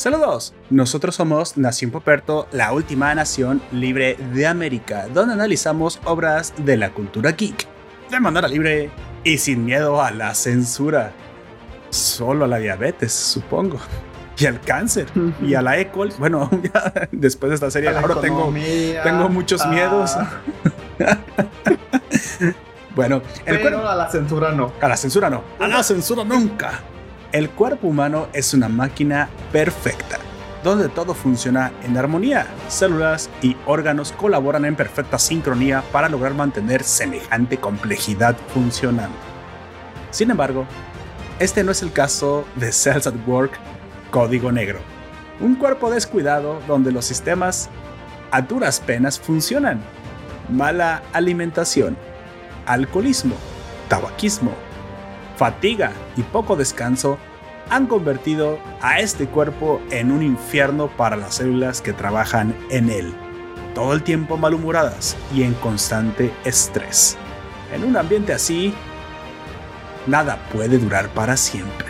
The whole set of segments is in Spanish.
Saludos, nosotros somos Nación Poperto, la última nación libre de América, donde analizamos obras de la cultura geek, de manera libre y sin miedo a la censura. Solo a la diabetes, supongo. Y al cáncer. Y a la E. Bueno, después de esta serie ahora tengo, tengo muchos miedos. Ah. bueno, el Pero a la censura no. A la censura no. A la censura nunca. El cuerpo humano es una máquina perfecta, donde todo funciona en armonía. Células y órganos colaboran en perfecta sincronía para lograr mantener semejante complejidad funcionando. Sin embargo, este no es el caso de Cells at Work Código Negro, un cuerpo descuidado donde los sistemas a duras penas funcionan. Mala alimentación, alcoholismo, tabaquismo, fatiga y poco descanso han convertido a este cuerpo en un infierno para las células que trabajan en él, todo el tiempo malhumoradas y en constante estrés. En un ambiente así, nada puede durar para siempre.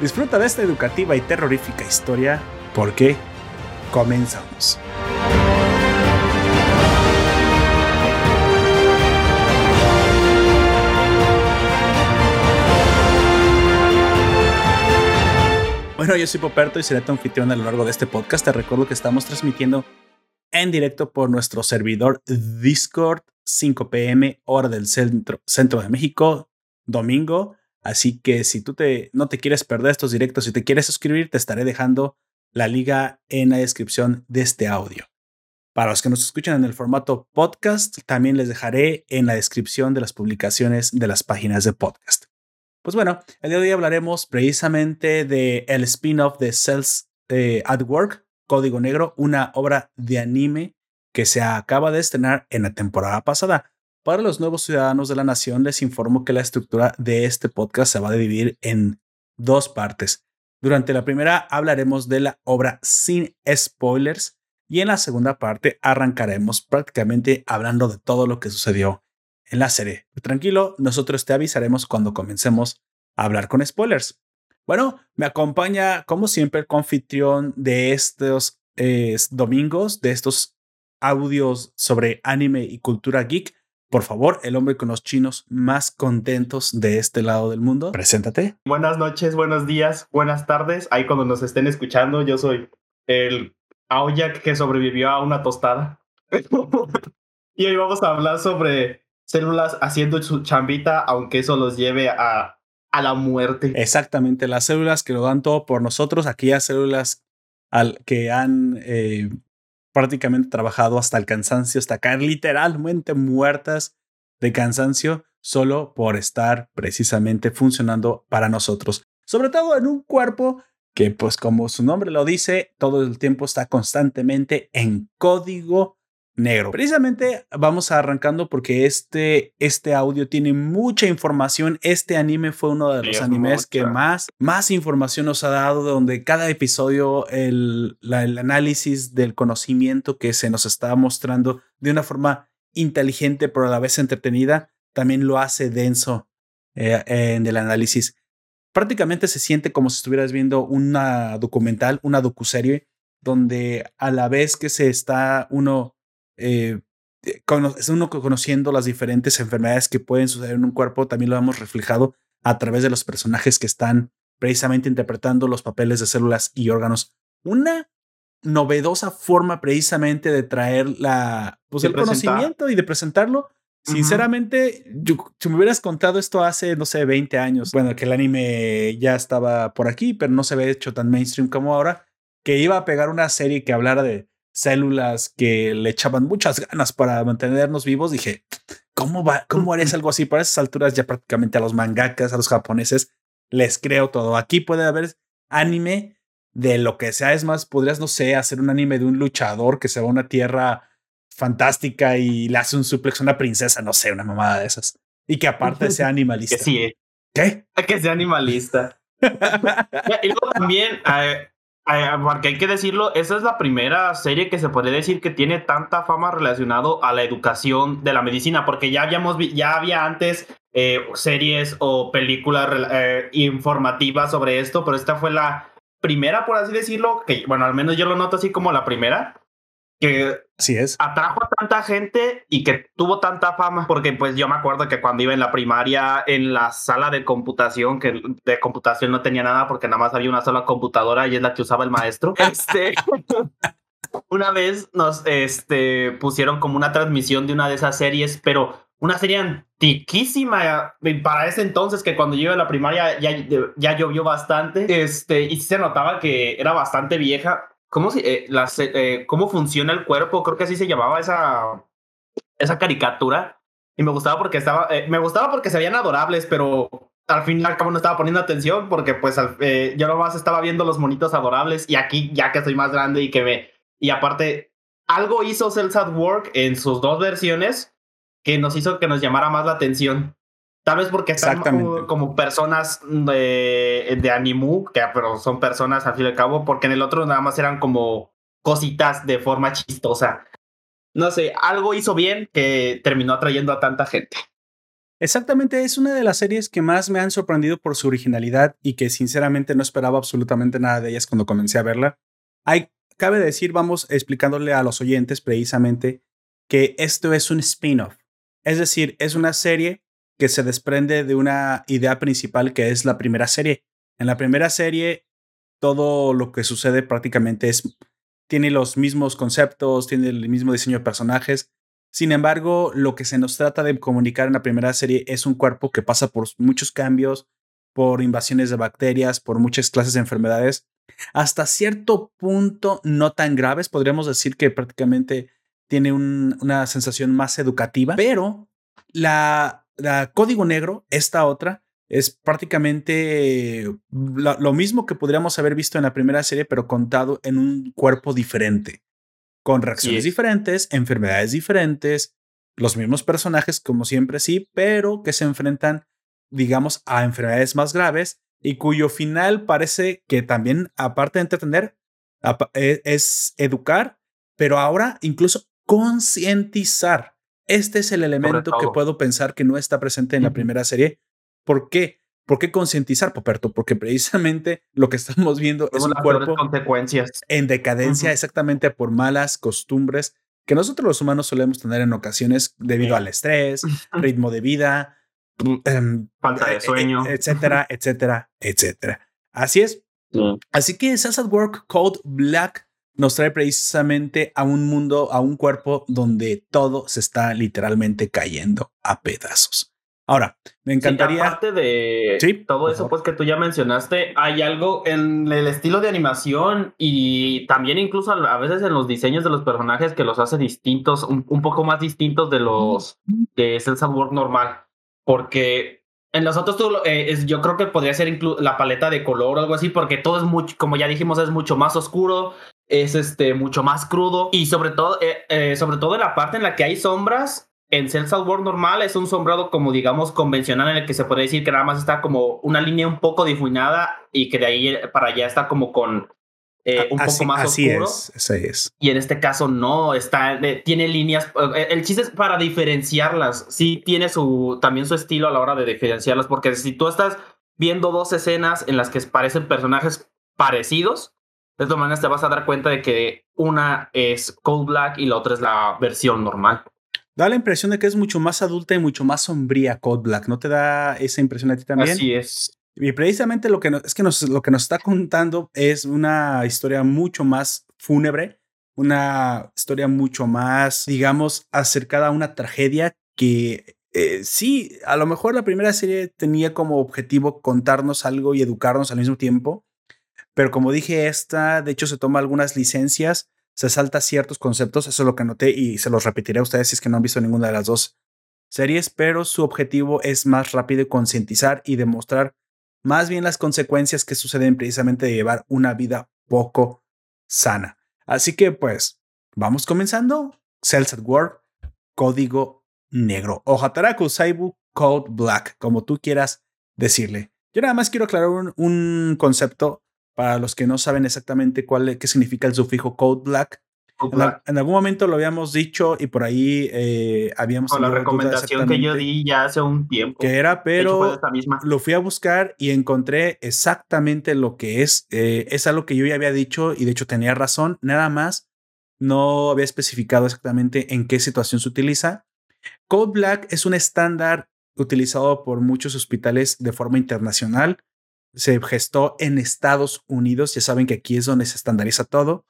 Disfruta de esta educativa y terrorífica historia porque comenzamos. Bueno, yo soy Poperto y seré tu anfitrión a lo largo de este podcast. Te recuerdo que estamos transmitiendo en directo por nuestro servidor Discord 5 pm hora del centro, centro de México, domingo. Así que si tú te, no te quieres perder estos directos y te quieres suscribir, te estaré dejando la liga en la descripción de este audio. Para los que nos escuchan en el formato podcast, también les dejaré en la descripción de las publicaciones de las páginas de podcast. Pues bueno, el día de hoy hablaremos precisamente de el spin-off de Cells eh, at Work, Código Negro, una obra de anime que se acaba de estrenar en la temporada pasada. Para los nuevos ciudadanos de la nación les informo que la estructura de este podcast se va a dividir en dos partes. Durante la primera hablaremos de la obra sin spoilers y en la segunda parte arrancaremos prácticamente hablando de todo lo que sucedió en la serie. Tranquilo, nosotros te avisaremos cuando comencemos a hablar con spoilers. Bueno, me acompaña como siempre el confitrión de estos eh, domingos, de estos audios sobre anime y cultura geek. Por favor, el hombre con los chinos más contentos de este lado del mundo. Preséntate. Buenas noches, buenos días, buenas tardes. Ahí cuando nos estén escuchando, yo soy el Aoyak que sobrevivió a una tostada. y hoy vamos a hablar sobre células haciendo su chambita, aunque eso los lleve a, a la muerte. Exactamente, las células que lo dan todo por nosotros, aquellas células al, que han eh, prácticamente trabajado hasta el cansancio, hasta caer literalmente muertas de cansancio, solo por estar precisamente funcionando para nosotros. Sobre todo en un cuerpo que, pues como su nombre lo dice, todo el tiempo está constantemente en código negro. Precisamente vamos arrancando porque este, este audio tiene mucha información. Este anime fue uno de los animes que más, más información nos ha dado, donde cada episodio el, el análisis del conocimiento que se nos está mostrando de una forma inteligente pero a la vez entretenida, también lo hace denso eh, en el análisis. Prácticamente se siente como si estuvieras viendo una documental, una docuserie, donde a la vez que se está uno eh, es uno conociendo las diferentes enfermedades que pueden suceder en un cuerpo, también lo hemos reflejado a través de los personajes que están precisamente interpretando los papeles de células y órganos. Una novedosa forma precisamente de traer la, pues, el conocimiento y de presentarlo. Sinceramente, si me hubieras contado esto hace, no sé, 20 años, bueno, que el anime ya estaba por aquí, pero no se había hecho tan mainstream como ahora, que iba a pegar una serie que hablara de células que le echaban muchas ganas para mantenernos vivos, dije, ¿cómo va? ¿Cómo harías algo así? Para esas alturas ya prácticamente a los mangakas, a los japoneses, les creo todo. Aquí puede haber anime de lo que sea. Es más, podrías, no sé, hacer un anime de un luchador que se va a una tierra fantástica y le hace un suplex a una princesa, no sé, una mamada de esas. Y que aparte sea animalista. Que sí. ¿Qué? Que sea animalista. y luego también, eh, porque hay que decirlo, esa es la primera serie que se puede decir que tiene tanta fama relacionado a la educación de la medicina, porque ya habíamos ya había antes eh, series o películas eh, informativas sobre esto, pero esta fue la primera, por así decirlo, que bueno, al menos yo lo noto así como la primera, que Así es. atrajo a tanta gente y que tuvo tanta fama, porque pues yo me acuerdo que cuando iba en la primaria, en la sala de computación, que de computación no tenía nada porque nada más había una sola computadora y es la que usaba el maestro, este... una vez nos este, pusieron como una transmisión de una de esas series, pero una serie antiquísima para ese entonces que cuando yo iba a la primaria ya, ya llovió bastante este, y se notaba que era bastante vieja. ¿Cómo, si, eh, eh, ¿Cómo funciona el cuerpo? Creo que así se llamaba esa, esa caricatura. Y me gustaba porque estaba, eh, me gustaba porque se veían adorables, pero al fin y al cabo no estaba poniendo atención porque pues yo nomás estaba viendo los monitos adorables y aquí ya que estoy más grande y que me... Y aparte, algo hizo Cells at Work en sus dos versiones que nos hizo que nos llamara más la atención. Tal vez porque están como, personas de, de animu, que pero son personas al fin y al cabo, porque en el otro nada más eran como cositas de forma chistosa. No sé, algo hizo bien que terminó atrayendo a tanta gente. Exactamente, es una de las series que más me han sorprendido por su originalidad y que sinceramente no esperaba absolutamente nada de ellas cuando comencé a verla. Hay, cabe decir, vamos explicándole a los oyentes precisamente que esto es un spin-off. Es decir, es una serie que se desprende de una idea principal que es la primera serie. En la primera serie, todo lo que sucede prácticamente es, tiene los mismos conceptos, tiene el mismo diseño de personajes. Sin embargo, lo que se nos trata de comunicar en la primera serie es un cuerpo que pasa por muchos cambios, por invasiones de bacterias, por muchas clases de enfermedades, hasta cierto punto no tan graves, podríamos decir que prácticamente tiene una sensación más educativa, pero la, Código Negro, esta otra, es prácticamente lo, mismo que podríamos haber visto en la primera serie, pero contado en un cuerpo diferente, con reacciones diferentes, enfermedades diferentes, los mismos personajes como siempre sí, pero que se enfrentan, digamos, a enfermedades más graves y cuyo final parece que también, aparte de entretener, e, es educar, pero ahora incluso concientizar. Este es el elemento que puedo pensar que no está presente en la primera serie. ¿Por qué? ¿Por qué concientizar, Poperto? Porque precisamente lo que estamos viendo es un cuerpo consecuencias. en decadencia exactamente por malas costumbres que nosotros los humanos solemos tener en ocasiones debido al estrés, ritmo de vida, em, falta de e, e, sueño, etcétera, etcétera, etcétera. Así es. Así que Cells Work Code Black nos trae precisamente a un mundo, a un cuerpo donde todo se está literalmente cayendo a pedazos. Ahora, me encantaría. aparte de todo eso, pues que tú ya mencionaste, hay algo en el estilo de animación y también incluso a veces en los diseños de los personajes que los hace distintos, un, poco más distintos de los de Celsa World normal. Porque en los otros, eh, yo creo que podría ser la paleta de color o algo así, porque todo es mucho, como ya dijimos, es mucho más oscuro, es este, mucho más crudo y sobre todo, eh, eh, sobre todo en la parte en la que hay sombras, en Cells World normal es un sombrado como digamos convencional en el que se puede decir que nada más está como una línea un poco difuminada y que de ahí para allá está como con eh, un poco más así oscuro. Es, así es. Y en este caso no, está, tiene líneas. El chiste es para diferenciarlas. Sí tiene su, también su estilo a la hora de diferenciarlas, porque si tú estás viendo dos escenas en las que parecen personajes parecidos, de todas maneras te vas a dar cuenta de que una es Cold Black y la otra es la versión normal. Da la impresión de que es mucho más adulta y mucho más sombría Cold Black. ¿No te da esa impresión a ti también? Así es. Y precisamente lo que, es que nos, lo que nos está contando es una historia mucho más fúnebre, una historia mucho más, digamos, acercada a una tragedia que eh, sí, a lo mejor la primera serie tenía como objetivo contarnos algo y educarnos al mismo tiempo, pero como dije, esta, de hecho, se toma algunas licencias, se salta ciertos conceptos, eso es lo que noté y se los repetiré a ustedes si es que no han visto ninguna de las dos series, pero su objetivo es más rápido concientizar y demostrar más bien las consecuencias que suceden precisamente de llevar una vida poco sana. Así que pues, vamos comenzando. Cells at Work, código negro. O Hataraku Saibu Code Black, como tú quieras decirle. Yo nada más quiero aclarar un concepto para los que no saben exactamente cuál, qué significa el sufijo code black, en, algún momento lo habíamos dicho y por ahí eh, habíamos... Con la recomendación que yo di ya hace un tiempo. Que era, pero lo fui a buscar y encontré exactamente lo que es. Eh, es algo que yo ya había dicho y de hecho tenía razón. Nada más no había especificado exactamente en qué situación se utiliza. Code Black es un estándar utilizado por muchos hospitales de forma internacional se gestó en Estados Unidos, ya saben que aquí es donde se estandariza todo,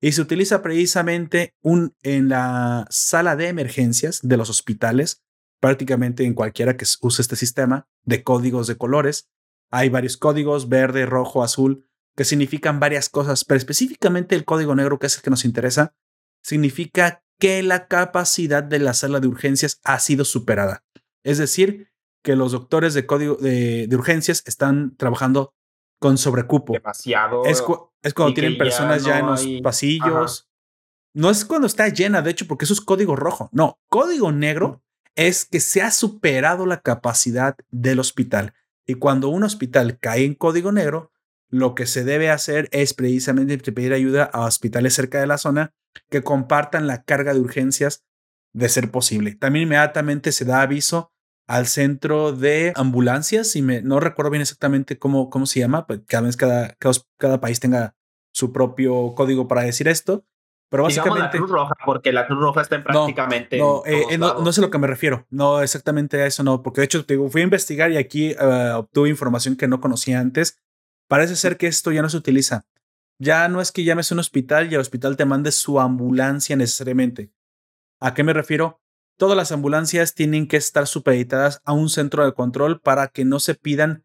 y se utiliza precisamente un, en la sala de emergencias de los hospitales, prácticamente en cualquiera que use este sistema de códigos de colores. Hay varios códigos, verde, rojo, azul, que significan varias cosas, pero específicamente el código negro, que es el que nos interesa, significa que la capacidad de la sala de urgencias ha sido superada. Es decir, que los doctores de código de, urgencias están trabajando con sobrecupo. Demasiado. Es, cuando tienen personas ya, en los pasillos. No es cuando está llena, de hecho, porque eso es código rojo. No, código negro es que se ha superado la capacidad del hospital. Y cuando un hospital cae en código negro, lo que se debe hacer es precisamente pedir ayuda a hospitales cerca de la zona que compartan la carga de urgencias de ser posible. También inmediatamente se da aviso al centro de ambulancias, y me, no recuerdo bien exactamente cómo, cómo se llama, pues cada vez cada, cada, país tenga su propio código para decir esto, pero básicamente... la Cruz Roja, porque la Cruz Roja está en prácticamente... No, eh, eh, no, no, sé a lo que me refiero, no exactamente a eso, no, porque de hecho te digo, fui a investigar y aquí eh, obtuve información que no conocía antes. Parece ser que esto ya no se utiliza. Ya no es que llames a un hospital y el hospital te mande su ambulancia necesariamente. ¿A qué me refiero? Todas las ambulancias tienen que estar supeditadas a un centro de control para que no se pidan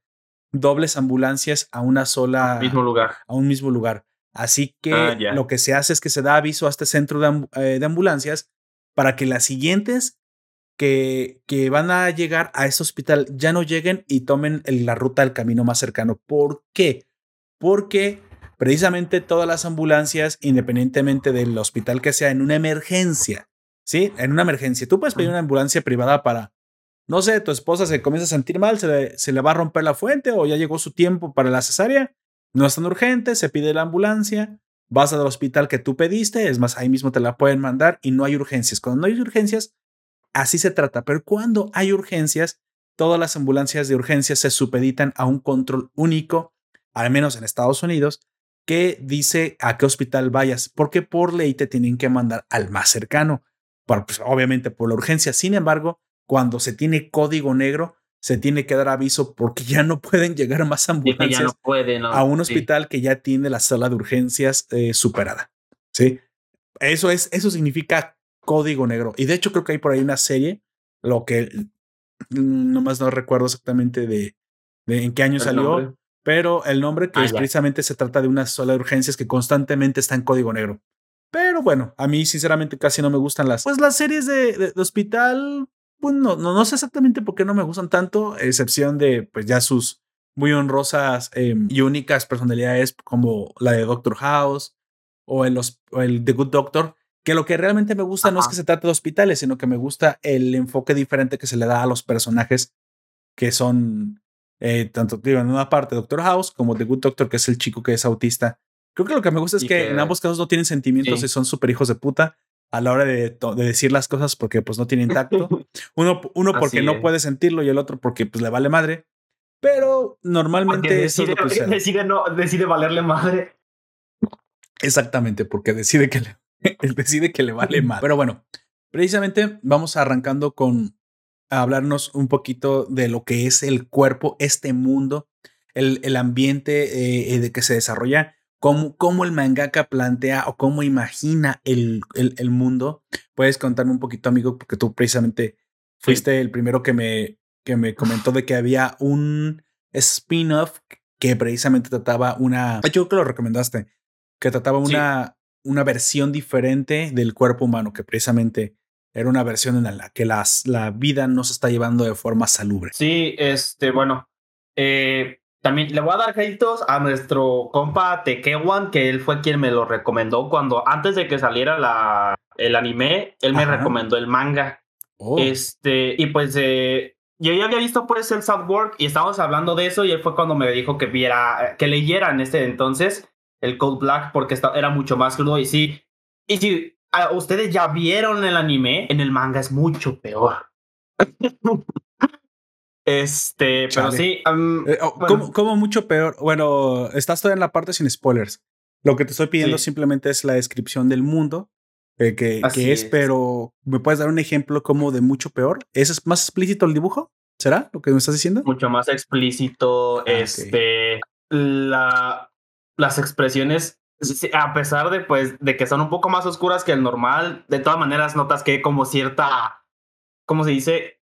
dobles ambulancias a una sola mismo lugar. a un mismo lugar. Así que ah, lo que se hace es que se da aviso a este centro de, eh, ambulancias para que las siguientes que, que, van a llegar a ese hospital ya no lleguen y tomen la ruta del camino más cercano. ¿Por qué? Porque precisamente todas las ambulancias, independientemente del hospital que sea en una emergencia, ¿sí? En una emergencia. Tú puedes pedir una ambulancia privada para, no sé, tu esposa se comienza a sentir mal, se le, se le va a romper la fuente o ya llegó su tiempo para la cesárea. No es tan urgente, se pide la ambulancia, vas al hospital que tú pediste, es más, ahí mismo te la pueden mandar y no hay urgencias. Cuando no hay urgencias, así se trata. Pero cuando hay urgencias, todas las ambulancias de urgencia se supeditan a un control único, al menos en Estados Unidos, que dice a qué hospital vayas, porque por ley te tienen que mandar al más cercano pues, obviamente por la urgencia. Sin embargo, cuando se tiene código negro, se tiene que dar aviso porque ya no pueden llegar más ambulancias a un hospital que ya tiene la sala de urgencias eh, superada. Sí, eso es, eso significa código negro. Y de hecho, creo que hay por ahí una serie, lo que mm, nomás no recuerdo exactamente de, en qué año salió, pero el nombre que ah, es precisamente se trata de una sala de urgencias que constantemente está en código negro. Pero bueno, a mí sinceramente casi no me gustan las, pues las series de, hospital. Pues no, no, sé exactamente por qué no me gustan tanto, excepción de pues ya sus muy honrosas em, y únicas personalidades como la de Doctor House o el, el The Good Doctor, que lo que realmente me gusta no es que se trate de hospitales, sino que me gusta el enfoque diferente que se le da a los personajes que son eh, tanto digo, en una parte Doctor House como The Good Doctor, que es el chico que es autista Creo que lo que me gusta es que, en ambos casos no tienen sentimientos y son súper hijos de puta a la hora de, decir las cosas porque pues no tienen tacto. Uno, uno porque no puede sentirlo y el otro porque pues le vale madre. Pero normalmente decide, decide, no, decide valerle madre. Exactamente, porque decide que le, él decide que le vale madre. Pero bueno, precisamente vamos arrancando con hablarnos un poquito de lo que es el cuerpo, este mundo, el, el ambiente eh, de que se desarrolla cómo, el mangaka plantea o cómo imagina el, el, mundo. Puedes contarme un poquito, amigo, porque tú precisamente fuiste el primero que me, que me comentó de que había un spin-off que precisamente trataba una. Yo creo que lo recomendaste, que trataba una, una versión diferente del cuerpo humano, que precisamente era una versión en la que las, la vida no se está llevando de forma salubre. Sí, este, bueno, eh, también le voy a dar créditos a nuestro compa Tekewan, que él fue quien me lo recomendó cuando antes de que saliera la, el anime, él me recomendó el manga. Oh. Este, y pues eh, yo ya había visto pues el Southwork y estábamos hablando de eso y él fue cuando me dijo que viera, que leyera en este entonces el Cold Black porque era mucho más crudo y sí, Y si ustedes ya vieron el anime, en el manga es mucho peor. este, pero sí. Eh, oh, como, mucho peor? Bueno, estás todavía en la parte sin spoilers. Lo que te estoy pidiendo simplemente es la descripción del mundo. Eh, que, es, pero ¿me puedes dar un ejemplo como de mucho peor? ¿Es más explícito el dibujo? ¿Será lo que me estás diciendo? Mucho más explícito. Ah, este, la, las expresiones, a pesar de, pues, de que son un poco más oscuras que el normal, de todas maneras notas que hay como cierta, ¿cómo se dice?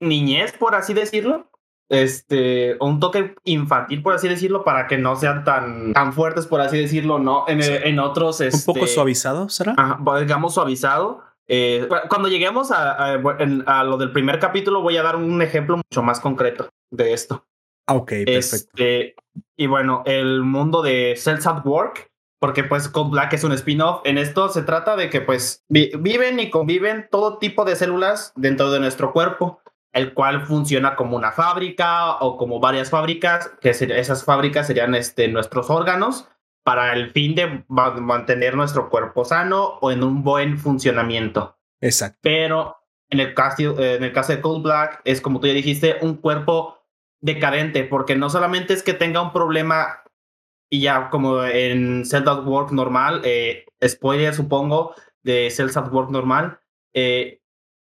Niñez, por así decirlo. Este, un toque infantil, por así decirlo, para que no sean tan, tan fuertes, por así decirlo, ¿no? En, en otros. un poco este, suavizado, ¿será? digamos suavizado. Eh, cuando lleguemos a, a, lo del primer capítulo, voy a dar un ejemplo mucho más concreto de esto. Ah, ok, perfecto. Este, y bueno, el mundo de Cells at Work, porque pues Cold Black es un spin-off. En esto se trata de que pues viven y conviven todo tipo de células dentro de nuestro cuerpo, el cual funciona como una fábrica o como varias fábricas, que esas fábricas serían este, nuestros órganos para el fin de mantener nuestro cuerpo sano o en un buen funcionamiento. Exacto. Pero en el caso, en el caso de Cold Black es como tú ya dijiste, un cuerpo decadente, porque no solamente es que tenga un problema y ya como en Cells at Work normal, eh, spoiler supongo, de Cells at Work normal, eh,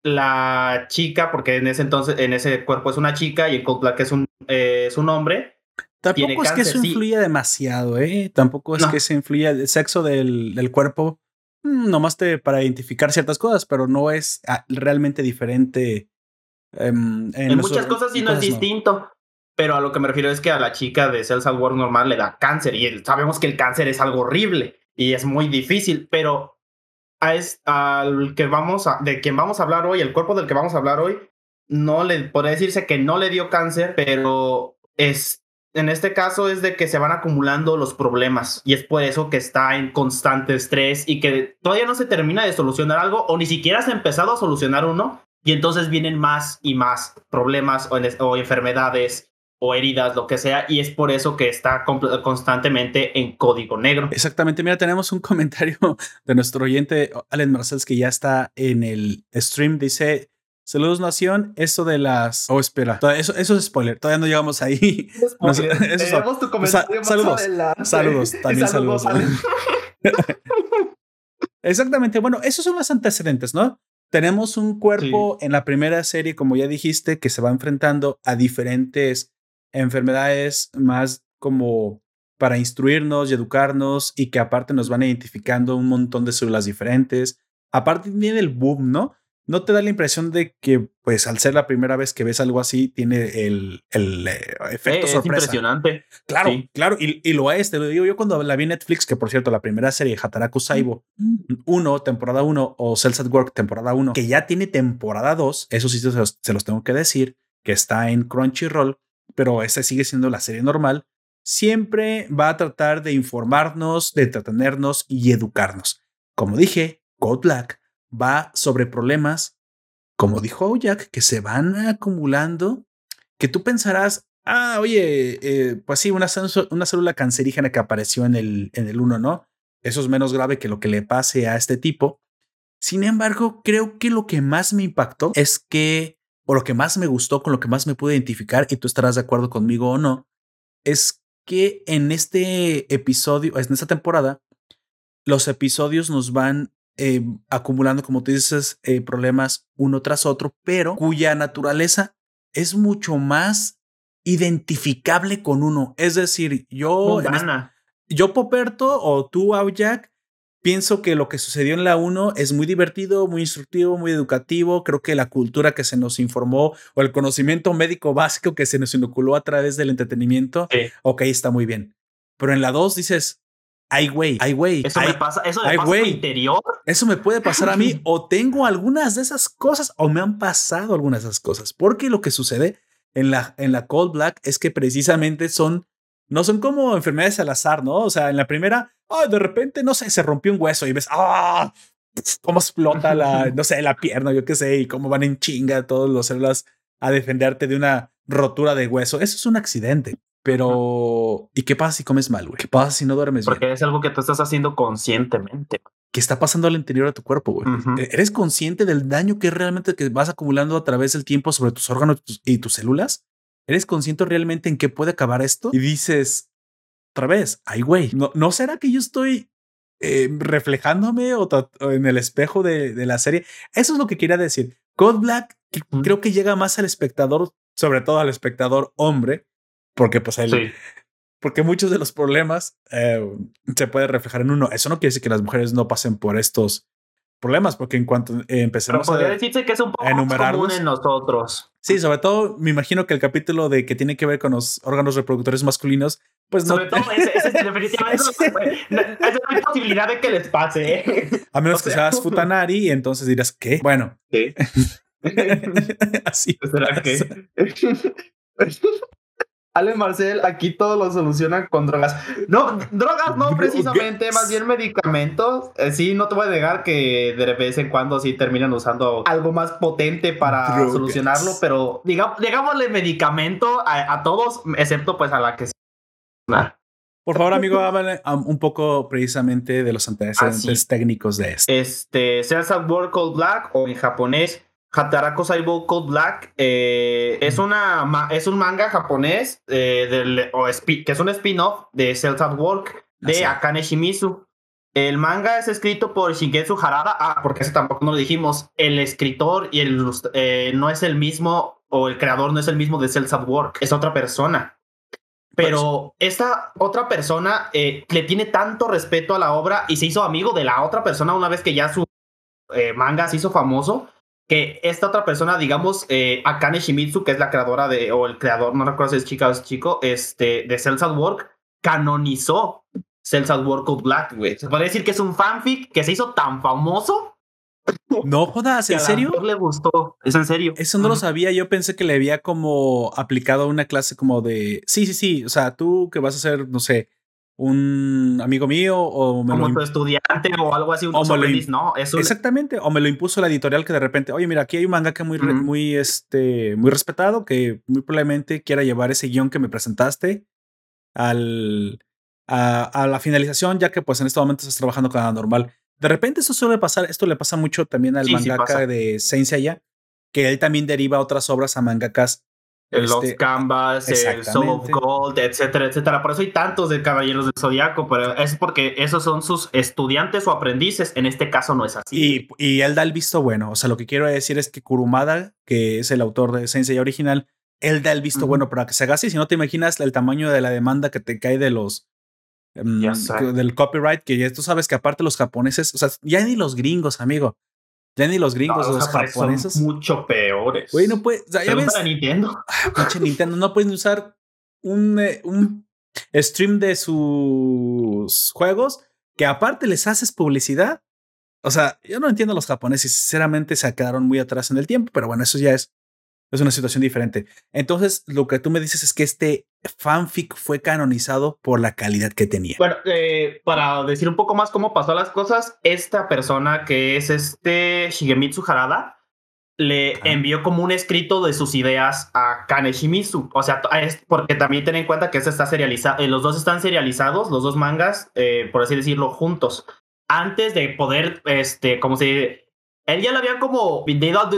la chica, porque en ese entonces, en ese cuerpo es una chica y en Cold Black es un, eh, es un hombre, Tampoco es que eso influya demasiado, ¿eh? Tampoco es que se influya el sexo del, del cuerpo, mm, nomás te, para identificar ciertas cosas, pero no es ah, realmente diferente. Em, en, muchas cosas sí no es distinto, pero a lo que me refiero es que a la chica de Cells at War normal le da cáncer y sabemos que el cáncer es algo horrible y es muy difícil, pero a es, al que vamos a, de quien vamos a hablar hoy, el cuerpo del que vamos a hablar hoy, no le podría decirse que no le dio cáncer, pero es en este caso es de que se van acumulando los problemas y es por eso que está en constante estrés y que todavía no se termina de solucionar algo o ni siquiera se ha empezado a solucionar uno y entonces vienen más y más problemas o, enfermedades o heridas, lo que sea, y es por eso que está constantemente en código negro. Exactamente, mira, tenemos un comentario de nuestro oyente Allen Marcells que ya está en el stream, dice, Saludos Nación, eso de las... Oh, espera, eso, eso es spoiler, todavía no llegamos ahí. eso tu comentario saludos, saludos, también saludos. Exactamente, bueno, esos son los antecedentes, ¿no? Tenemos un cuerpo en la primera serie, como ya dijiste, que se va enfrentando a diferentes enfermedades más como para instruirnos y educarnos y que aparte nos van identificando un montón de células diferentes. Aparte viene el boom, ¿no? ¿No te da la impresión de que, pues, al ser la primera vez que ves algo así, tiene el, el eh, efecto sorpresa? Es impresionante. Claro, claro, y, y, lo es, te lo digo yo cuando la vi en Netflix, que por cierto, la primera serie, Hataraku Saibo 1, temporada 1, o Cells at Work, temporada 1, que ya tiene temporada 2, eso sí se los, se los tengo que decir, que está en Crunchyroll, pero esa sigue siendo la serie normal, siempre va a tratar de informarnos, de entretenernos y educarnos. Como dije, God Black va sobre problemas, como dijo Jack, que se van acumulando, que tú pensarás, ah, oye, eh, pues sí, una, una, célula cancerígena que apareció en el, en el 1, ¿no? Eso es menos grave que lo que le pase a este tipo. Sin embargo, creo que lo que más me impactó es que, o lo que más me gustó, con lo que más me pude identificar, y tú estarás de acuerdo conmigo o no, es que en este episodio, en esta temporada, los episodios nos van eh, acumulando, como tú dices, eh, problemas uno tras otro, pero cuya naturaleza es mucho más identificable con uno. Es decir, yo, yo Poperto o tú, Jack pienso que lo que sucedió en la 1 es muy divertido, muy instructivo, muy educativo. Creo que la cultura que se nos informó o el conocimiento médico básico que se nos inoculó a través del entretenimiento, ok, está muy bien. Pero en la 2 dices, ay, güey, ay, güey. Eso me pasa, eso me pasa interior. Eso me puede pasar a mí o tengo algunas de esas cosas o me han pasado algunas de esas cosas. Porque lo que sucede en la, en la Cold Black es que precisamente son, no son como enfermedades al azar, ¿no? O sea, en la primera, oh, de repente, no sé, se rompió un hueso y ves, ah, cómo explota la, no sé, la pierna, yo qué sé, y cómo van en chinga todos los células a defenderte de una rotura de hueso. Eso es un accidente. Pero, ¿y qué pasa si comes mal, güey? ¿Qué pasa si no duermes Porque es algo que tú estás haciendo conscientemente. que está pasando al interior de tu cuerpo, güey. E-, ¿Eres consciente del daño que realmente que vas acumulando a través del tiempo sobre tus órganos y tus células? ¿Eres consciente realmente en qué puede acabar esto? Y dices, otra vez, ay, güey, ¿no, ¿no será que yo estoy eh, reflejándome o, en el espejo de, de, la serie? Eso es lo que quería decir. Code Black creo que llega más al espectador, sobre todo al espectador hombre, porque pues él, porque muchos de los problemas eh, se puede reflejar en uno. Eso no quiere decir que las mujeres no pasen por estos problemas, porque en cuanto empecemos a decirse que es un poco común en nosotros. Sí, sobre todo me imagino que el capítulo de que tiene que ver con los órganos reproductores masculinos, pues sobre todo ese, ese definitivamente no, hay posibilidad de que les pase. ¿eh? A menos que seas futanari y entonces dirás, ¿qué? Bueno. ¿Qué? Así. ¿Será que? Ale Marcel, aquí todo lo solucionan con drogas. No, drogas no precisamente, más bien medicamentos. Eh, sí, no te voy a negar que de vez en cuando sí terminan usando algo más potente para solucionarlo, pero digamos, digámosle medicamento a, todos, excepto pues a la que... Por favor, amigo, háblame un poco precisamente de los antecedentes ah, técnicos de esto. Este, Cells at Work Black o en japonés Hatarako Saibou Code Black eh, es, una, es un manga japonés eh, del, que es un spin-off de Cells at Work de Akane Shimizu. El manga es escrito por Shigetsu Harada. Ah, porque ese tampoco no lo dijimos. El escritor y el eh, no es el mismo, o el creador no es el mismo de Cells at Work, es otra persona. Pero pues esta otra persona le tiene tanto respeto a la obra y se hizo amigo de la otra persona una vez que ya su manga se hizo famoso que esta otra persona, digamos, eh, Akane Shimizu, que es la creadora de, o el creador, no recuerdo si es chica o es chico, este, de Cells at Work, canonizó Cells at Work of Black, güey. Se podría decir que es un fanfic que se hizo tan famoso. No jodas, ¿en serio? le gustó, es en serio. Eso no lo sabía, yo pensé que le había como aplicado una clase como de, sí, sí, sí, o sea, tú que vas a hacer, no sé, un amigo mío o me como tu estudiante o algo así, un ¿no? Eso exactamente, o me lo impuso la editorial que de repente, oye, mira, aquí hay un mangaka muy, muy, este, muy respetado que muy probablemente quiera llevar ese guion que me presentaste al, a, la finalización, ya que pues en este momento estás trabajando con la normal. De repente eso suele pasar, esto le pasa mucho también al mangaka de Saint Seiya, que él también deriva otras obras a mangakas los este, Canvas, el Soul of Gold, etcétera, etcétera. Por eso hay tantos de Caballeros del Zodiaco, pero es porque esos son sus estudiantes o aprendices. En este caso no es así. Y, y él da el visto bueno. O sea, lo que quiero decir es que Kurumada, que es el autor de Sensei original, él da el visto bueno para que se haga así. Si no te imaginas el tamaño de la demanda que te cae de los em, del copyright, que ya tú sabes que aparte los japoneses, o sea, ya ni los gringos, amigo. Ya ni los gringos, los, japoneses. Son mucho peores. Güey, no puedes. ya ves. Nintendo. Ah, Nintendo. No pueden usar un, eh, un stream de sus juegos que aparte les haces publicidad. O sea, yo no entiendo a los japoneses. Sinceramente se quedaron muy atrás en el tiempo, pero bueno, eso ya es es una situación diferente. Entonces, lo que tú me dices es que este fanfic fue canonizado por la calidad que tenía. Bueno, eh, para decir un poco más cómo pasó las cosas, esta persona que es este Shigemitsu Harada le envió como un escrito de sus ideas a Kane Shimizu. O sea, es porque también ten en cuenta que este está serializado, eh, los dos están serializados, los dos mangas, eh, por así decirlo, juntos. Antes de poder, este, como se él ya le había como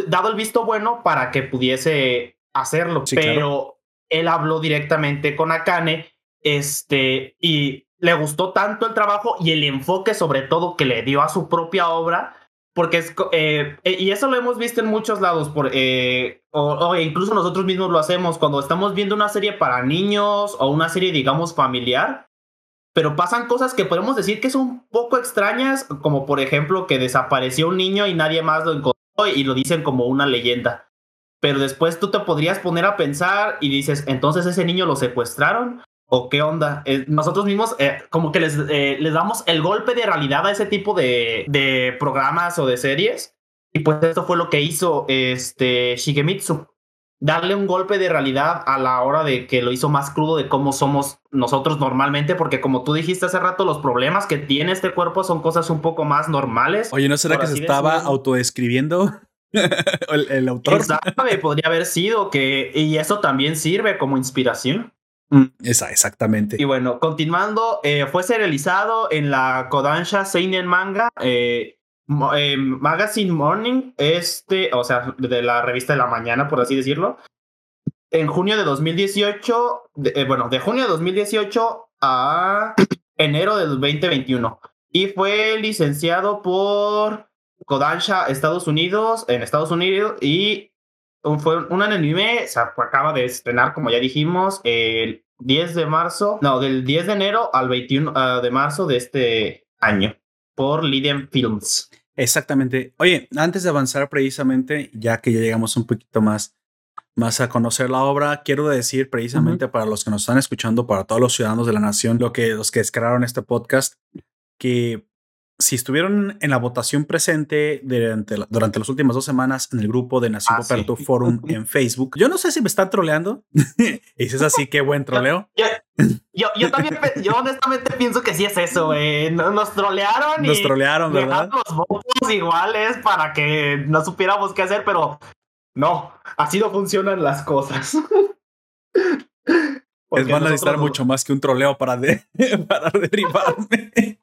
dado el visto bueno para que pudiese hacerlo, pero él habló directamente con Akane este, y le gustó tanto el trabajo y el enfoque sobre todo que le dio a su propia obra, porque es, eh, y eso lo hemos visto en muchos lados, por, eh, o, incluso nosotros mismos lo hacemos cuando estamos viendo una serie para niños o una serie, digamos, familiar pero pasan cosas que podemos decir que son un poco extrañas, como por ejemplo que desapareció un niño y nadie más lo encontró y lo dicen como una leyenda. Pero después tú te podrías poner a pensar y dices, entonces ese niño lo secuestraron o qué onda. Eh, nosotros mismos eh, como que les, eh, les damos el golpe de realidad a ese tipo de, de programas o de series. Y pues esto fue lo que hizo este Shigemitsu darle un golpe de realidad a la hora de que lo hizo más crudo de cómo somos nosotros normalmente, porque como tú dijiste hace rato, los problemas que tiene este cuerpo son cosas un poco más normales. Oye, ¿no será que se estaba autodescribiendo? el, el, autor. Exacto, podría haber sido que, y eso también sirve como inspiración. Mm. Esa, exactamente. Y bueno, continuando, eh, fue serializado en la Kodansha Seinen Manga eh, eh, Magazine Morning, este, o sea, de la revista de la mañana, por así decirlo, en junio de 2018, bueno, de junio de 2018 a enero del 2021. Y fue licenciado por Kodansha Estados Unidos, en Estados Unidos, y fue un anime, o sea, acaba de estrenar, como ya dijimos, el 10 de marzo, no, del 10 de enero al 21 ah, de marzo de este año, por Lydian Films. Exactamente. Oye, antes de avanzar precisamente, ya que ya llegamos un poquito más, más a conocer la obra, quiero decir precisamente para los que nos están escuchando, para todos los ciudadanos de la nación, lo que, los que descargaron este podcast, que si estuvieron en la votación presente durante, durante las últimas dos semanas en el grupo de Nación ah, Forum en Facebook, yo no sé si me están troleando. y si es así, qué buen troleo. Yo, yo, también, yo honestamente pienso que sí es eso, güey. Nos trolearon. Nos trolearon, ¿verdad? los votos iguales para que no supiéramos qué hacer, pero no, así no funcionan las cosas. es van a necesitar mucho más que un troleo para, de, para derribarme.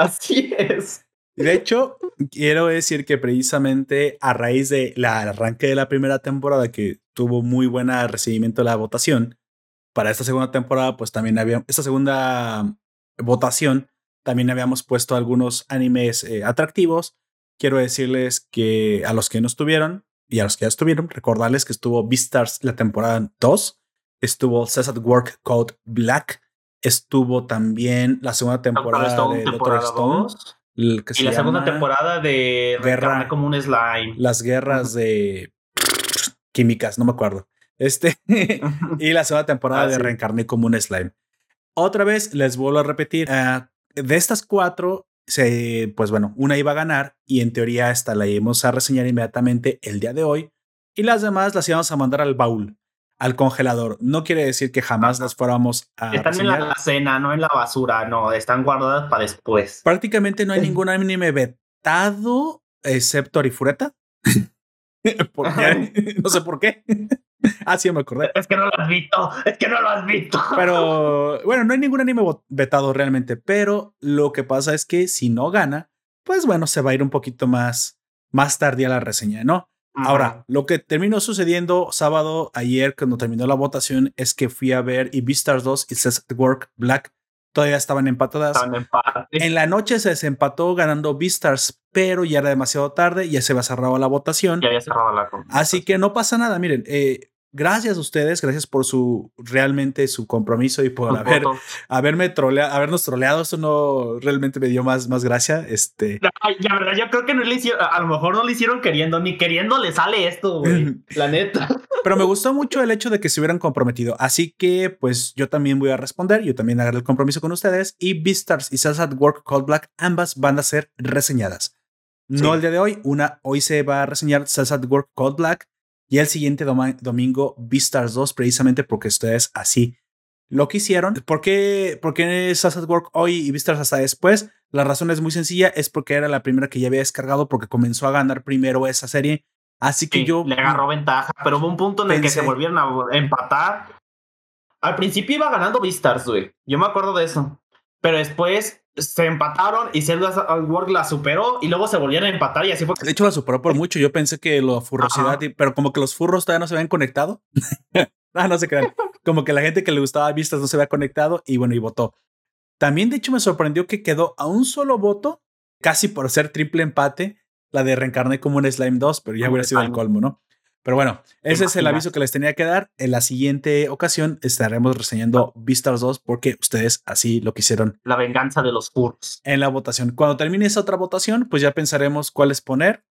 Así es. De hecho, quiero decir que precisamente a raíz del arranque de la primera temporada, que tuvo muy buen recibimiento de la votación, para esta segunda temporada, pues también había, esta segunda votación, también habíamos puesto algunos animes eh, atractivos. Quiero decirles que a los que no estuvieron y a los que ya estuvieron, recordarles que estuvo Beastars la temporada 2, estuvo Cess Work Code Black, Estuvo también la segunda temporada de Doctor Stone. y la segunda temporada de Guerra como un slime. Las guerras de químicas, no me acuerdo. Este y la segunda temporada ah, de Reencarné como un slime. Otra vez les vuelvo a repetir, eh, de estas cuatro, se, pues bueno, una iba a ganar y en teoría esta la íbamos a reseñar inmediatamente el día de hoy y las demás las íbamos a mandar al baúl al congelador. No quiere decir que jamás las fuéramos a. Están en la cena, no en la basura, no, están guardadas para después. Prácticamente no hay ningún anime vetado, excepto Arifureta. No sé por qué. ah, sí, me acordé. Es que no lo has visto, es que no lo has visto. pero bueno, no hay ningún anime vetado realmente, pero lo que pasa es que si no gana, pues bueno, se va a ir un poquito más, más tardía la reseña, ¿no? Ahora, lo que terminó sucediendo sábado, ayer, cuando terminó la votación, es que fui a ver y Beastars 2 y Says Work Black todavía estaban empatadas. en la noche se desempató ganando Beastars, pero ya era demasiado tarde, ya se había cerrado la votación. Ya había cerrado la Así que no pasa nada. Miren, eh, gracias a ustedes, gracias por su realmente su compromiso y por haber, haberme troleado, habernos troleado. Eso no realmente me dio más, más gracia. Este. la verdad, yo creo que no le hicieron, a lo mejor no lo hicieron queriendo, ni queriendo le sale esto, güey. la neta. Pero me gustó mucho el hecho de que se hubieran comprometido. Así que, pues, yo también voy a responder. Yo también agarré el compromiso con ustedes. Y Beastars y Cells at Work Cold Black, ambas van a ser reseñadas. No el día de hoy, una hoy se va a reseñar Cells at Work Cold Black y el siguiente domingo Beastars 2, precisamente porque ustedes así lo quisieron. ¿Por qué, por qué Work hoy y Beastars hasta después? La razón es muy sencilla, es porque era la primera que ya había descargado porque comenzó a ganar primero esa serie. Así que yo... Le agarró ventaja, pero hubo un punto en el que se volvieron a empatar. Al principio iba ganando Beastars, güey. Yo me acuerdo de eso. Pero después se empataron y Zelda Work la superó y luego se volvieron a empatar y así fue. De hecho, la superó por mucho. Yo pensé que la furrosidad, pero como que los furros todavía no se habían conectado. ah, no se crean. Como que la gente que le gustaba vistas no se había conectado y bueno, y votó. También, de hecho, me sorprendió que quedó a un solo voto, casi por ser triple empate, la de reencarné como un Slime 2, pero ya hubiera sido el colmo, ¿no? Pero bueno, ese es el aviso que les tenía que dar. En la siguiente ocasión estaremos reseñando Beastars 2 porque ustedes así lo quisieron. La venganza de los furros. En la votación. Cuando termine esa otra votación, pues ya pensaremos cuáles poner.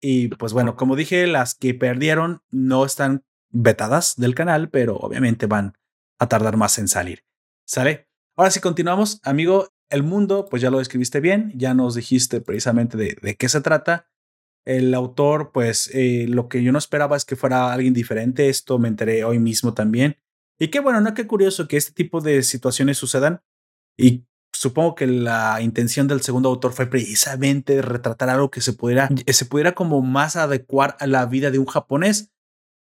Y pues bueno, como dije, las que perdieron no están vetadas del canal, pero obviamente van a tardar más en salir. ¿Sale? Ahora sí continuamos, amigo. El mundo, pues ya lo describiste bien, ya nos dijiste precisamente de, de qué se trata. El autor, pues eh, lo que yo no esperaba es que fuera alguien diferente. Esto me enteré hoy mismo también. Y qué bueno, ¿no? Qué curioso que este tipo de situaciones sucedan. Y supongo que la intención del segundo autor fue precisamente retratar algo que se pudiera, se pudiera como más adecuar a la vida de un japonés.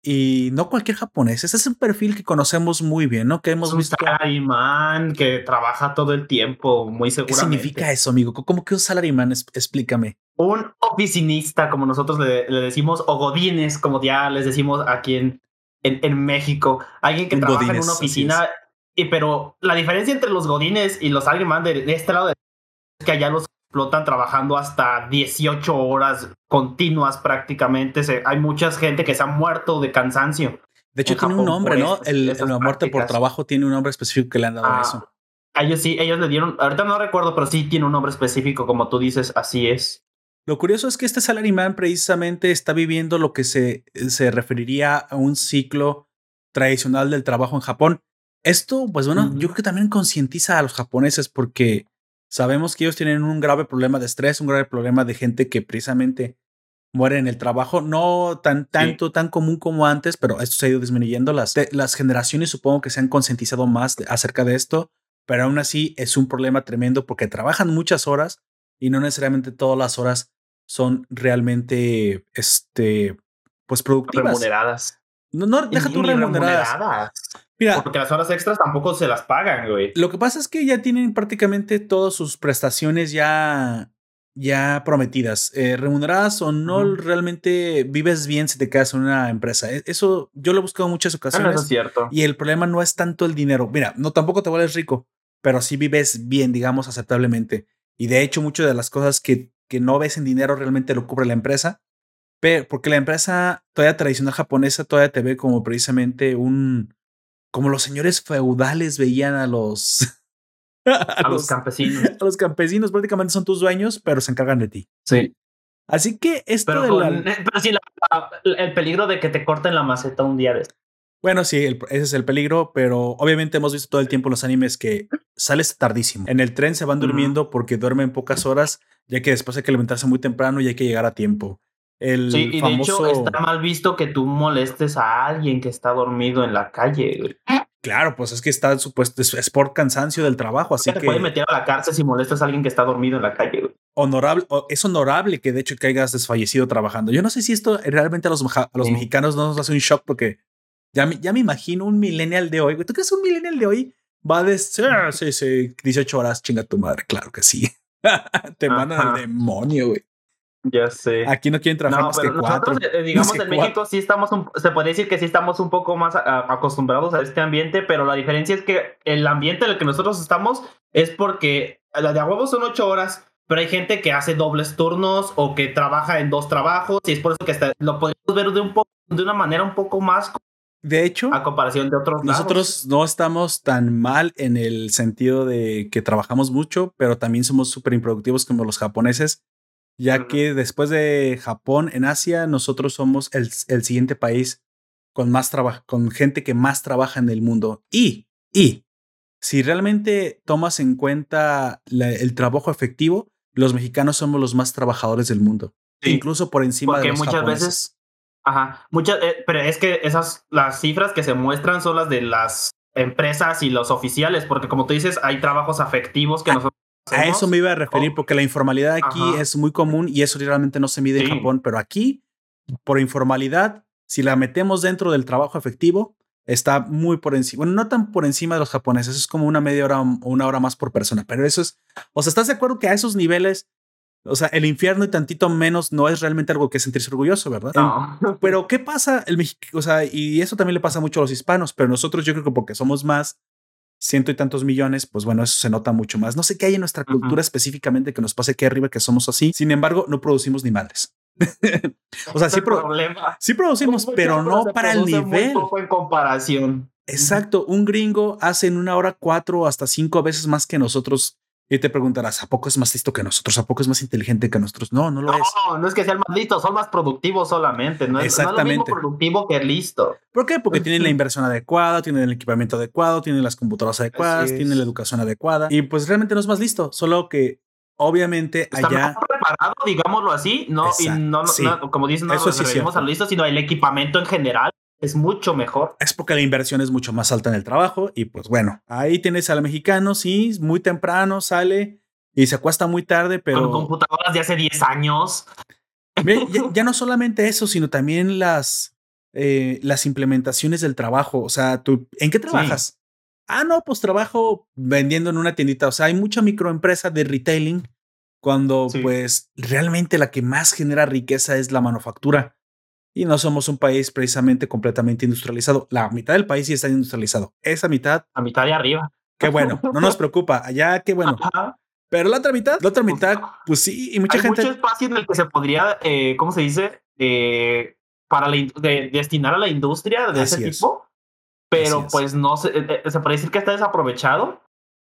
Y no cualquier japonés. Ese es un perfil que conocemos muy bien, ¿no? Que hemos un visto. salaryman que trabaja todo el tiempo, muy ¿Qué seguramente. significa eso, amigo? ¿Cómo que un salaryman? Es- explícame. Un oficinista, como nosotros le, le decimos, o godines, como ya les decimos aquí en, en, en México. Alguien que Un trabaja en una oficina. Y, pero la diferencia entre los godines y los salaryman de, de este lado de- es que allá los explotan trabajando hasta 18 horas continuas prácticamente. Se- hay mucha gente que se ha muerto de cansancio. De hecho, En tiene un nombre, ¿no? El, la muerte por trabajo tiene un nombre específico que le han dado a Ah, eso. a ellos sí, ellos le dieron, ahorita no recuerdo, pero sí tiene un nombre específico, como tú dices, así es. Lo curioso es que este salaryman precisamente está viviendo lo que se, se referiría a un ciclo tradicional del trabajo en Japón. Esto, pues bueno, yo creo que también concientiza a los japoneses porque sabemos que ellos tienen un grave problema de estrés, un grave problema de gente que precisamente muere en el trabajo, no tan tanto, tan común como antes, pero esto se ha ido disminuyendo. Las, de- las generaciones supongo que se han concientizado más de- acerca de esto, pero aún así es un problema tremendo porque trabajan muchas horas y no necesariamente todas las horas son realmente, este, pues productivas. Remuneradas. No, no, deja ni remuneradas. remuneradas. Mira, Porque las horas extras tampoco se las pagan, güey. lo que pasa es que ya tienen prácticamente todas sus prestaciones ya, ya prometidas, eh, remuneradas o no realmente vives bien si te quedas en una empresa. E- Eso yo lo he buscado en muchas Ah, no, ocasiones eso es cierto. y el problema no es tanto el dinero. Mira, no tampoco te vuelves rico, pero sí vives bien, digamos, aceptablemente. Y de hecho, muchas de las cosas que, que no ves en dinero realmente lo cubre la empresa. Pero porque la empresa todavía tradicional japonesa todavía te ve como precisamente un como los señores feudales veían a los A los campesinos. a los campesinos prácticamente son tus dueños, pero se encargan de ti. Sí. Así que esto Pero, de con- la- pero sí, la- la- el peligro de que te corten la maceta un día de Bueno, sí, el- ese es el peligro, pero obviamente hemos visto todo el tiempo en los animes que sales tardísimo. En el tren se van durmiendo porque duermen pocas horas, ya que después hay que levantarse muy temprano y hay que llegar a tiempo. El Sí, y famoso... de hecho está mal visto que tú molestes a alguien que está dormido en la calle. güey. Claro, pues es que está supuesto, es, por cansancio del trabajo, así te que puede meter a la cárcel si molestas a alguien que está dormido en la calle. güey. honorable, es honorable que de hecho caigas desfallecido trabajando. Yo no sé si esto realmente a los, meja- a los Sí. mexicanos no nos hace un shock porque ya, me- ya me imagino un millennial de hoy. güey. ¿Tú crees un millennial de hoy va a decir, "Ah, sí, sí, 18 horas, chinga tu madre? Claro que sí. Te mandan al demonio, güey. Ya sé. Aquí no quieren trabajar No, más que pero cuatro. nosotros, eh, digamos, más que en México sí estamos, un- se puede decir que sí estamos un poco más a- acostumbrados a este ambiente, pero la diferencia es que el ambiente en el que nosotros estamos es porque la de a huevo son ocho horas, pero hay gente que hace dobles turnos o que trabaja en dos trabajos y es por eso que hasta lo podemos ver de un poco, de una manera un poco más De hecho, a comparación de otros lados. nosotros no estamos tan mal en el sentido de que trabajamos mucho, pero también somos súper improductivos como los japoneses, ya que después de Japón en Asia, nosotros somos el, el siguiente país con más trabajo, con gente que más trabaja en el mundo. Y, y, si realmente tomas en cuenta la- el trabajo efectivo, los mexicanos somos los más trabajadores del mundo, Sí. incluso por encima Porque de los muchas japoneses. veces- Ajá, muchas, eh, pero es que esas, las cifras que se muestran son las de las empresas y los oficiales, porque como tú dices, hay trabajos afectivos que nosotros A eso me iba a referir, Oh. porque la informalidad aquí Ajá. es muy común y eso realmente no se mide en Sí. Japón, pero aquí, por informalidad, si la metemos dentro del trabajo efectivo, está muy por encima, bueno, no tan por encima de los japoneses, es como una media hora o una hora más por persona, pero eso es, o sea, ¿estás de acuerdo que a esos niveles, o sea, el infierno y tantito menos no es realmente algo que sentirse orgulloso, ¿verdad? No. Pero ¿qué pasa? El Mexi- o sea, y eso también le pasa mucho a los hispanos, pero nosotros yo creo que porque somos más ciento y tantos millones, pues bueno, eso se nota mucho más. No sé qué hay en nuestra cultura específicamente que nos pase aquí arriba que somos así. Sin embargo, no producimos ni madres. o sea, sí, pro- problema. sí producimos, pero no para el muy nivel. poco en comparación. Exacto, un gringo hace en una hora cuatro hasta cinco veces más que nosotros. Y te preguntarás, ¿a poco es más listo que nosotros? ¿A poco es más inteligente que nosotros? No, no lo es. No, no es que sean más listos, son más productivos solamente. No es, no es lo mismo productivo que listo. ¿Por qué? Porque tienen la inversión adecuada, tienen el equipamiento adecuado, tienen las computadoras adecuadas, tienen la educación adecuada y pues realmente no es más listo, solo que obviamente Está allá mejor preparado, digámoslo así. No, y Exacto, no, no- sí. no- como dicen, no Eso nos sí referimos a lo listo, sino el equipamiento en general es mucho mejor. es porque la inversión es mucho más alta en el trabajo y pues bueno, ahí tienes al mexicano, sí, muy temprano sale y se acuesta muy tarde, Con pero computadoras de hace 10 años. Ya no solamente eso, sino también las eh, las implementaciones del trabajo. O sea, tú, ¿en qué trabajas? Ah, no, pues trabajo vendiendo en una tiendita. O sea, hay mucha microempresa de retailing cuando pues realmente la que más genera riqueza es la manufactura. Y no somos un país precisamente completamente industrializado. La mitad del país sí está industrializado. Esa mitad. La mitad de arriba. Qué bueno, no nos preocupa. Allá, qué bueno. Pero la otra mitad, la otra mitad, pues sí, y mucha hay gente. mucho espacio en el que se podría, eh, ¿cómo se dice? Eh, para destinar a la industria de ese tipo. Pero pues no se, eh, se puede decir que está desaprovechado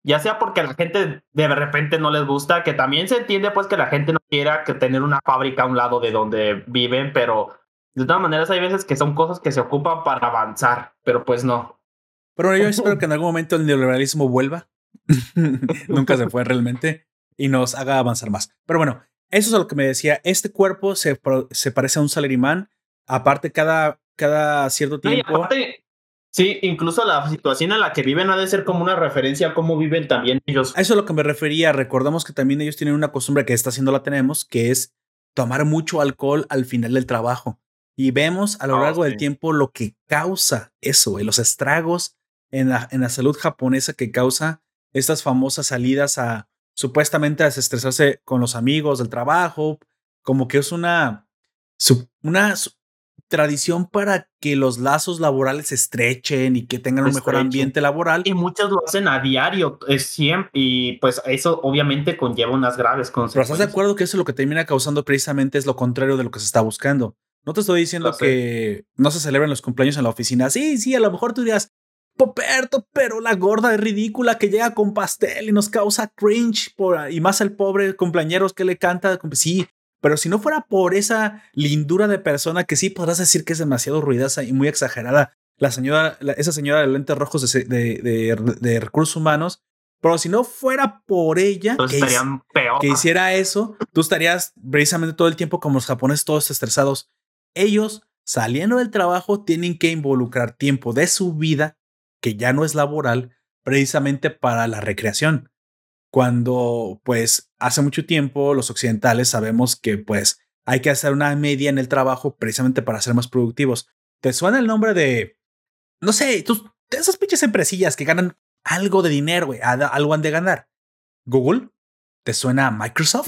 ya sea porque a la gente de repente no les gusta, que también se entiende pues que la gente no quiera que tener una fábrica a un lado de donde viven, pero de todas maneras hay veces que son cosas que se ocupan para avanzar, pero pues no. Pero yo espero que en algún momento el neoliberalismo vuelva. Nunca se fue realmente y nos haga avanzar más. Pero bueno, eso es lo que me decía. Este cuerpo se, se parece a un salarimán. Aparte, cada, cada cierto tiempo. Sí, incluso la situación en la que viven ha de ser como una referencia a cómo viven también ellos. A eso es lo que me refería. Recordamos que también ellos tienen una costumbre que esta haciendo la tenemos, que es tomar mucho alcohol al final del trabajo. Y vemos a lo ah, largo del tiempo lo que causa eso, los estragos en la, en la salud japonesa que causa estas famosas salidas a supuestamente a desestresarse con los amigos del trabajo, como que es una, una tradición para que los lazos laborales se estrechen y que tengan un mejor ambiente laboral. Y muchos lo hacen a diario, es siempre, y pues eso obviamente conlleva unas graves consecuencias. Pero estás de acuerdo que eso lo que termina causando precisamente es lo contrario de lo que se está buscando. No te estoy diciendo que no se celebran los cumpleaños en la oficina. Sí, sí, a lo mejor tú dirías, Poperto, pero la gorda es ridícula que llega con pastel y nos causa cringe por, y más el pobre cumpleañeros que le canta. Sí, pero si no fuera por esa lindura de persona que sí podrás decir que es demasiado ruidosa y muy exagerada, la señora, esa señora de lentes rojos de, de, recursos humanos, pero si no fuera por ella que, que, hiciera eso, tú estarías precisamente todo el tiempo como los japoneses todos estresados. Ellos, saliendo del trabajo, tienen que involucrar tiempo de su vida, que ya no es laboral, precisamente para la recreación cuando pues hace mucho tiempo los occidentales sabemos que pues hay que hacer una media en el trabajo precisamente para ser más productivos. ¿Te suena el nombre de, no sé, tus, de esas pinches empresillas que ganan algo de dinero, güey, algo han de ganar? ¿Google? ¿Te suena Microsoft?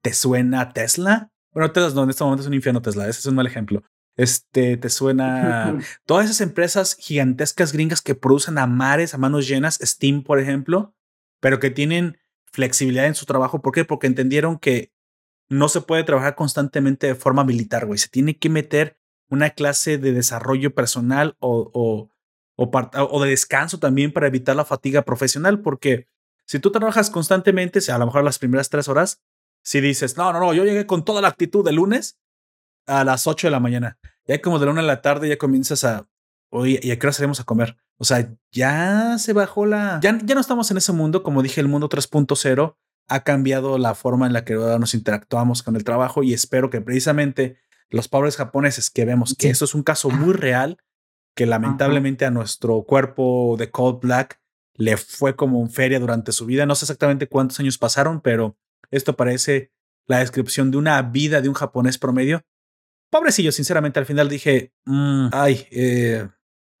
¿Te suena Tesla? Bueno, Tesla no, en este momento es un infierno Tesla, ese es un mal ejemplo. Este, te suena todas esas empresas gigantescas gringas que producen a mares, a manos llenas, Steam, por ejemplo, pero que tienen flexibilidad en su trabajo. ¿Por qué? Porque entendieron que no se puede trabajar constantemente de forma militar, güey. Se tiene que meter una clase de desarrollo personal o, o, o, de descanso también para evitar la fatiga profesional, porque si tú trabajas constantemente, a lo mejor las primeras tres horas, si dices, no, no, no, yo llegué con toda la actitud de lunes a las 8 de la mañana, ya como de la una de la tarde ya comienzas a, oye, ¿y a qué hora salimos a comer? O sea, ya se bajó la... Ya, ya no estamos en ese mundo, como dije, el mundo 3.0 ha cambiado la forma en la que nos interactuamos con el trabajo y espero que precisamente los pobres japoneses que vemos que eso es un caso muy real, que lamentablemente a nuestro cuerpo de Cold Black le fue como un feria durante su vida. No sé exactamente cuántos años pasaron, pero esto parece la descripción de una vida de un japonés promedio. Pobrecillo, sinceramente, al final dije, mm, ay, eh,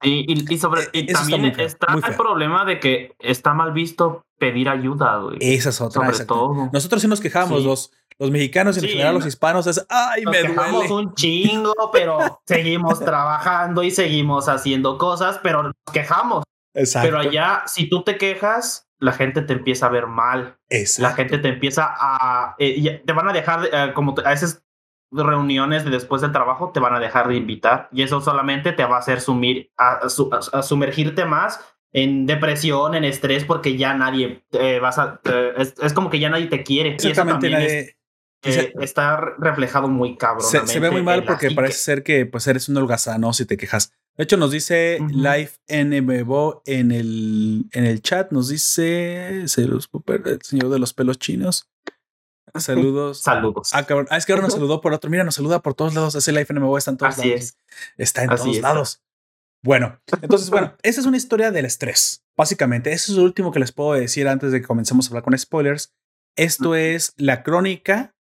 y, sobre, e, y también está, el problema de que está mal visto pedir ayuda, güey. Esa es otra. Sobre todo. Nosotros sí nos quejamos, los, los mexicanos y en general los hispanos, es, ay, nos me quejamos un chingo, pero seguimos trabajando y seguimos haciendo cosas, pero nos quejamos. Exacto. Pero allá, si tú te quejas, la gente te empieza a ver mal. Exacto. La gente te empieza a... Eh, te van a dejar, eh, como a veces reuniones de después del trabajo te van a dejar de invitar y eso solamente te va a hacer sumir, a, sumergirte más en depresión, en estrés, porque ya nadie eh, vas a, eh, es, como que ya nadie te quiere. Exactamente, nadie, eh, está reflejado muy cabrón. Se, ve muy mal porque parece ser que pues eres un holgazano si te quejas. De hecho, nos dice Life NMBO en el, en el chat, nos dice el señor de los pelos chinos. Saludos. Saludos. Ah, ah, es que ahora nos saludó por otro. Mira, nos saluda por todos lados. Ese live NMO está en todos Así lados. Es. Está en todos lados. Bueno, entonces, bueno, esa es una historia del estrés. Básicamente, eso es lo último que les puedo decir antes de que comencemos a hablar con spoilers. Esto es la crónica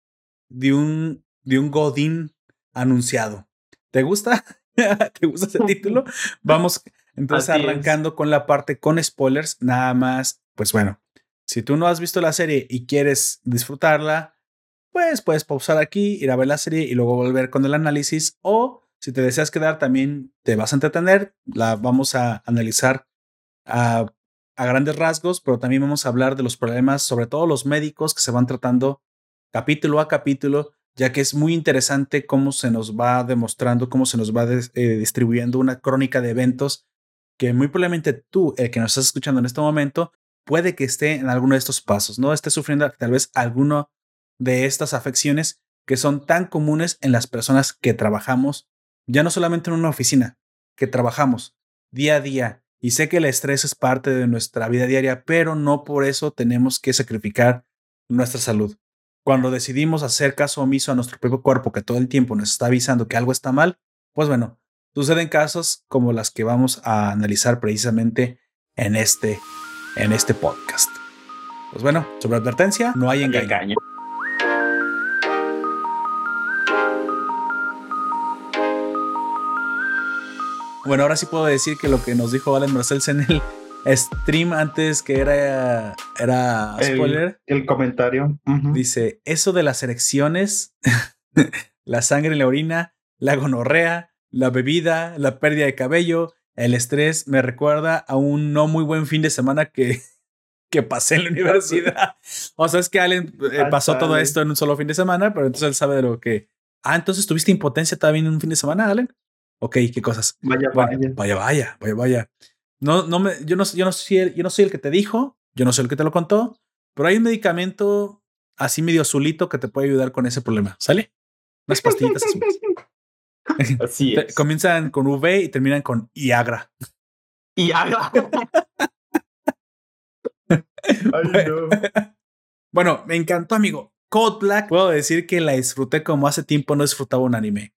de un, de un Godín anunciado. ¿Te gusta? ¿Te gusta ese título? Vamos entonces arrancando con la parte con spoilers, nada más, pues bueno, si tú no has visto la serie y quieres disfrutarla, pues puedes pausar aquí, ir a ver la serie y luego volver con el análisis o si te deseas quedar también te vas a entretener, la vamos a analizar a, a grandes rasgos, pero también vamos a hablar de los problemas, sobre todo los médicos que se van tratando capítulo a capítulo, ya que es muy interesante cómo se nos va demostrando, cómo se nos va eh, distribuyendo una crónica de eventos que muy probablemente tú, el que nos estás escuchando en este momento, puede que esté en alguno de estos pasos, no esté sufriendo tal vez alguno de estas afecciones que son tan comunes en las personas que trabajamos, ya no solamente en una oficina, que trabajamos día a día. Y sé que el estrés es parte de nuestra vida diaria, pero no por eso tenemos que sacrificar nuestra salud. Cuando decidimos hacer caso omiso a nuestro propio cuerpo que todo el tiempo nos está avisando que algo está mal, pues bueno, suceden casos como las que vamos a analizar precisamente en este, en este podcast. Pues bueno, sobre advertencia, no hay engaño. Bueno, ahora sí puedo decir que lo que nos dijo Valen Marcells en el stream antes que era, era spoiler. El, comentario. Dice, eso de las erecciones, la sangre en la orina, la gonorrea, la bebida, la pérdida de cabello, el estrés, me recuerda a un no muy buen fin de semana que, que pasé en la universidad. o sea, es que Allen eh, pasó todo esto en un solo fin de semana, pero entonces él sabe de lo que... Ah, entonces tuviste impotencia también en un fin de semana, Allen. Ok, qué cosas. Vaya, vaya. Vaya, vaya, vaya, vaya. No, no me, yo, no, yo, no soy el, yo no soy el que te dijo, yo no soy el que te lo contó, pero hay un medicamento así medio azulito que te puede ayudar con ese problema. ¿Sale? Unas pastillitas azules. Así es. Comienzan con V y terminan con Iagra. Iagra. bueno, bueno, me encantó, amigo. Code Black, puedo decir que la disfruté como hace tiempo no disfrutaba un anime.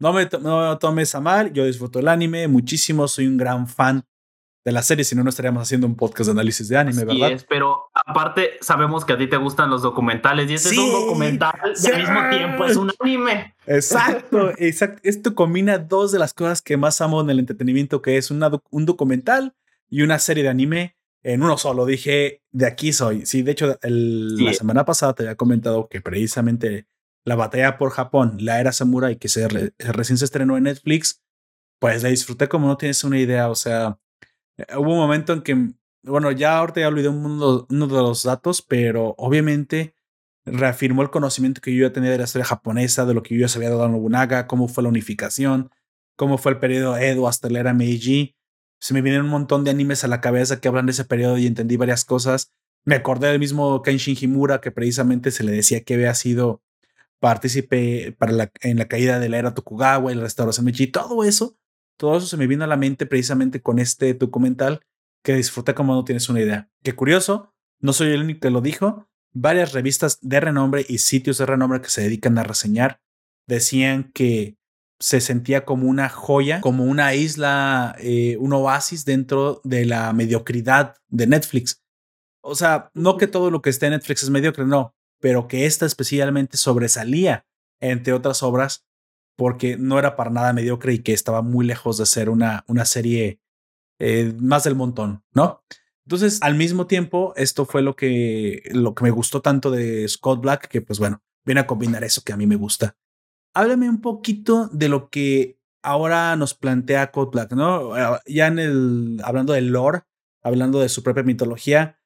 No me, no tomes a mal, yo disfruto el anime muchísimo, soy un gran fan de la serie, si no, no estaríamos haciendo un podcast de análisis de anime, ¿verdad? Es, pero aparte sabemos que a ti te gustan los documentales y este es un documental y al mismo tiempo es un anime. Exacto, exacto. Esto combina dos de las cosas que más amo en el entretenimiento, que es una, un documental y una serie de anime en uno solo. Dije, de aquí soy. Sí, de hecho, la semana pasada te había comentado que precisamente la batalla por Japón, la era samurai que se recién se estrenó en Netflix, pues la disfruté como no tienes una idea. O sea, hubo un momento en que, bueno, ya ahorita ya olvidé uno, de los datos, pero obviamente reafirmó el conocimiento que yo ya tenía de la historia japonesa, de lo que yo ya sabía de Oda Nobunaga, cómo fue la unificación, cómo fue el periodo Edo hasta la era Meiji. Se me vinieron un montón de animes a la cabeza que hablan de ese periodo y entendí varias cosas. Me acordé del mismo Kenshin Himura, que precisamente se le decía que había sido partícipe en la caída de la era Tokugawa y la restauración Meiji, todo eso, todo eso se me vino a la mente precisamente con este documental que disfruté como no tienes una idea. Qué curioso, no soy el único que lo dijo, varias revistas de renombre y sitios de renombre que se dedican a reseñar decían que se sentía como una joya, como una isla, eh, un oasis dentro de la mediocridad de Netflix. O sea, no que todo lo que esté en Netflix es mediocre, no, pero que esta especialmente sobresalía entre otras obras porque no era para nada mediocre y que estaba muy lejos de ser una, una serie eh, más del montón, ¿no? Entonces, al mismo tiempo, esto fue lo que, lo que me gustó tanto de Scott Black, que pues bueno, viene a combinar eso que a mí me gusta. Háblame un poquito de lo que ahora nos plantea Scott Black, ¿no? Ah, ya en el, hablando del lore, hablando de su propia mitología,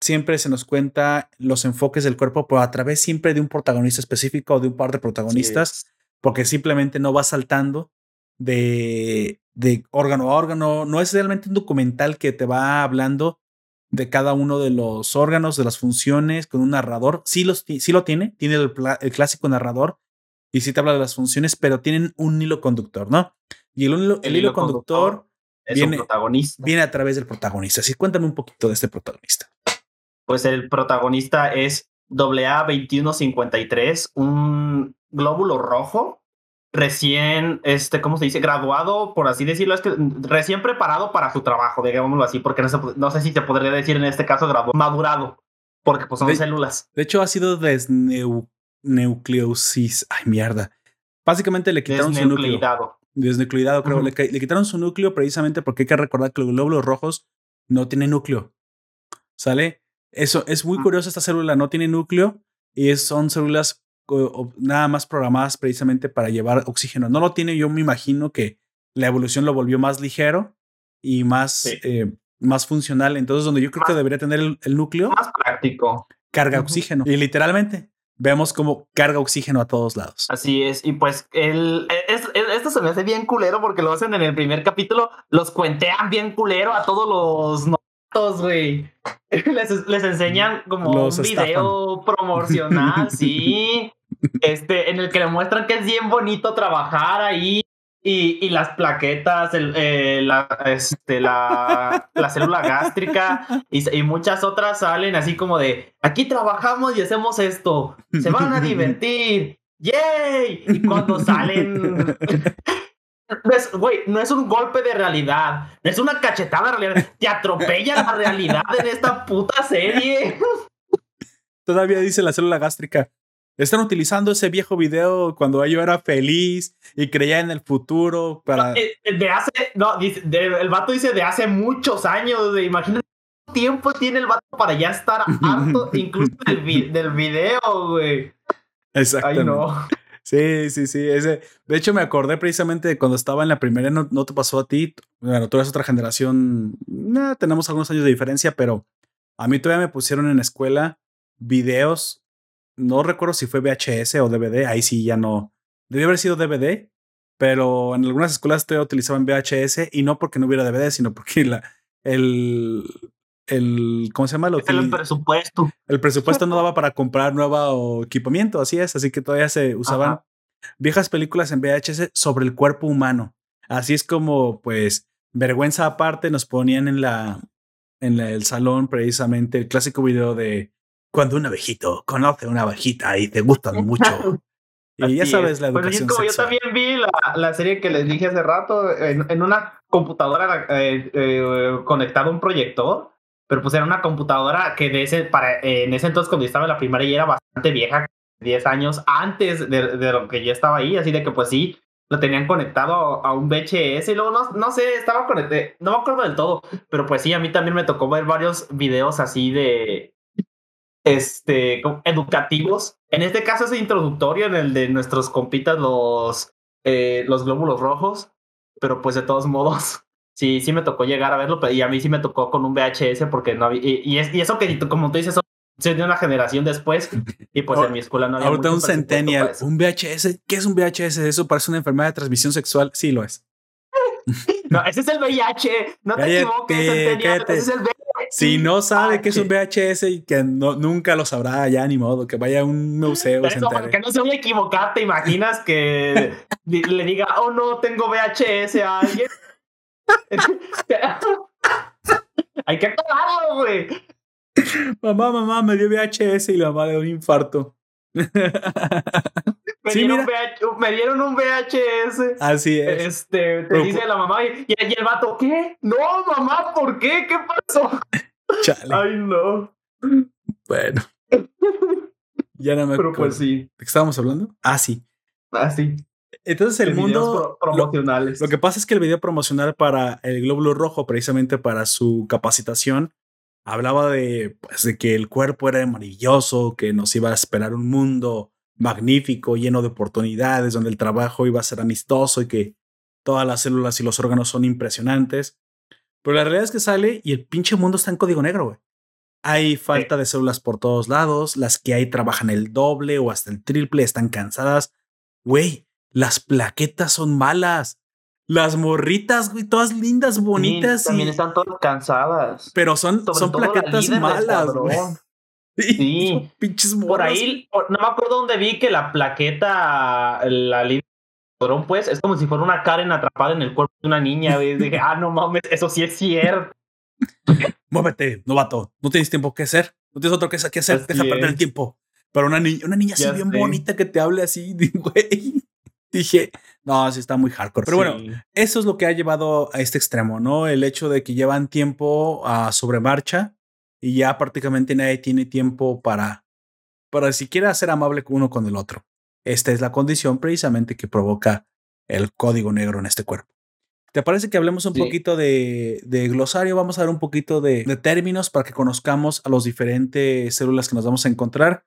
siempre se nos cuenta los enfoques del cuerpo, pero a través siempre de un protagonista específico o de un par de protagonistas, porque simplemente no va saltando de, de órgano a órgano. No es realmente un documental que te va hablando de cada uno de los órganos, de las funciones, con un narrador. Sí, los, sí lo tiene, tiene el, clásico narrador y sí te habla de las funciones, pero tienen un hilo conductor, ¿no? Y el, el, hilo, conductor, viene, viene a través del protagonista. Así cuéntame un poquito de este protagonista pues el protagonista es AA2153, un glóbulo rojo recién, este, ¿cómo se dice? Graduado, por así decirlo, es que recién preparado para su trabajo, digámoslo así, porque no, sé si se podría decir en este caso graduado, madurado, porque pues son células. De hecho, ha sido desnucleosis. Ay, mierda. Básicamente le quitaron su núcleo. desnucleidado, creo. le, le, quitaron su núcleo precisamente porque hay que recordar que los glóbulos rojos no tienen núcleo. ¿Sale? Eso es muy curioso. Esta célula no tiene núcleo y son células nada más programadas precisamente para llevar oxígeno. No lo tiene, yo me imagino que la evolución lo volvió más ligero y más, eh, más funcional. Entonces, donde yo creo que debería tener el, núcleo. Más práctico. Carga oxígeno. Y literalmente vemos como carga oxígeno a todos lados. Así es, y pues el, esto se me hace bien culero porque lo hacen en el primer capítulo, los cuentean bien culero a todos los novatos, güey. Les, les, enseñan como un video promocional, sí, este, en el que le muestran que es bien bonito trabajar ahí y, y, las plaquetas, el, eh, la, este, la, la, célula gástrica y, muchas otras salen así como de, aquí trabajamos y hacemos esto, se van a divertir, ¡yay! Y cuando salen... Güey, no es un golpe de realidad, es una cachetada de realidad, te atropella la realidad en esta puta serie. Todavía dice la célula gástrica, están utilizando ese viejo video cuando yo era feliz y creía en el futuro para... Eh, de hace, no, el vato dice de hace muchos años, de, imagínate cuánto tiempo tiene el vato para ya estar harto incluso del, del video, güey. Exacto. no. Sí, sí, sí. Ese, de hecho, me acordé precisamente de cuando estaba en la primera, no, no te pasó a ti. Bueno, tú eres otra generación. tenemos algunos años de diferencia, pero a mí todavía me pusieron en escuela videos no recuerdo si fue VHS o DVD, ahí sí ya no. Debió haber sido DVD, pero en algunas escuelas todavía utilizaban VHS y no porque no hubiera DVD, sino porque la, el, el, ¿cómo se llama? el presupuesto. El presupuesto no daba para comprar nuevo equipamiento, así es, así que todavía se usaban viejas películas en VHS sobre el cuerpo humano. Así es como, pues, vergüenza aparte, nos ponían en la, en el salón precisamente el clásico video de cuando un abejito conoce a una abejita y te gustan mucho. y ya sabes la educación Yo también vi la, la, serie que les dije hace rato en, en una computadora eh, eh, conectada a un proyector, pero pues era una computadora que de ese, para, en ese entonces cuando yo estaba en la primaria ya era bastante vieja, 10 años antes de, de, lo que yo estaba ahí, así de que pues sí, lo tenían conectado a, un VHS y luego no, no sé, estaba conectado, no me acuerdo del todo, pero pues sí, a mí también me tocó ver varios videos así de, este, educativos. En este caso es introductorio en el de nuestros compitas los, eh, los glóbulos rojos, pero pues de todos modos, sí, sí me tocó llegar a verlo, y a mí sí me tocó con un VHS porque no había, y, es, y eso que como tú dices, se dio una generación después y pues en mi escuela no había Ahorita un centennial, un VHS, ¿qué es un VHS? ¿Eso parece una enfermedad de transmisión sexual? Sí lo es. no, ese es el VIH, no te equivoques, centennial, ese es el VIH. Si no sabe que es un VHS y que no, nunca lo sabrá ya ni modo, que vaya a un museo. Eso, que no se voy a equivocar, ¿te imaginas que le diga, oh no, tengo VHS a alguien? Hay que aclararlo, güey. Mamá, mamá, me dio VHS y la mamá le dio un infarto. Me, dieron me, dieron un VHS. Así es. Este, te dice la mamá y, y, el vato, ¿qué? No, mamá, ¿por qué? ¿Qué pasó? Chale. Ay, no. Bueno. Ya no me Pero pues sí. ¿De qué estábamos hablando? Ah, sí. Ah, sí. Entonces el, mundo promocionales. Lo, lo, que pasa es que el video promocional para el glóbulo rojo, precisamente para su capacitación, hablaba de, pues, de que el cuerpo era maravilloso, que nos iba a esperar un mundo magnífico, lleno de oportunidades, donde el trabajo iba a ser amistoso y que todas las células y los órganos son impresionantes. Pero la realidad es que sale y el pinche mundo está en código negro, güey. Hay falta de células por todos lados, las que hay trabajan el doble o hasta el triple, están cansadas. Güey, las plaquetas son malas. Las morritas, güey, todas lindas, bonitas. también están todas cansadas. Pero son, son plaquetas malas, güey. Sí. Pinches Por ahí, no me acuerdo dónde vi que la plaqueta, la línea pues, es como si fuera una Karen atrapada en el cuerpo de una niña. Dije, ah, no mames, eso sí es cierto. Muévete, novato. No tienes tiempo que hacer. No tienes otro que, que hacer. Deja perder el tiempo. Pero una, niña, una niña así bien bonita que te hable así, güey. Dije, no, así está muy hardcore. Pero bueno, eso es lo que ha llevado a este extremo, ¿no? El hecho de que llevan tiempo a sobremarcha y ya prácticamente nadie tiene tiempo para, para siquiera ser amable uno con el otro. Esta es la condición precisamente que provoca el código negro en este cuerpo. ¿Te parece que hablemos un poquito de, glosario? Vamos a dar un poquito de, términos para que conozcamos a las diferentes células que nos vamos a encontrar.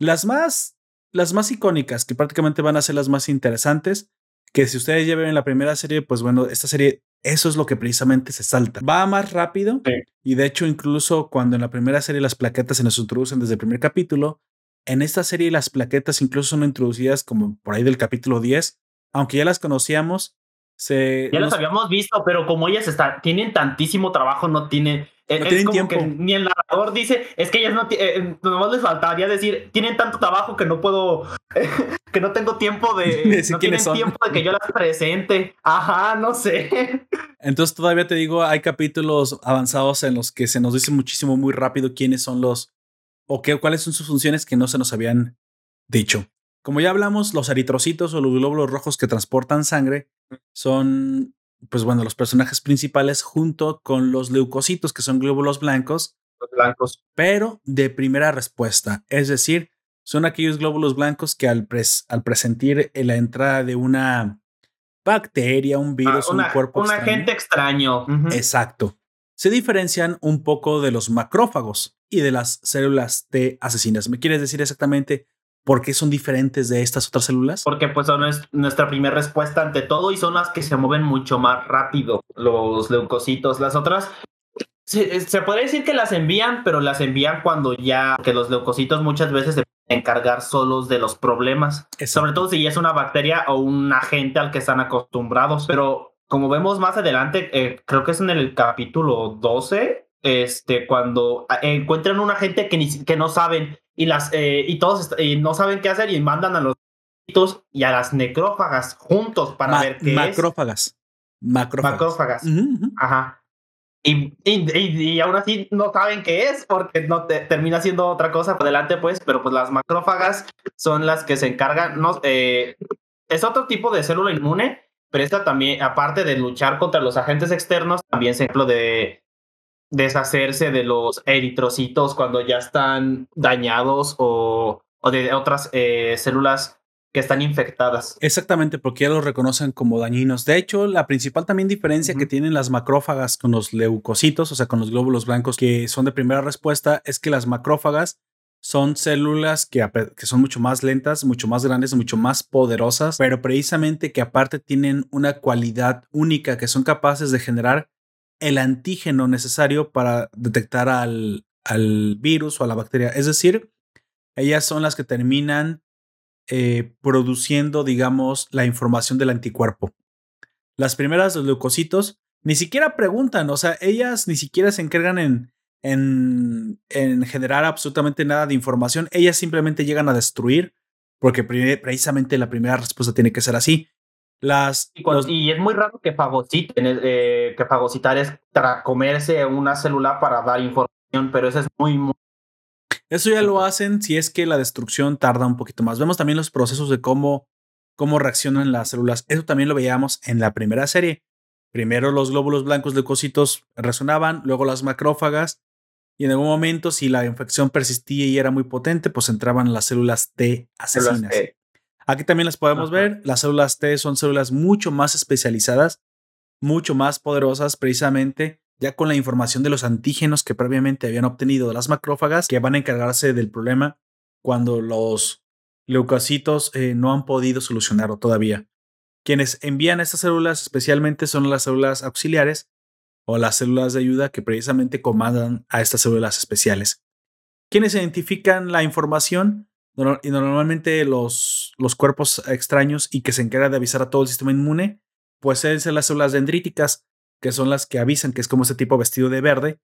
Las más, las más icónicas, que prácticamente van a ser las más interesantes, que si ustedes ya ven la primera serie, pues bueno, esta serie, eso es lo que precisamente se salta. Va más rápido y de hecho incluso cuando en la primera serie las plaquetas se nos introducen desde el primer capítulo, en esta serie las plaquetas incluso son introducidas como por ahí del capítulo 10, aunque ya las conocíamos, ya los habíamos visto, pero como ellas están, tienen tantísimo trabajo, no tienen. E, es como que ni el narrador dice, es que ellas no tienen, eh, les faltaría decir, tienen tanto trabajo que no puedo, que no tengo tiempo de, no tienen tiempo de que yo las presente. Ajá, no sé. Entonces todavía te digo, hay capítulos avanzados en los que se nos dice muchísimo muy rápido quiénes son los, o qué, cuáles son sus funciones que no se nos habían dicho. Como ya hablamos, los eritrocitos o los glóbulos rojos que transportan sangre son, pues bueno, los personajes principales junto con los leucocitos, que son glóbulos blancos. Los blancos. Pero de primera respuesta. Es decir, son aquellos glóbulos blancos que al, al presentir la entrada de una bacteria, un virus, un cuerpo un agente extraño. Exacto. Se diferencian un poco de los macrófagos y de las células T asesinas. ¿Me quieres decir exactamente ¿Por qué son diferentes de estas otras células? Porque pues son nuestra primera respuesta ante todo y son las que se mueven mucho más rápido, los leucocitos. Las otras, se, se podría decir que las envían, pero las envían cuando ya, que los leucocitos muchas veces se encargar solos de los problemas. Sobre todo si es una bacteria o un agente al que están acostumbrados. Pero como vemos más adelante, eh, creo que es en el capítulo 12, este, cuando ah, encuentran un agente que, ni, que no saben y, las, eh, y todos y no saben qué hacer y mandan a los y a las necrófagas juntos para ver qué macrófagas. es. Macrófagas. Macrófagas. Ajá. Y, y, y, aún así no saben qué es porque no te, termina siendo otra cosa por delante, pues, pero pues las macrófagas son las que se encargan, no, eh, es otro tipo de célula inmune, pero esta también, aparte de luchar contra los agentes externos, también se ejemplo de deshacerse de los eritrocitos cuando ya están dañados o, o de otras eh, células que están infectadas. Exactamente, porque ya los reconocen como dañinos. De hecho, la principal también diferencia que tienen las macrófagas con los leucocitos, o sea, con los glóbulos blancos que son de primera respuesta, es que las macrófagas son células que, que, son mucho más lentas, mucho más grandes, mucho más poderosas, pero precisamente que aparte tienen una cualidad única que son capaces de generar el antígeno necesario para detectar al, al virus o a la bacteria. Es decir, ellas son las que terminan eh, produciendo, digamos, la información del anticuerpo. Las primeras, los leucocitos, ni siquiera preguntan, o sea, ellas ni siquiera se encargan en, en, en generar absolutamente nada de información, ellas simplemente llegan a destruir, porque precisamente la primera respuesta tiene que ser así. Las, y, es muy raro que fagociten, eh, que fagocitar es comerse una célula para dar información, pero eso es muy, muy... Eso ya lo hacen si es que la destrucción tarda un poquito más. Vemos también los procesos de cómo, cómo reaccionan las células. Eso también lo veíamos en la primera serie. Primero los glóbulos blancos leucocitos resonaban, luego las macrófagas, y en algún momento, si la infección persistía y era muy potente, pues entraban las células T asesinas. Aquí también las podemos ver. Las células T son células mucho más especializadas, mucho más poderosas, precisamente ya con la información de los antígenos que previamente habían obtenido de las macrófagas, que van a encargarse del problema cuando los leucocitos eh, no han podido solucionarlo todavía. Quienes envían estas células especialmente son las células auxiliares o las células de ayuda que precisamente comandan a estas células especiales. Quienes identifican la información y normalmente los, los cuerpos extraños y que se encargan de avisar a todo el sistema inmune, pues ser las células dendríticas, que son las que avisan, que es como ese tipo vestido de verde,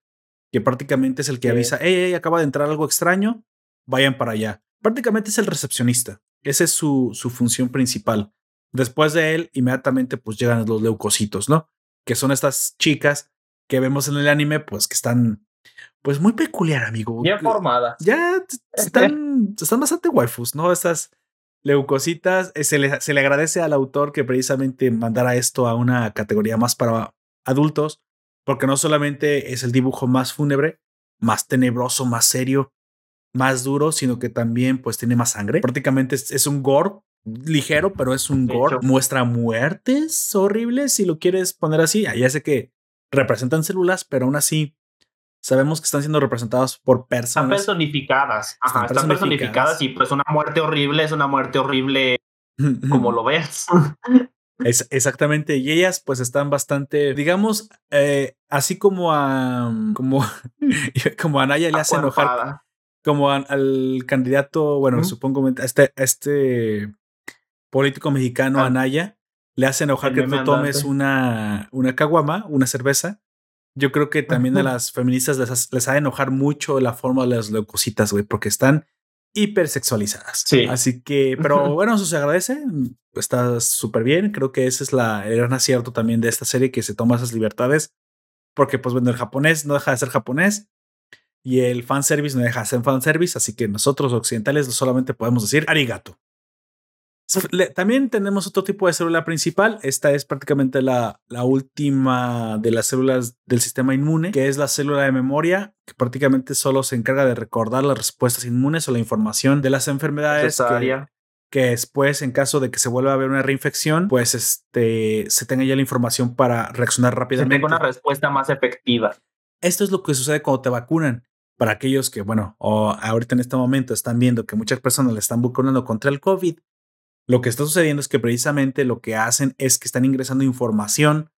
que prácticamente es el que avisa, hey, acaba de entrar algo extraño, vayan para allá. Prácticamente es el recepcionista. Esa es su, su función principal. Después de él, inmediatamente pues llegan los leucocitos, ¿no? Que son estas chicas que vemos en el anime, pues que están pues muy peculiar, amigo. Ya formada. Ya están, están bastante waifus, ¿no? Estas leucocitas. Eh, se le, se le agradece al autor que precisamente mandara esto a una categoría más para adultos, porque no solamente es el dibujo más fúnebre, más tenebroso, más serio, más duro, sino que también pues tiene más sangre. Prácticamente es, un gore ligero, pero es un gore. Muestra muertes horribles, si lo quieres poner así. Ya sé que representan células, pero aún así sabemos que están siendo representadas por personas. Están personificadas. Ajá, están, personificadas. y pues una muerte horrible es una muerte horrible como lo ves. Es, exactamente. Y ellas, pues, están bastante, digamos, eh, así como a como, como a Naya le hace enojar. Como al candidato, bueno, supongo, este, este político mexicano, Anaya, le hace enojar que tú tomes una, una caguama, una cerveza. Yo creo que también a las feministas les, les ha de enojar mucho la forma de las leucocitas, güey, porque están hipersexualizadas. Sí. Así que, pero bueno, eso se agradece. Está súper bien. Creo que ese es la, el gran acierto también de esta serie que se toma esas libertades. Porque, pues bueno, el japonés no deja de ser japonés y el fanservice no deja de ser fanservice. Así que nosotros occidentales solamente podemos decir arigato. También tenemos otro tipo de célula principal. Esta es prácticamente la, la, última de las células del sistema inmune, que es la célula de memoria, que prácticamente solo se encarga de recordar las respuestas inmunes o la información de las enfermedades. Que, que, después, en caso de que se vuelva a haber una reinfección, pues este, se tenga ya la información para reaccionar rápidamente. Se tenga una respuesta más efectiva. Esto es lo que sucede cuando te vacunan. Para aquellos que, bueno, o ahorita en este momento están viendo que muchas personas le están vacunando contra el COVID, lo que está sucediendo es que precisamente lo que hacen es que están ingresando información,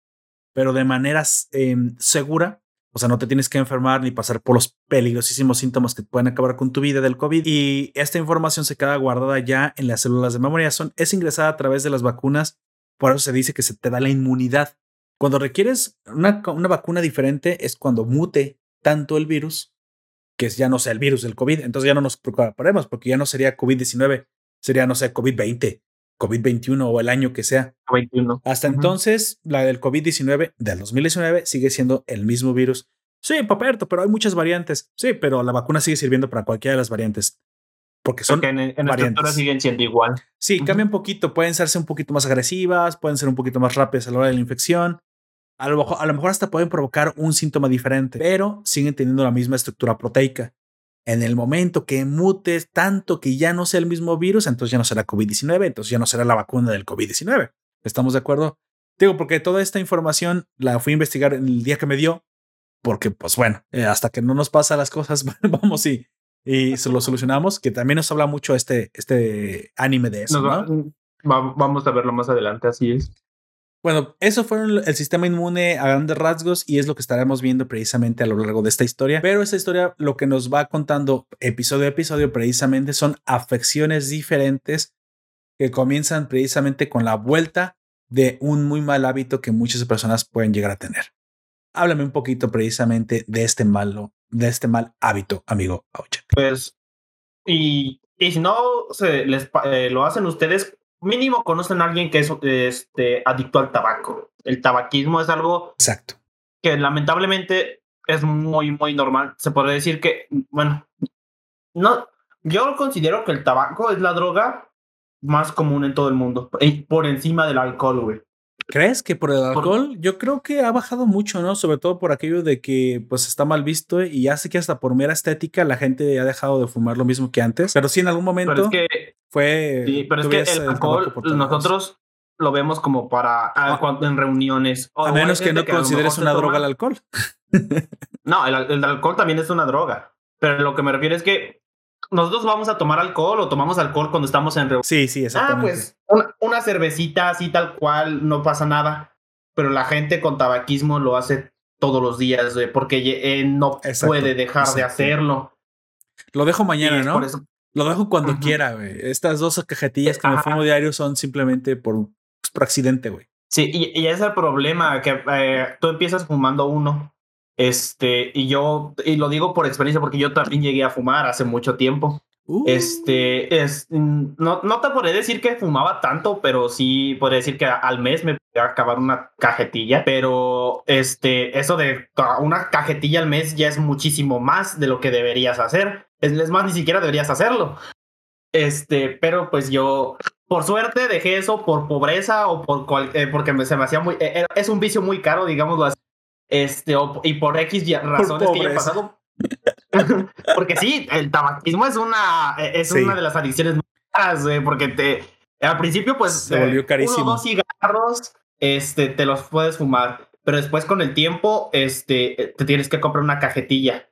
pero de manera em, segura. O sea, no te tienes que enfermar ni pasar por los peligrosísimos síntomas que pueden acabar con tu vida del COVID. Y esta información se queda guardada ya en las células de memoria. Son, es ingresada a través de las vacunas. Por eso se dice que se te da la inmunidad. Cuando requieres una, una vacuna diferente es cuando mute tanto el virus que ya no sea el virus del COVID. Entonces ya no nos preocuparemos porque ya no sería COVID-19, sería, no sé, COVID-20, COVID-21 o el año que sea. 21. Hasta entonces, la del COVID-19 del 2019 sigue siendo el mismo virus. Sí, Paperto, pero hay muchas variantes. Sí, pero la vacuna sigue sirviendo para cualquiera de las variantes. Porque son en, en variantes. siguen siendo igual. Sí, cambian un poquito. Pueden serse un poquito más agresivas, pueden ser un poquito más rápidas a la hora de la infección. A lo, mejor, a lo mejor hasta pueden provocar un síntoma diferente, pero siguen teniendo la misma estructura proteica. En el momento que mutes tanto que ya no sea el mismo virus, entonces ya no será COVID-19, entonces ya no será la vacuna del COVID-19. ¿Estamos de acuerdo? Digo, porque toda esta información la fui a investigar el día que me dio, porque pues bueno, eh, hasta que no nos pasa las cosas, vamos y, y se lo solucionamos, que también nos habla mucho este, este anime de eso. vamos a verlo más adelante, así es. Bueno, eso fue el sistema inmune a grandes rasgos y es lo que estaremos viendo precisamente a lo largo de esta historia. Pero esta historia lo que nos va contando episodio a episodio precisamente son afecciones diferentes que comienzan precisamente con la vuelta de un muy mal hábito que muchas personas pueden llegar a tener. Háblame un poquito precisamente de este malo, de este mal hábito, amigo Pues, y, y si no se les, eh, lo hacen ustedes, mínimo conocen a alguien que es este, adicto al tabaco. El tabaquismo es algo Exacto. que lamentablemente es muy, muy normal. Se puede decir que, bueno, no, yo considero que el tabaco es la droga más común en todo el mundo, por encima del alcohol, güey. ¿Crees que por el alcohol? Yo creo que ha bajado mucho, ¿no? Sobre todo por aquello de que pues está mal visto y hace que hasta por mera estética la gente ha dejado de fumar lo mismo que antes. Pero sí en algún momento fue... Sí, pero es que el alcohol nosotros lo vemos como para ah, ah. en reuniones. a menos que no consideres una droga el alcohol. no, el, el alcohol también es una droga. Pero lo que me refiero es que nosotros vamos a tomar alcohol o tomamos alcohol cuando estamos en reunión. Sí, sí, exactamente. Ah, pues una, cervecita así tal cual, no pasa nada. Pero la gente con tabaquismo lo hace todos los días, porque no puede dejar de hacerlo. Lo dejo mañana, ¿no? Lo dejo cuando quiera, güey. Estas dos cajetillas que me fumo diario son simplemente por, pues, por accidente, güey. Sí, y, y, es el problema, que eh, tú empiezas fumando uno este, y yo, y lo digo por experiencia porque yo también llegué a fumar hace mucho tiempo. Uh. Este, es, no, no te podría decir que fumaba tanto, pero sí podría decir que al mes me podía acabar una cajetilla, pero este, eso de una cajetilla al mes ya es muchísimo más de lo que deberías hacer. Es, más, ni siquiera deberías hacerlo. Este, pero pues yo, por suerte, dejé eso por pobreza o por cual, eh, porque se me hacía muy, eh, es un vicio muy caro, digámoslo así. Este, y por X razones que he pasado. porque sí, el tabaquismo es una, es una de las adicciones más porque te, Al principio, pues. Se volvió carísimo. Uno, dos cigarros, este, te los puedes fumar. Pero después, con el tiempo, este, te tienes que comprar una cajetilla.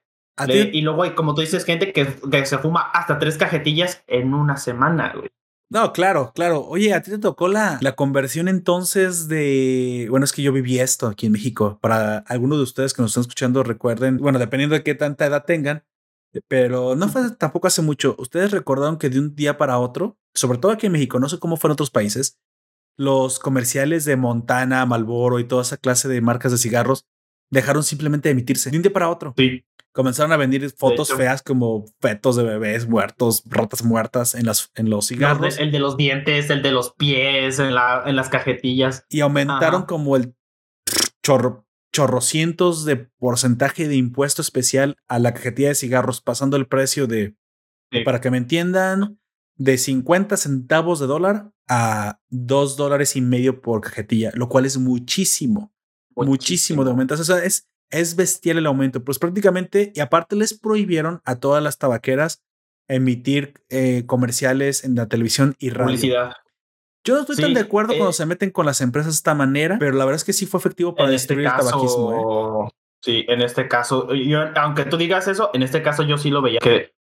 y luego hay, como tú dices, gente que, que se fuma hasta tres cajetillas en una semana, güey. No, claro, claro. Oye, a ti te tocó la, la conversión entonces de. Bueno, es que yo viví esto aquí en México. Para algunos de ustedes que nos están escuchando, recuerden, bueno, dependiendo de qué tanta edad tengan, pero no fue tampoco hace mucho. Ustedes recordaron que de un día para otro, sobre todo aquí en México, no sé cómo fueron otros países, los comerciales de Montana, Malboro y toda esa clase de marcas de cigarros dejaron simplemente de emitirse de un día para otro. Sí comenzaron a venir fotos feas como fetos de bebés muertos, rotas muertas en, las, en los cigarros. el de los dientes, el de los pies, en, la, en las cajetillas. Y aumentaron como el chorro, chorrocientos de porcentaje de impuesto especial a la cajetilla de cigarros, pasando el precio de, para que me entiendan, de 50 centavos de dólar a 2 dólares y medio por cajetilla, lo cual es muchísimo, muchísimo, de aumento. O sea, es, es bestial el aumento. Pues prácticamente, y aparte les prohibieron a todas las tabaqueras emitir eh, comerciales en la televisión y radio. Publicidad. Yo no estoy tan de acuerdo cuando eh se meten con las empresas de esta manera, pero la verdad es que sí fue efectivo para este destruir el tabaquismo. ¿eh? Sí, en este caso, aunque tú digas eso, en este caso yo sí lo veía que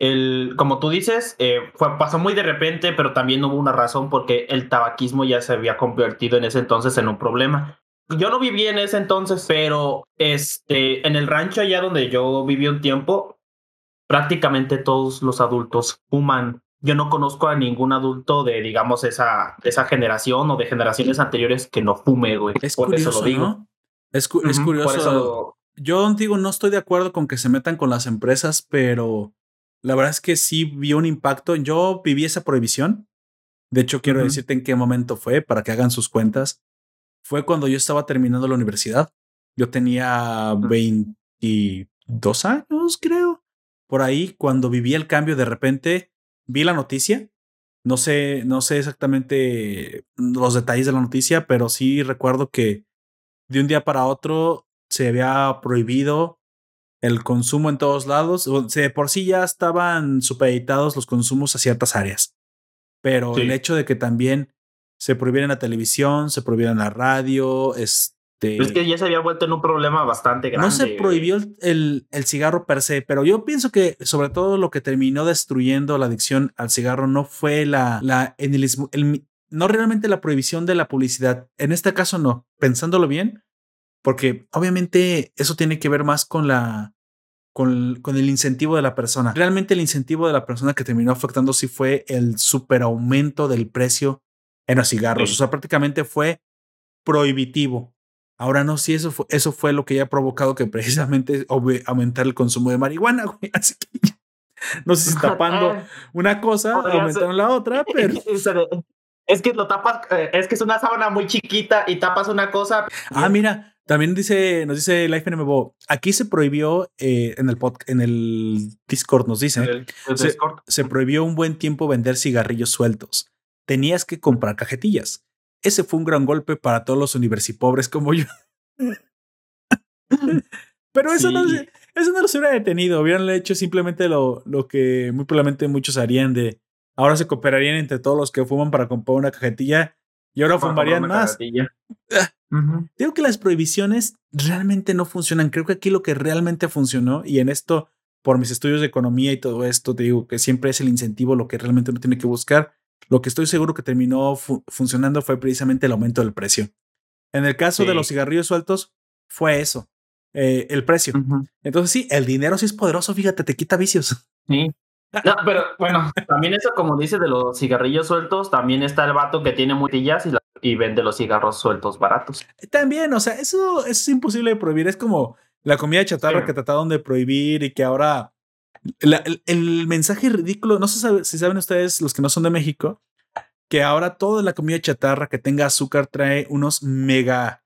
el, como tú dices, fue, pasó muy de repente, pero también hubo una razón porque el tabaquismo ya se había convertido en ese entonces en un problema. Yo no viví en ese entonces, pero este, en el rancho allá donde yo viví un tiempo, prácticamente todos los adultos fuman. Yo no conozco a ningún adulto de, digamos, esa, esa generación o de generaciones anteriores que no fume, güey. Es curioso, eso lo digo. Es, curioso. Yo digo, no estoy de acuerdo con que se metan con las empresas, pero la verdad es que sí vi un impacto. Yo viví esa prohibición. De hecho, quiero decirte en qué momento fue para que hagan sus cuentas fue cuando yo estaba terminando la universidad. Yo tenía 22 años, creo. Por ahí, cuando viví el cambio, de repente vi la noticia. No sé, no sé exactamente los detalles de la noticia, pero sí recuerdo que de un día para otro se había prohibido el consumo en todos lados. De por sí ya estaban supeditados los consumos a ciertas áreas. Pero el hecho de que también se prohibieron la televisión, se prohibieron la radio, este... Es que ya se había vuelto en un problema bastante grande. No se prohibió el, el, cigarro per se, pero yo pienso que sobre todo lo que terminó destruyendo la adicción al cigarro no fue la, la en el, no realmente la prohibición de la publicidad. En este caso no, pensándolo bien, porque obviamente eso tiene que ver más con la con, con, el incentivo de la persona. Realmente el incentivo de la persona que terminó afectando sí fue el super aumento del precio en los cigarros. O sea, prácticamente fue prohibitivo. Ahora no, si eso fue, eso fue lo que ya ha provocado que precisamente aumentar el consumo de marihuana, güey. Así que no sé si tapando una cosa, aumentaron la otra, pero. Es que lo tapas, eh, es que es una sábana muy chiquita y tapas una cosa. Ah, mira, también dice, nos dice Life NMBO, aquí se prohibió eh, en el en el Discord, nos dice, se prohibió un buen tiempo vender cigarrillos sueltos tenías que comprar cajetillas. Ese fue un gran golpe para todos los universipobres como yo. Pero eso, no, eso no los hubiera detenido. Hubieran hecho simplemente lo, lo que muy probablemente muchos harían de ahora se cooperarían entre todos los que fuman para comprar una cajetilla y ahora fumarían más. Digo que las prohibiciones realmente no funcionan. Creo que aquí lo que realmente funcionó, y en esto, por mis estudios de economía y todo esto, te digo que siempre es el incentivo lo que realmente uno tiene que buscar. Lo que estoy seguro que terminó funcionando fue precisamente el aumento del precio. En el caso de los cigarrillos sueltos, fue eso, eh, el precio. Entonces sí, el dinero sí es poderoso, fíjate, te quita vicios. Sí. No, pero bueno, también eso como dice de los cigarrillos sueltos, también está el vato que tiene mutillas y, y vende los cigarros sueltos baratos. También, o sea, eso, es imposible de prohibir. Es como la comida chatarra que trataron de prohibir y que ahora el, mensaje ridículo, no sé si saben ustedes, los que no son de México, que ahora toda la comida chatarra que tenga azúcar trae unos mega,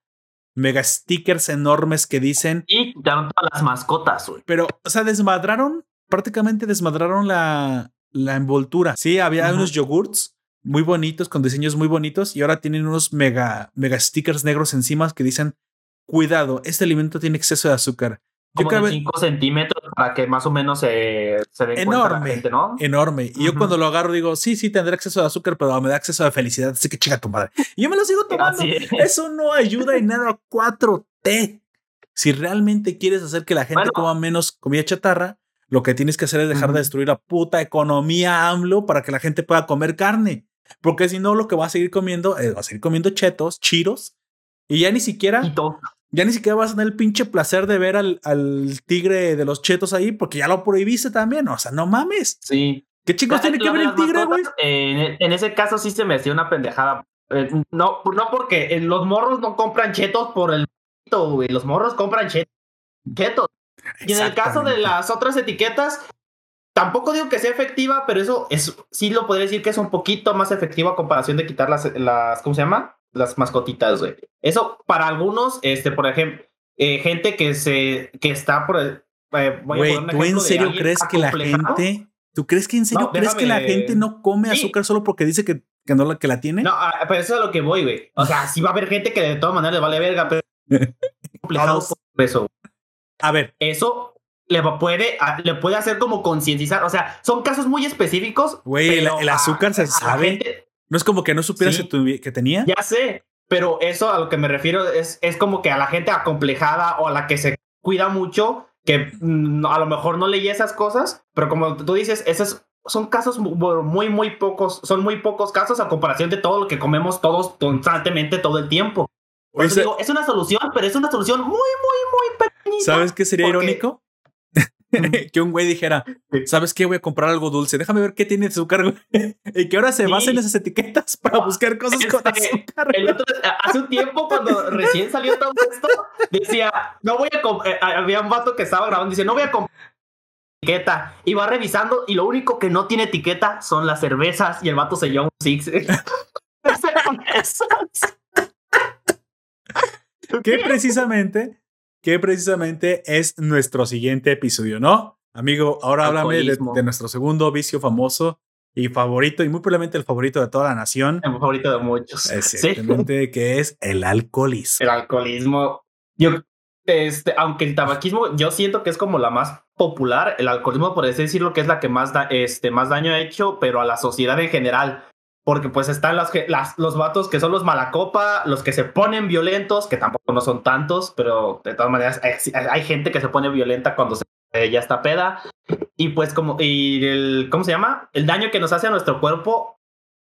mega stickers enormes que dicen. Y quitaron todas las mascotas, güey. Pero, o sea, desmadraron, prácticamente desmadraron la, la envoltura. Sí, había unos yogurts muy bonitos, con diseños muy bonitos, y ahora tienen unos mega, mega stickers negros encima que dicen: Cuidado, este alimento tiene exceso de azúcar como de 5 centímetros para que más o menos se, se den enorme, la gente, ¿no? Enorme. Y yo cuando lo agarro digo, sí, sí, tendré acceso a azúcar, pero me da acceso a felicidad, así que chica tu madre. Y yo me lo sigo tomando. Eso no ayuda en nada 4T. Si realmente quieres hacer que la gente coma menos comida chatarra, lo que tienes que hacer es dejar de destruir la puta economía AMLO para que la gente pueda comer carne. Porque si no, lo que va a seguir comiendo es va a seguir comiendo chetos, chiros, y ya ni siquiera ya ni siquiera vas a tener el pinche placer de ver al, al, tigre de los chetos ahí porque ya lo prohibiste también. O sea, no mames. Sí. ¿Qué chicos tiene que ver el tigre, güey? en, ese caso sí se me hacía una pendejada. Eh, no, no porque eh, los morros no compran chetos por el güey. Los morros compran chetos. Y en el caso de las otras etiquetas, tampoco digo que sea efectiva, pero eso es, sí lo podría decir que es un poquito más efectivo a comparación de quitar las, las ¿cómo se llama? Las mascotitas, güey. Eso para algunos, este, por ejemplo, eh, gente que se, que está por, eh, güey, ¿tú en serio crees que la gente, tú crees que en serio crees que la gente no come azúcar solo porque dice que, que no la, que la tiene? No, ah, pero eso es a lo que voy, güey. O sea, sí va a haber gente que de todas maneras le vale verga, pero complicado por eso. A ver. Eso le puede, le puede hacer como concienciar. O sea, son casos muy específicos. Güey, el, azúcar se sabe. No es como que no supieras que, tenía. Ya sé, pero eso a lo que me refiero es, es como que a la gente acomplejada o a la que se cuida mucho, que mm, a lo mejor no leía esas cosas, pero como tú dices, esos son casos muy, muy pocos, son muy pocos casos a comparación de todo lo que comemos todos constantemente todo el tiempo. Por eso digo, es una solución, pero es una solución muy, muy, muy pequeñita. ¿Sabes qué sería irónico? que un güey dijera, ¿sabes qué? Voy a comprar algo dulce, déjame ver qué tiene azúcar, y que ahora se basen esas etiquetas para buscar cosas con este, azúcar. hace un tiempo, cuando recién salió todo esto, decía, no voy a eh, había un vato que estaba grabando, dice, no voy a comprar etiqueta. Y va revisando, y lo único que no tiene etiqueta son las cervezas, y el vato se lleva un six. que precisamente que precisamente es nuestro siguiente episodio, ¿no? Amigo, ahora háblame de, nuestro segundo vicio famoso y favorito, y muy probablemente el favorito de toda la nación. El favorito de muchos. Exactamente, que es el alcoholismo. El alcoholismo. Yo, este, aunque el tabaquismo, yo siento que es como la más popular, el alcoholismo, por así decirlo, que es la que más, este, más daño ha hecho, pero a la sociedad en general porque pues están las, las, los vatos que son los malacopa, los que se ponen violentos, que tampoco no son tantos, pero de todas maneras hay, gente que se pone violenta cuando se, ya está peda. Y pues como, y el, ¿cómo se llama? El daño que nos hace a nuestro cuerpo,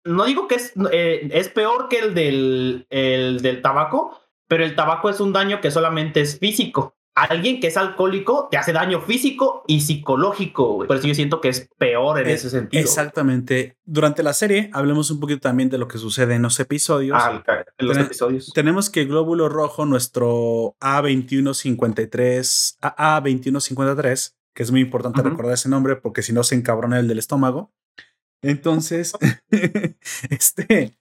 no digo que es, eh, es peor que el del, el del tabaco, pero el tabaco es un daño que solamente es físico alguien que es alcohólico te hace daño físico y psicológico. Por eso yo siento que es peor en ese sentido. Exactamente. Durante la serie hablemos un poquito también de lo que sucede en los episodios. Ah, en los episodios. Tenemos que glóbulo rojo, nuestro A2153, AA2153, que es muy importante recordar ese nombre porque si no se encabrona el del estómago. Entonces, este,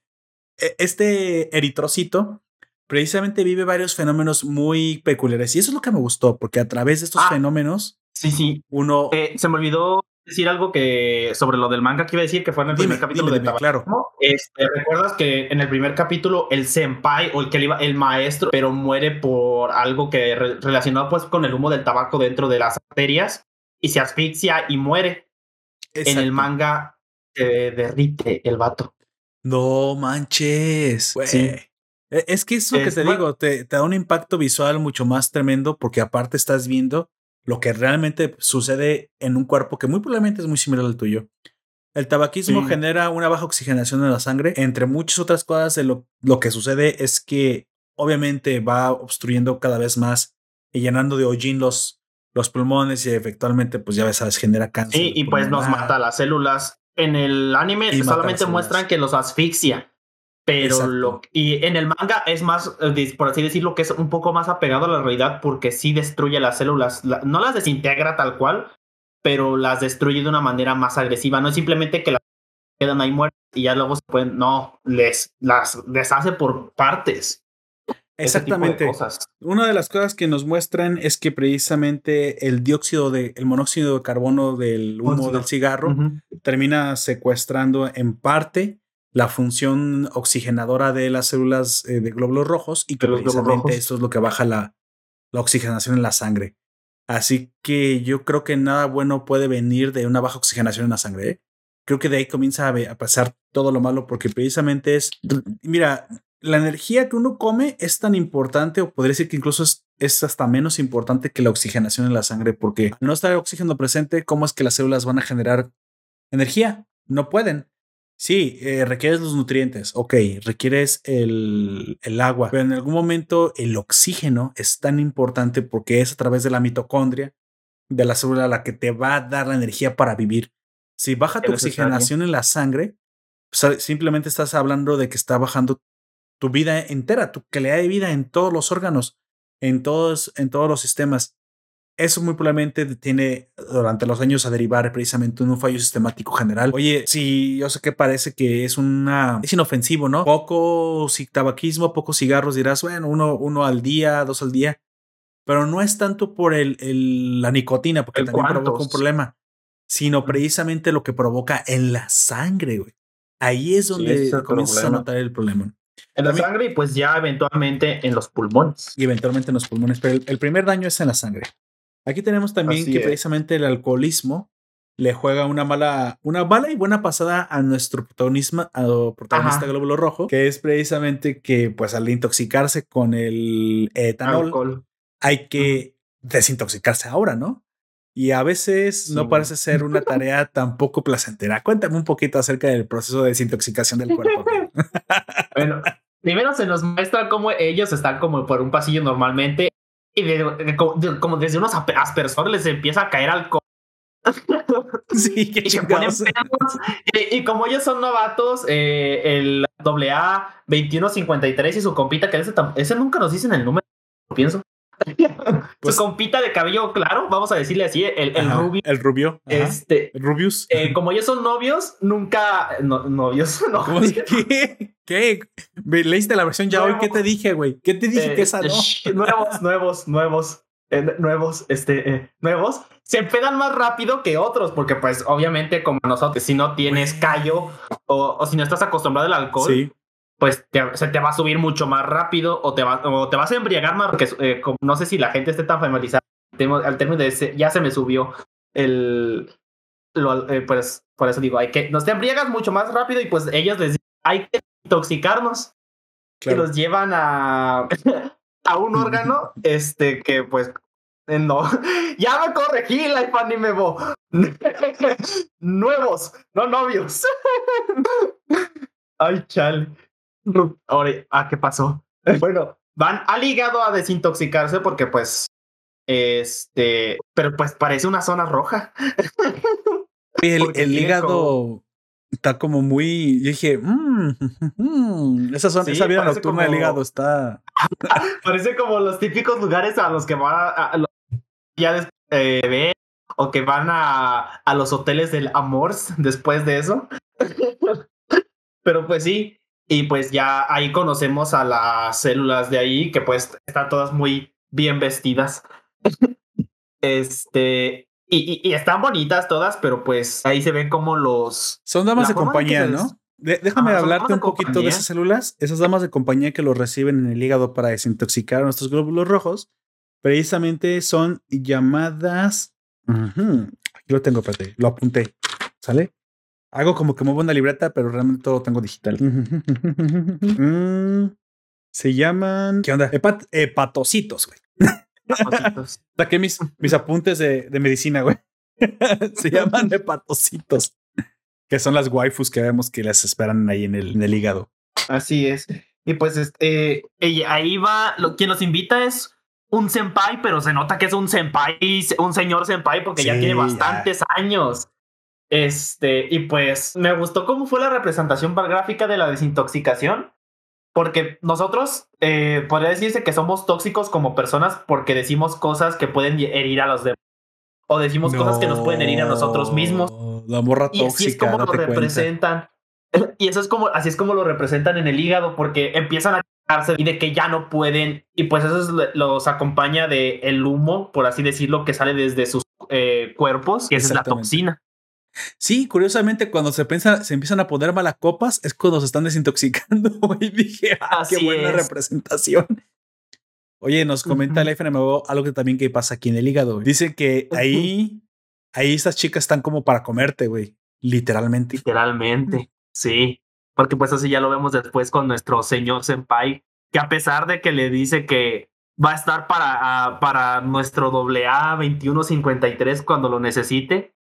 e, este eritrocito precisamente vive varios fenómenos muy peculiares. Y eso es lo que me gustó, porque a través de estos ah, fenómenos, sí, sí. Uno. Eh, se me olvidó decir algo que sobre lo del manga que iba a decir que fue en el primer capítulo de Claro. Este, ¿Recuerdas que en el primer capítulo el senpai o el que le iba, el maestro, pero muere por algo que relacionado pues con el humo del tabaco dentro de las arterias y se asfixia y muere? En el manga se derrite el vato. No manches. Sí. E, es que es lo que te digo, te, da un impacto visual mucho más tremendo porque aparte estás viendo lo que realmente sucede en un cuerpo que muy probablemente es muy similar al tuyo. El tabaquismo genera una baja oxigenación en la sangre. Entre muchas otras cosas, lo, lo que sucede es que obviamente va obstruyendo cada vez más y llenando de hollín los, los pulmones y efectivamente, pues ya sabes, genera cáncer. Sí, y pues nos mata las células. En el anime solamente muestran que los asfixia pero lo, y en el manga es más, eh, por así decirlo, que es un poco más apegado a la realidad porque sí destruye las células, no las desintegra tal cual, pero las destruye de una manera más agresiva. No es simplemente que las quedan ahí muertas y ya luego se pueden, no, les las deshace por partes. Exactamente. Una de las cosas que nos muestran es que precisamente el dióxido de, el monóxido de carbono del humo del cigarro termina secuestrando en parte la función oxigenadora de las células eh, de glóbulos rojos y que precisamente esto es lo que baja la, la, oxigenación en la sangre. Así que yo creo que nada bueno puede venir de una baja oxigenación en la sangre. ¿eh? Creo que de ahí comienza a, pasar todo lo malo porque precisamente es, mira, la energía que uno come es tan importante o podría decir que incluso es, es, hasta menos importante que la oxigenación en la sangre porque al no estar el oxígeno presente, ¿cómo es que las células van a generar energía? No pueden. Sí, eh, requieres los nutrientes, ok, requieres el, el, agua, pero en algún momento el oxígeno es tan importante porque es a través de la mitocondria de la célula la que te va a dar la energía para vivir. Si baja tu oxigenación en la sangre, pues, simplemente estás hablando de que está bajando tu vida entera, tu calidad de vida en todos los órganos, en todos, en todos los sistemas eso muy probablemente tiene durante los años a derivar precisamente en un fallo sistemático general. Oye, sí, yo sé que parece que es una, es inofensivo, ¿no? Poco tabaquismo, pocos cigarros, dirás, bueno, uno, uno al día, dos al día, pero no es tanto por el, el la nicotina, porque también provoca un problema, sino precisamente lo que provoca en la sangre, güey. Ahí es donde comienzas a notar el problema. En la sangre y pues ya eventualmente en los pulmones. Y eventualmente en los pulmones, pero el primer daño es en la sangre. Aquí tenemos también que precisamente el alcoholismo le juega una mala, una mala y buena pasada a nuestro protagonista, a protagonista glóbulo rojo, que es precisamente que, pues, al intoxicarse con el etanol, hay que desintoxicarse ahora, ¿no? Y a veces no parece ser una tarea tampoco placentera. Cuéntame un poquito acerca del proceso de desintoxicación del cuerpo. bueno, primero se nos muestra cómo ellos están como por un pasillo normalmente y como, desde unos aspersores les empieza a caer alcohol. Sí, y, se ponen y, como ellos son novatos, eh, el AA 2153 y su compita, que ese, ese nunca nos dicen el número, pienso. Pues, su compita de cabello claro, vamos a decirle así, el, el rubio. El rubio. Este. Rubius. Eh, como ellos son novios, nunca. novios. No. ¿Qué? ¿Qué? ¿Leíste la versión ya hoy? ¿Qué te dije, güey? ¿Qué te dije que esa no? nuevos, nuevos, nuevos. Eh, nuevos, este, eh, nuevos, se empedan más rápido que otros, porque pues obviamente como nosotros, si no tienes callo o, o si no estás acostumbrado al alcohol, sí pues se te va a subir mucho más rápido o te, va, o te vas a embriagar más, porque eh, no sé si la gente esté tan familiarizada al término de ese, ya se me subió el... Lo, eh, pues por eso digo, hay que, nos te embriagas mucho más rápido y pues ellos les dicen, hay que intoxicarnos. Y los llevan a, a un órgano, este, que pues no, ya me corregí la me Nuevos, no novios. Ay, chale. Ahora, ¿a qué pasó? Bueno, van al hígado a desintoxicarse porque pues, este, pero pues parece una zona roja. El, el hígado está como muy, yo dije, mmm, mm, esa, zona, esa vida nocturna del hígado está... parece como los típicos lugares a los que va a, ya eh, o que van a, a los hoteles del amor después de eso. Pero pues sí, y pues ya ahí conocemos a las células de ahí, que pues están todas muy bien vestidas. este, y, y, están bonitas todas, pero pues ahí se ven como los... Son damas de compañía, ¿no? déjame hablarte un poquito de esas células. Esas damas de compañía que los reciben en el hígado para desintoxicar nuestros glóbulos rojos, precisamente son llamadas... Aquí lo tengo, espérate, lo apunté. ¿Sale? Hago como que muevo una libreta, pero realmente todo lo tengo digital. Mm, se llaman. ¿Qué onda? hepatocitos, güey. Saqué mis, mis apuntes de, de medicina, güey. se llaman hepatocitos. Que son las waifus que vemos que las esperan ahí en el, en el hígado. Así es. Y pues este, ahí va, lo, quien los invita es un senpai, pero se nota que es un senpai, un señor senpai, porque ya tiene bastantes años. Este, y pues me gustó cómo fue la representación gráfica de la desintoxicación, porque nosotros eh, podría decirse que somos tóxicos como personas porque decimos cosas que pueden herir a los demás, o decimos cosas que nos pueden herir a nosotros mismos. La morra tóxica. Y así es como lo representan. Y eso es como, así es como lo representan en el hígado, porque empiezan a y de que ya no pueden, y pues eso los acompaña de el humo, por así decirlo, que sale desde sus eh, cuerpos, que es la toxina. Sí, curiosamente, cuando se, piensa, se empiezan a poner malacopas, es cuando se están desintoxicando. Y dije, ah, qué buena representación. Oye, nos comenta el FNMO algo que también que pasa aquí en el hígado. Dice que ahí, ahí estas chicas están como para comerte, güey. Literalmente. Literalmente, sí. Porque pues así ya lo vemos después con nuestro señor Senpai, que a pesar de que le dice que va a estar para, para nuestro AA 2153 cuando lo necesite,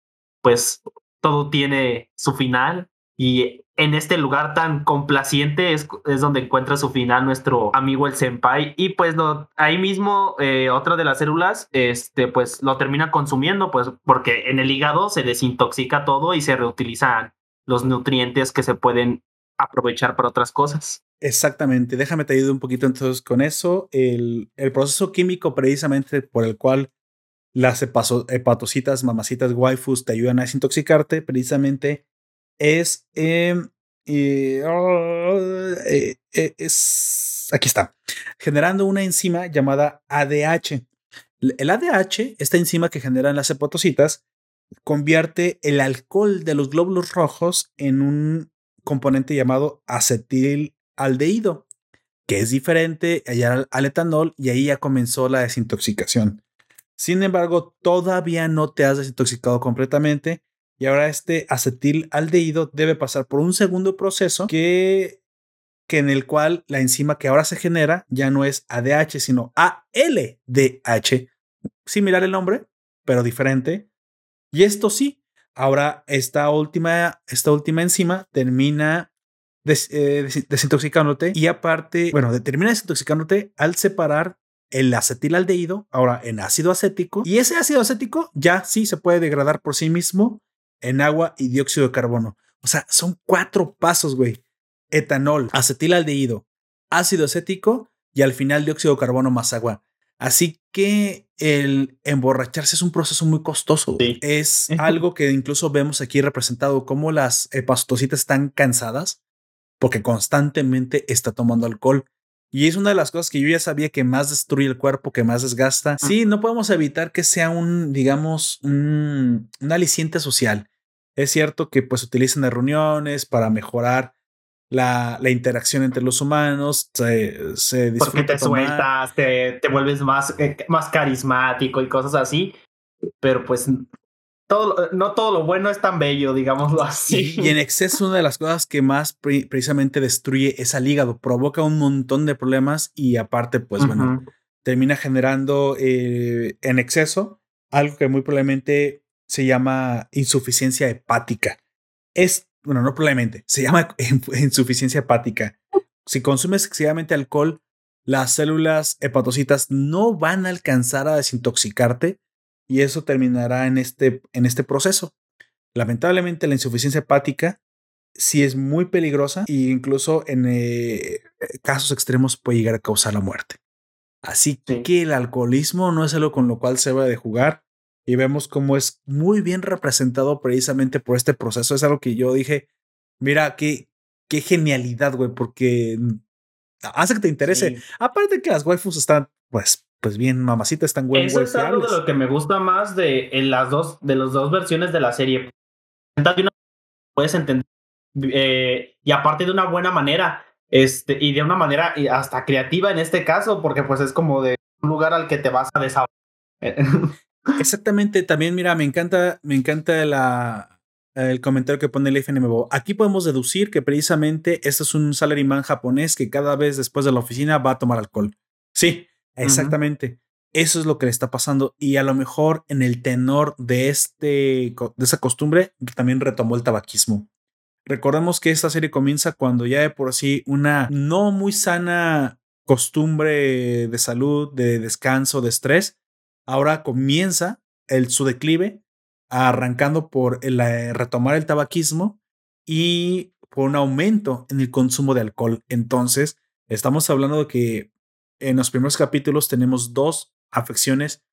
pues todo tiene su final y en este lugar tan complaciente es, es, donde encuentra su final nuestro amigo el senpai y pues ahí mismo eh, otra de las células este pues lo termina consumiendo pues porque en el hígado se desintoxica todo y se reutilizan los nutrientes que se pueden aprovechar para otras cosas. Exactamente, déjame te ayudar un poquito entonces con eso. El, el proceso químico precisamente por el cual las hepatocitas, mamacitas, waifus te ayudan a desintoxicarte, precisamente es, em, eh, eh, es, aquí está, generando una enzima llamada ADH. El ADH, esta enzima que generan las hepatocitas, convierte el alcohol de los glóbulos rojos en un componente llamado acetilaldehído, que es diferente al, al etanol y ahí ya comenzó la desintoxicación. Sin embargo, todavía no te has desintoxicado completamente y ahora este acetilaldehído debe pasar por un segundo proceso que, que en el cual la enzima que ahora se genera ya no es ADH, sino ALDH. Similar el nombre, pero diferente. Y esto sí, ahora esta última, esta última enzima termina eh, desintoxicándote y aparte, bueno, termina desintoxicándote al separar el acetilaldehído ahora en ácido acético y ese ácido acético ya sí se puede degradar por sí mismo en agua y dióxido de carbono. O sea, son cuatro pasos, güey. Etanol, acetilaldehído, ácido acético y al final dióxido de carbono más agua. Así que el emborracharse es un proceso muy costoso. Es algo que incluso vemos aquí representado como las hepatocitas están cansadas porque constantemente está tomando alcohol. Y es una de las cosas que yo ya sabía que más destruye el cuerpo, que más desgasta. Sí, no podemos evitar que sea un, digamos, un, aliciente social. Es cierto que pues utilizan en reuniones para mejorar la, la, interacción entre los humanos, se, se Porque te sueltas, te, te vuelves más, eh, más carismático y cosas así, pero pues todo, no todo lo bueno es tan bello, digámoslo así. Y, en exceso, una de las cosas que más precisamente destruye es al hígado, provoca un montón de problemas y aparte, pues bueno, termina generando eh, en exceso algo que muy probablemente se llama insuficiencia hepática. Es, bueno, no probablemente, se llama insuficiencia hepática. Si consumes excesivamente alcohol, las células hepatocitas no van a alcanzar a desintoxicarte y eso terminará en este, en este proceso. Lamentablemente la insuficiencia hepática sí es muy peligrosa e incluso en eh, casos extremos puede llegar a causar la muerte. Así que el alcoholismo no es algo con lo cual se va de jugar y vemos cómo es muy bien representado precisamente por este proceso. Es algo que yo dije, mira, qué, qué genialidad, güey, porque hace que te interese. Aparte que las waifus están, pues, pues bien, mamacita, están buen Eso es algo de lo que me gusta más de en las dos, de las dos versiones de la serie. Puedes entender eh, y aparte de una buena manera, este, y de una manera hasta creativa en este caso, porque pues es como de un lugar al que te vas a desahogar. Exactamente, también mira, me encanta, me encanta la, el comentario que pone el FNMBO. Aquí podemos deducir que precisamente este es un salaryman japonés que cada vez después de la oficina va a tomar alcohol. Sí, Exactamente. Eso es lo que le está pasando. Y a lo mejor en el tenor de, este, de esa costumbre también retomó el tabaquismo. Recordemos que esta serie comienza cuando ya de por sí una no muy sana costumbre de salud, de descanso, de estrés, ahora comienza el, su declive, arrancando por el, eh, retomar el tabaquismo y por un aumento en el consumo de alcohol. Entonces, estamos hablando de que en los primeros capítulos tenemos dos afecciones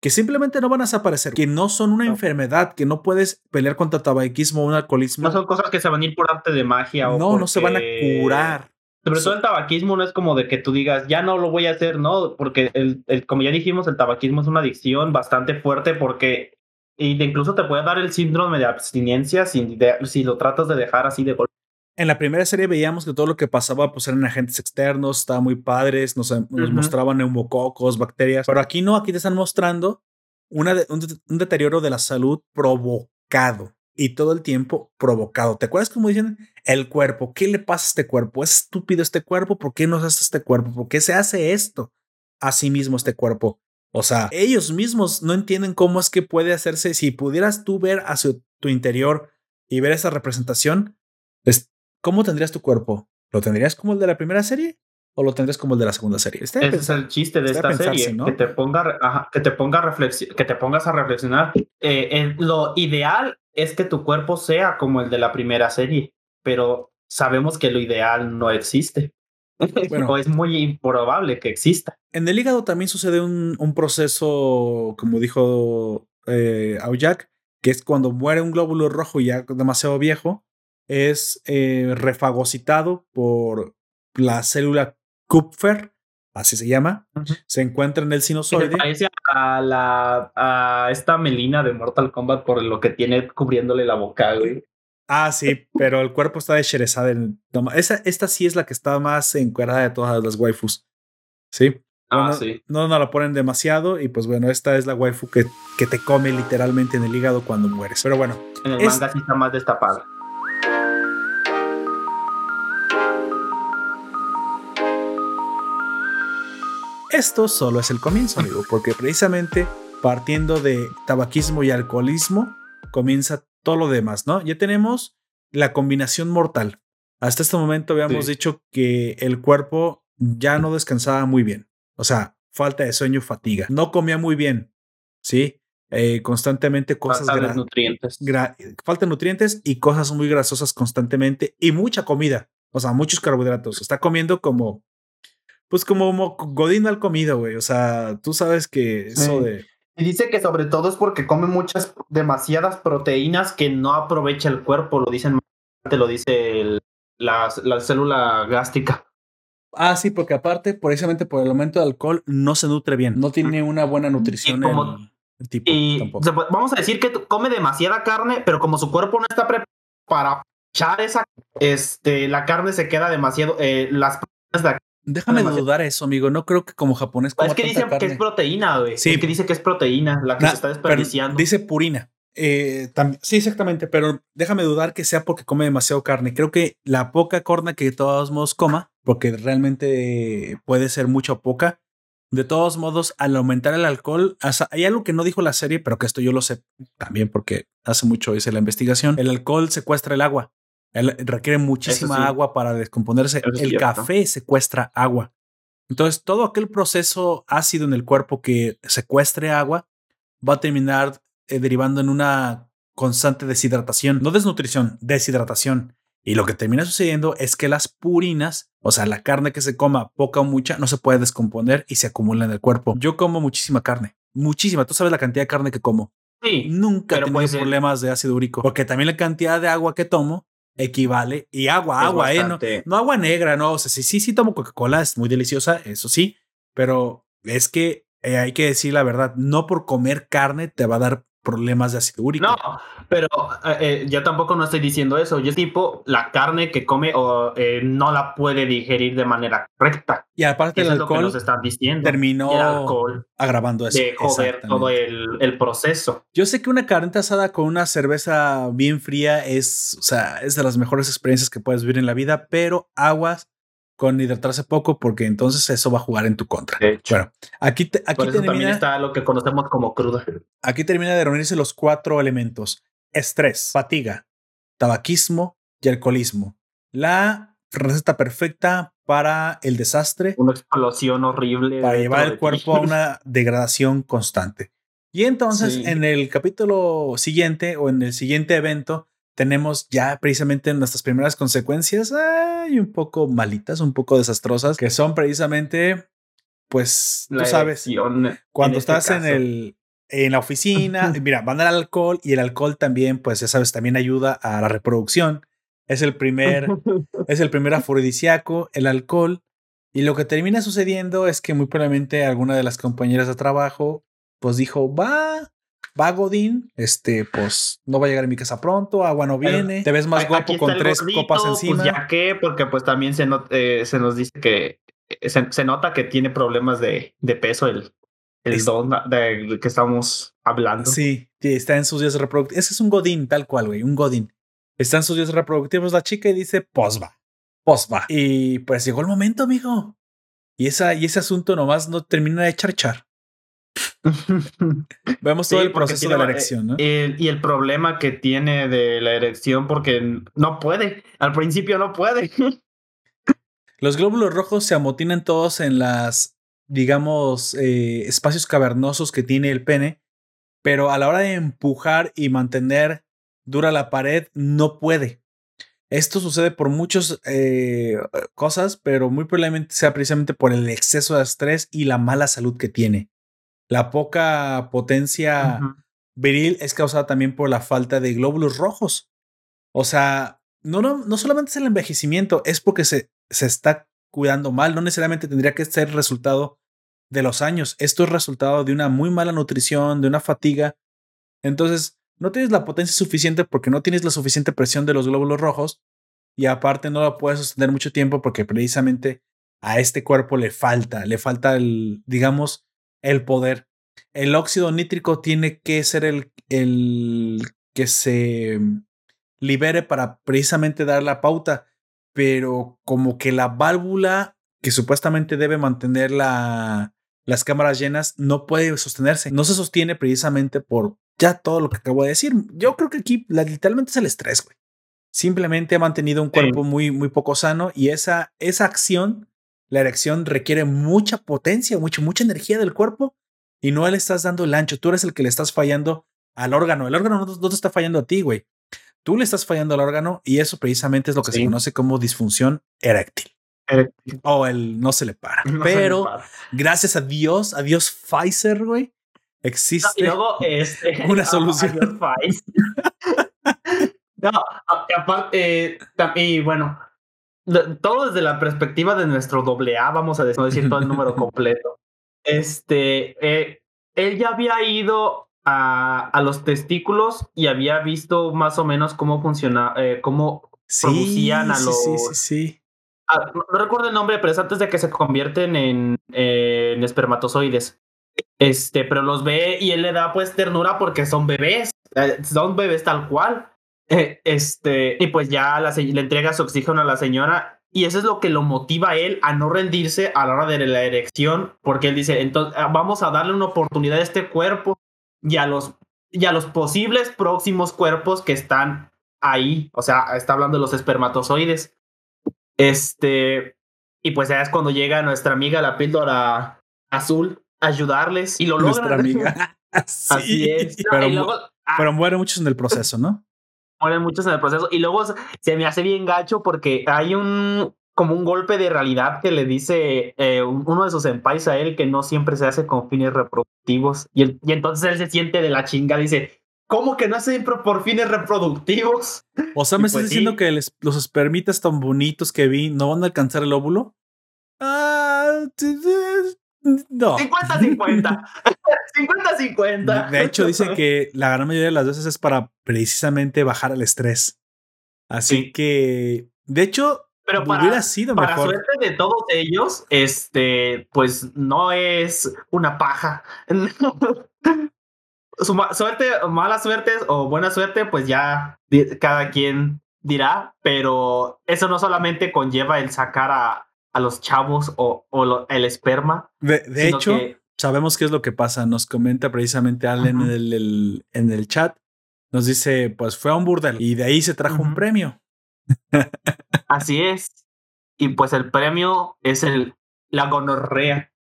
que simplemente no van a desaparecer, que no son una enfermedad, que no puedes pelear contra tabaquismo o un alcoholismo. No son cosas que se van a ir por arte de magia. O no, no se van a curar. Sobre todo el tabaquismo no es como de que tú digas, ya no lo voy a hacer, no, porque el, el, como ya dijimos, el tabaquismo es una adicción bastante fuerte porque incluso te puede dar el síndrome de abstinencia si, si lo tratas de dejar así de golpe. En la primera serie veíamos que todo lo que pasaba pues eran agentes externos, estaban muy padres, nos, nos mostraban neumococos, bacterias, pero aquí no, aquí te están mostrando una un, deterioro de la salud provocado y todo el tiempo provocado. ¿Te acuerdas cómo dicen el cuerpo? ¿Qué le pasa a este cuerpo? ¿Es estúpido este cuerpo? ¿Por qué nos hace este cuerpo? ¿Por qué se hace esto a sí mismo este cuerpo? O sea, ellos mismos no entienden cómo es que puede hacerse. Si pudieras tú ver hacia tu interior y ver esa representación, ¿cómo tendrías tu cuerpo? ¿Lo tendrías como el de la primera serie? ¿O lo tendrías como el de la segunda serie? Ese es el chiste de esta serie, que, te ponga, que, te ponga que te pongas a reflexionar. Eh, lo ideal es que tu cuerpo sea como el de la primera serie, pero sabemos que lo ideal no existe. o es muy improbable que exista. En el hígado también sucede un, un proceso, como dijo eh, Aujak, que es cuando muere un glóbulo rojo ya demasiado viejo, es eh, refagocitado por la célula Kupfer, así se llama, se encuentra en el sinusoide. parece a, la, a esta Melina de Mortal Kombat por lo que tiene cubriéndole la boca, güey. Ah, sí, pero el cuerpo está de Sherezade. Esa, esta sí es la que está más encuadrada de todas las waifus. Sí. Ah, sí. No no la ponen demasiado y pues bueno, esta es la waifu que, que te come literalmente en el hígado cuando mueres. Pero bueno. En el manga sí está más destapada. Esto solo es el comienzo, amigo, porque precisamente partiendo de tabaquismo y alcoholismo comienza todo lo demás, ¿no? Ya tenemos la combinación mortal. Hasta este momento habíamos dicho que el cuerpo ya no descansaba muy bien. O sea, falta de sueño, fatiga. No comía muy bien, ¿sí? Eh, constantemente cosas falta de nutrientes. falta de nutrientes y cosas muy grasosas constantemente y mucha comida. O sea, muchos carbohidratos. Está comiendo como pues como Godín al comido, güey. O sea, tú sabes que eso de. Y dice que sobre todo es porque come muchas, demasiadas proteínas que no aprovecha el cuerpo, lo dicen, te lo dice la, célula gástrica. Ah, sí, porque aparte, precisamente por el aumento de alcohol, no se nutre bien, no tiene una buena nutrición. el, tipo, vamos a decir que come demasiada carne, pero como su cuerpo no está preparado para echar esa, este, la carne se queda demasiado, eh, las de Déjame dudar eso, amigo. No creo que como japonés. es que dice que es proteína, güey. Sí. Es que dice que es proteína la que se está desperdiciando. Dice purina. Eh, sí, exactamente. Pero déjame dudar que sea porque come demasiado carne. Creo que la poca carne que de todos modos coma, porque realmente puede ser mucha o poca. De todos modos, al aumentar el alcohol, hay algo que no dijo la serie, pero que esto yo lo sé también porque hace mucho hice la investigación. El alcohol secuestra el agua requiere muchísima agua para descomponerse. el café secuestra agua. Entonces, todo aquel proceso ácido en el cuerpo que secuestre agua va a terminar eh, derivando en una constante deshidratación, no desnutrición, deshidratación. Y lo que termina sucediendo es que las purinas, o sea, la carne que se coma poca o mucha, no se puede descomponer y se acumula en el cuerpo. Yo como muchísima carne, muchísima. Tú sabes la cantidad de carne que como. Sí, Nunca he tenido problemas de ácido úrico, porque también la cantidad de agua que tomo equivale. Y agua, agua, ¿eh? No, agua negra, no. O sea, sí, sí, sí tomo Coca-Cola, es muy deliciosa, eso sí. Pero es que eh, hay que decir la verdad, no por comer carne te va a dar problemas de ácido úrico. No, pero eh, eh, yo tampoco no estoy diciendo eso. Yo tipo la carne que come o eh, no la puede digerir de manera correcta. Y aparte el alcohol nos están diciendo. terminó agravando eso. De joder todo el, el, proceso. Yo sé que una carne asada con una cerveza bien fría es, o sea, es de las mejores experiencias que puedes vivir en la vida, pero aguas con hidratarse poco porque entonces eso va a jugar en tu contra. Bueno, aquí, aquí también está lo que conocemos como cruda. Aquí termina de reunirse los cuatro elementos: estrés, fatiga, tabaquismo y alcoholismo. La receta perfecta para el desastre. Una explosión horrible. Para llevar el cuerpo a una degradación constante. Y entonces en el capítulo siguiente o en el siguiente evento tenemos ya precisamente nuestras primeras consecuencias ay, un poco malitas, un poco desastrosas, que son precisamente, pues, tú sabes, cuando este estás en el en la oficina, mira, van al alcohol y el alcohol también, pues ya sabes, también ayuda a la reproducción. Es el primer, es el primer afrodisíaco, el alcohol. Y lo que termina sucediendo es que muy probablemente alguna de las compañeras de trabajo, pues dijo, va, va Godín, este, pues no va a llegar a mi casa pronto, agua no viene, te ves más guapo con tres copas Pues encima. ya que, porque pues también se, not- eh, se nos dice que eh, se, se nota que tiene problemas de, de peso el, el Es- don de que estamos hablando. Sí, está en sus días reproductivos. Ese es un Godín, tal cual, güey, un Godín. Está en sus días reproductivos la chica y dice, pues va, pues va. Y pues llegó el momento, amigo. Y, esa, y ese asunto nomás no termina de charchar. Vemos todo Sí, el proceso de la erección, ¿no? El- y el problema que tiene de la erección porque no puede, al principio no puede. Los glóbulos rojos se amotinan todos en las, digamos, eh, espacios cavernosos que tiene el pene, pero a la hora de empujar y mantener dura la pared, no puede. Esto sucede por muchas eh, cosas, pero muy probablemente sea precisamente por el exceso de estrés y la mala salud que tiene. La poca potencia viril es causada también por la falta de glóbulos rojos. O sea, no, no, no solamente es el envejecimiento, es porque se, se está cuidando mal. No necesariamente tendría que ser resultado de los años. Esto es resultado de una muy mala nutrición, de una fatiga. Entonces, no tienes la potencia suficiente porque no tienes la suficiente presión de los glóbulos rojos y aparte no la puedes sostener mucho tiempo porque precisamente a este cuerpo le falta, le falta el, digamos, el poder. El óxido nítrico tiene que ser el, el que se libere para precisamente dar la pauta, pero como que la válvula que supuestamente debe mantener la, las cámaras llenas no puede sostenerse, no se sostiene precisamente por ya todo lo que acabo de decir. Yo creo que aquí la, literalmente es el estrés, güey. Simplemente ha mantenido un cuerpo muy, muy poco sano y esa, esa acción, la erección requiere mucha potencia, mucho, mucha energía del cuerpo y no le estás dando el ancho. Tú eres el que le estás fallando al órgano. El órgano no, no te está fallando a ti, güey. Tú le estás fallando al órgano y eso precisamente es lo que Sí. se conoce como disfunción eréctil. Erectil. O el no se le para. No Pero para. gracias a Dios, a Dios Pfizer, güey, No, existe. y luego este Una solución. Pfizer. no, aparte eh, y bueno, todo desde la perspectiva de nuestro doble A, vamos a decir, no decir todo el número completo. Este, eh, él ya había ido a, a los testículos y había visto más o menos cómo funciona, eh, cómo sí, producían a sí, sí, sí, los- sí. Ah, no, recuerdo el nombre, pero es antes de que se convierten en, en espermatozoides. Este, pero los ve y él le da pues ternura porque son bebés, eh, son bebés tal cual. Eh, este, y pues ya la, le entrega su oxígeno a la señora y eso es lo que lo motiva a él a no rendirse a la hora de la erección, porque él dice, entonces ah, vamos a darle una oportunidad a este cuerpo y a los, y a los posibles próximos cuerpos que están ahí, o sea, está hablando de los espermatozoides. Este, y pues ya es cuando llega nuestra amiga la píldora azul a ayudarles y lo Nuestra logran. amiga. Así Sí, es. Pero, luego ah, pero mueren muchos en el proceso, ¿no? Mueren muchos en el proceso. Y luego se- me hace bien gacho porque hay un como un golpe de realidad que le dice eh, un- uno de sus senpais a él que no siempre se hace con fines reproductivos. Y, el- y entonces él se siente de la chinga, dice, ¿cómo que no siempre por fines reproductivos? O sea, Y ¿me estás pues diciendo sí. que los espermitas tan bonitos que vi no van a alcanzar el óvulo? Ah, no. 50-50. 50-50. De hecho, dice que la gran mayoría de las veces es para precisamente bajar el estrés. Así Sí. que, de hecho, Pero para, hubiera sido para mejor. suerte de todos ellos, este, pues no es una paja. Su ma- suerte, mala suerte o buena suerte, pues ya cada quien dirá, pero eso no solamente conlleva el sacar a, a los chavos o, o lo- el esperma. De, hecho, que- sabemos qué es lo que pasa. Nos comenta precisamente Allen en el, el- en el chat. Nos dice, pues fue a un burdel y de ahí se trajo un premio. así es. Y pues el premio es el, la gonorrea.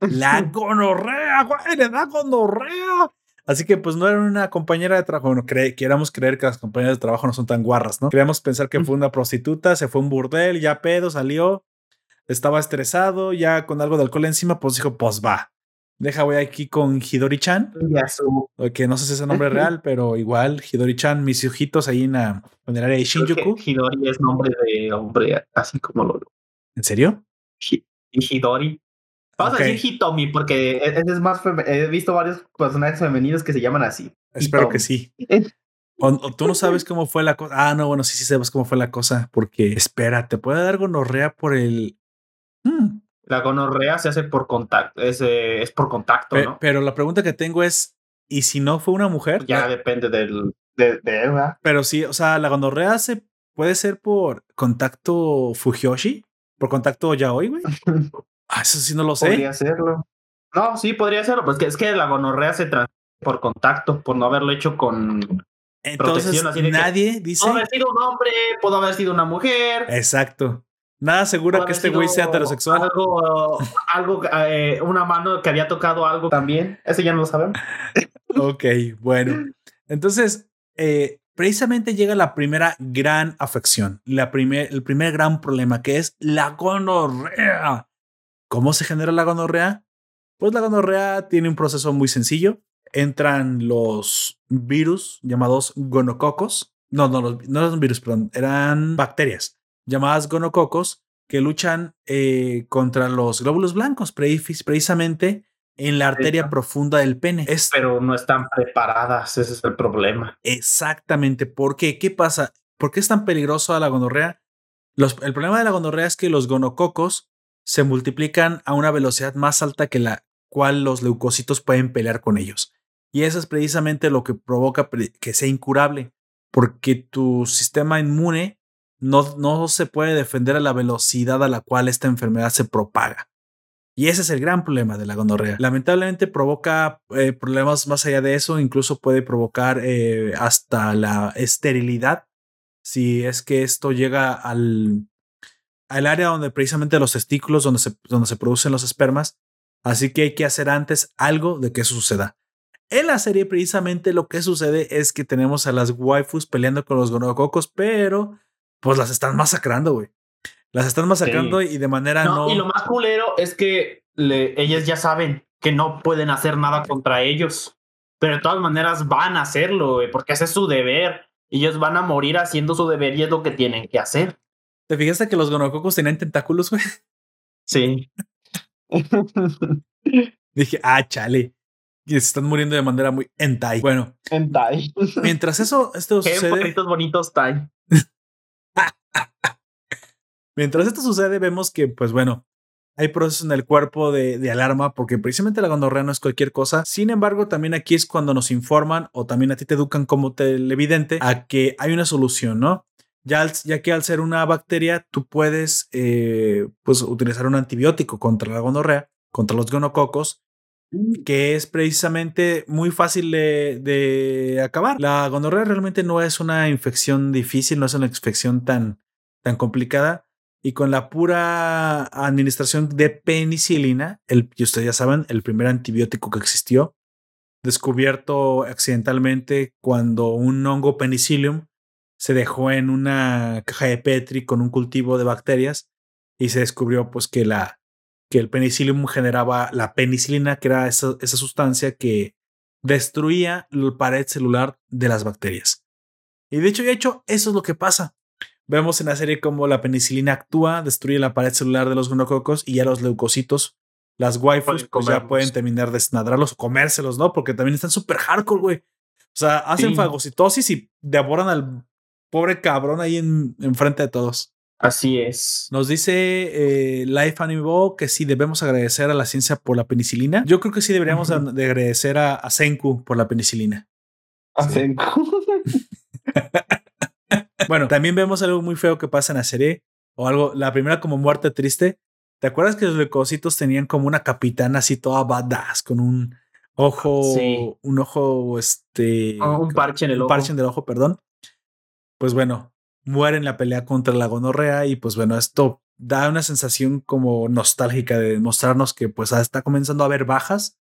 La gonorrea, güey, le da gonorrea. Así que pues no era una compañera de trabajo. Bueno, cre queramos creer que las compañeras de trabajo no son tan guarras, ¿no? Queríamos pensar que fue una prostituta, se fue a un burdel, ya pedo, salió, estaba estresado, ya con algo de alcohol encima, pues dijo, pues va. Deja, voy aquí con Hidori-chan, que no sé si es el nombre real, pero igual Hidori-chan, mis hijitos ahí en, la- área de Shinjuku. Hidori es nombre de hombre, así como lo ¿En serio? Hi- Hidori. Vamos a decir Hitomi porque e, e, es más he visto varios personajes femeninos que se llaman así. Espero que sí. O, tú no sabes cómo fue la cosa. Ah, no, bueno, sí, sí sabes cómo fue la cosa. Porque, espera, ¿te puede dar gonorrea por el. Hmm. La gonorrea se hace por contacto, es, eh, es por contacto, ¿no? Pero la pregunta que tengo es: ¿y si no fue una mujer? Ya depende del, de, de Pero sí, o sea, la gonorrea se puede ser por contacto Fujoshi, por contacto Yaoi, güey. ah, eso sí no lo sé. Podría serlo. No, sí, podría serlo. Pues que es que la gonorrea se transmite por contacto, por no haberlo hecho con entonces, nadie dice. Puedo haber sido un hombre, puedo haber sido una mujer. Exacto. Nada seguro que este güey sea heterosexual. Algo, algo eh, una mano que había tocado algo también. Ese ya no lo sabemos. ok, bueno. Entonces, eh, precisamente llega la primera gran afección, la primer, el primer gran problema que es la gonorrea. ¿Cómo se genera la gonorrea? Pues la gonorrea tiene un proceso muy sencillo entran los virus llamados gonococos. No, no, no eran virus, perdón, eran bacterias llamadas gonococos que luchan eh, contra los glóbulos blancos, precisamente en la arteria profunda del pene. Pero no están preparadas, ese es el problema. Exactamente. ¿Por qué? ¿Qué pasa? ¿Por qué es tan peligroso la gonorrea? el problema de la gonorrea es que los gonococos se multiplican a una velocidad más alta que la cual los leucocitos pueden pelear con ellos. Y eso es precisamente lo que provoca que sea incurable, porque tu sistema inmune no, no se puede defender a la velocidad a la cual esta enfermedad se propaga. Y ese es el gran problema de la gonorrea. Lamentablemente provoca eh, problemas más allá de eso, incluso puede provocar eh, hasta la esterilidad si es que esto llega al, al área donde precisamente los testículos, donde se, donde se producen los espermas. Así que hay que hacer antes algo de que eso suceda. En la serie precisamente lo que sucede es que tenemos a las waifus peleando con los gonococos, pero pues las están masacrando, güey. Las están masacrando y de manera no, Y lo más culero es que ellas ya saben que no pueden hacer nada contra ellos, pero de todas maneras van a hacerlo, güey, porque ese es su deber. Ellos van a morir haciendo su deber y es lo que tienen que hacer. ¿Te fijaste que los gonococos tenían tentáculos, güey? Sí. Dije, ah, chale y se están muriendo de manera muy entai. Bueno, entai. Mientras eso, esto Qué sucede. bonitos, bonitos tai. mientras esto sucede, vemos que, pues bueno, hay procesos en el cuerpo de, alarma porque precisamente la gonorrea no es cualquier cosa. Sin embargo, también aquí es cuando nos informan o también a ti te educan como televidente a que hay una solución, ¿no? Ya, ya que al ser una bacteria, tú puedes eh, pues, utilizar un antibiótico contra la gonorrea, contra los gonococos, que es precisamente muy fácil de, acabar. La gonorrea realmente no es una infección difícil, no es una infección tan, tan complicada. Y con la pura administración de penicilina, el, y ustedes ya saben, el primer antibiótico que existió, descubierto accidentalmente cuando un hongo penicillium se dejó en una caja de Petri con un cultivo de bacterias y se descubrió pues que la, que el penicillium generaba la penicilina, que era esa, esa sustancia que destruía la pared celular de las bacterias. Y de hecho, de hecho, eso es lo que pasa. Vemos en la serie cómo la penicilina actúa, destruye la pared celular de los gonococos y ya los leucocitos, las waifus, pues ya pueden terminar de snadrarlos o comérselos, ¿no? Porque también están súper hardcore, güey. O sea, hacen fagocitosis y devoran al pobre cabrón ahí en, enfrente de todos. Así es. Nos dice eh, Life Animal que sí debemos agradecer a la ciencia por la penicilina. Yo creo que sí deberíamos de agradecer a, Senku por la penicilina. A Senku. bueno, también vemos algo muy feo que pasa en la serie. O algo, la primera como muerte triste. ¿Te acuerdas que los leucocitos tenían como una capitana así toda badass con un ojo, un ojo, este, un parche en el un ojo. parche en el ojo, perdón. Pues bueno, muere en la pelea contra la gonorrea y pues bueno, esto da una sensación como nostálgica de mostrarnos que pues está comenzando a haber bajas,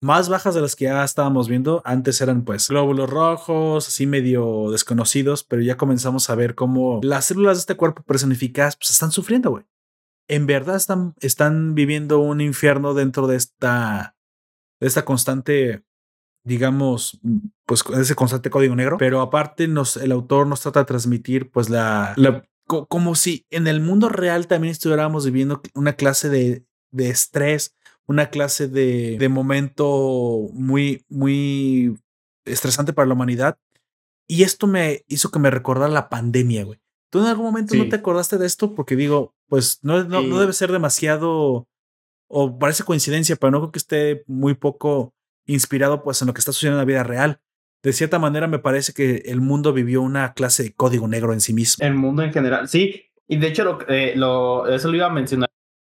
más bajas de las que ya estábamos viendo. Antes eran pues glóbulos rojos, así medio desconocidos, pero ya comenzamos a ver cómo las células de este cuerpo personificadas pues están sufriendo, güey. En verdad están, están viviendo un infierno dentro de esta, de esta constante digamos, pues ese constante código negro, pero aparte nos, el autor nos trata de transmitir pues la, como si en el mundo real también estuviéramos viviendo una clase de, de estrés una clase de, de momento muy, muy estresante para la humanidad. Y esto me hizo que me recordara la pandemia, güey. ¿Tú en algún momento no te acordaste de esto? Porque digo, pues no, no, no, debe ser demasiado, o parece coincidencia, pero no creo que esté muy poco inspirado pues en lo que está sucediendo en la vida real. De cierta manera me parece que el mundo vivió una clase de código negro en sí mismo. El mundo en general, sí. Y de hecho, lo, eh, lo, eso lo iba a mencionar.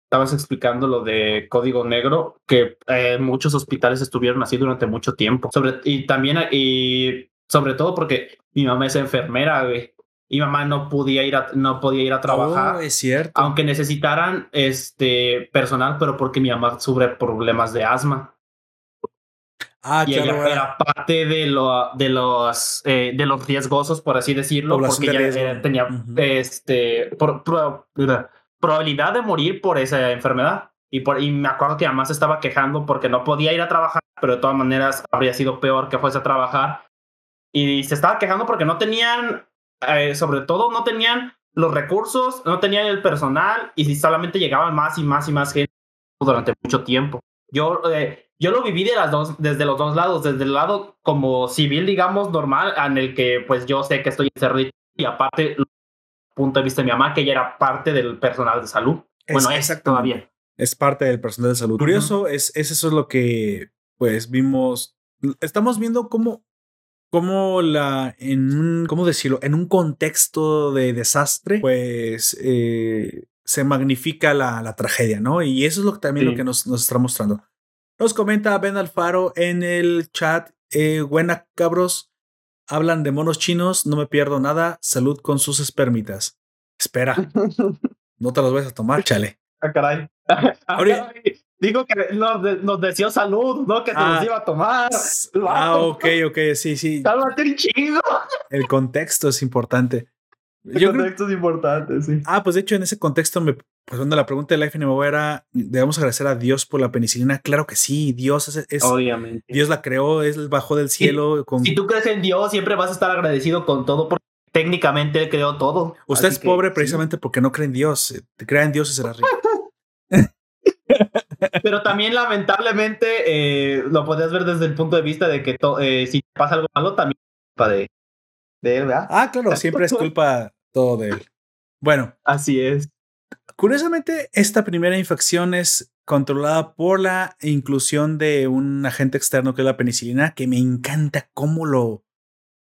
Estabas explicando lo de código negro, que eh, muchos hospitales estuvieron así durante mucho tiempo. Sobre, y también, y sobre todo porque mi mamá es enfermera, güey y mamá no podía ir a, no podía ir a trabajar. Oh, es cierto. Aunque necesitaran este personal, pero porque mi mamá sufre problemas de asma. Ah, y ella era parte de, lo, de, los, eh, de los riesgosos, por así decirlo, porque ella tenía este, probabilidad de morir por esa enfermedad. Y, por, y me acuerdo que se estaba quejando porque no podía ir a trabajar, pero de todas maneras habría sido peor que fuese a trabajar. Y se estaba quejando porque no tenían eh, sobre todo no tenían los recursos, no tenían el personal y solamente llegaban más y más y más gente durante mucho tiempo. Yo, eh, yo lo viví de las dos, desde los dos lados, desde el lado como civil, digamos, normal, en el que pues yo sé que estoy encerrado y aparte, punto de vista de mi mamá, que ella era parte del personal de salud. bueno, es todavía. Es parte del personal de salud. Curioso, es, es eso es lo que pues vimos. Estamos viendo cómo como la, en un, ¿cómo decirlo? En un contexto de desastre, pues eh, se magnifica la, la, tragedia, ¿no? Y eso es lo que también lo que nos, nos está mostrando. Nos comenta Ben Alfaro en el chat, eh, buena cabros, hablan de monos chinos, no me pierdo nada, salud con sus espermitas. Espera, no te los vas a tomar, chale. Ah, caray. Ah, Digo que nos, nos deseó salud, ¿no? Que se los ah. iba a tomar. Ah, ok, ok, sí, sí. Sálvate chido. El contexto es importante. El contexto es importante, sí. Ah, pues de hecho, en ese contexto, me, pues cuando la pregunta de Life in era: ¿debemos agradecer a Dios por la penicilina? Claro que sí, Dios es. Obviamente. Dios la creó, es bajó del cielo. con... Si tú crees en Dios, siempre vas a estar agradecido con todo porque técnicamente Él creó todo. Usted es pobre precisamente porque no cree en Dios. Te crea en Dios y será rico. Pero también, lamentablemente, eh, lo podías ver desde el punto de vista de que eh, si pasa algo malo, también de, de él, ¿verdad? Ah, claro, siempre es culpa todo de él. Bueno. Así es. Curiosamente, esta primera infección es controlada por la inclusión de un agente externo que es la penicilina, que me encanta cómo lo,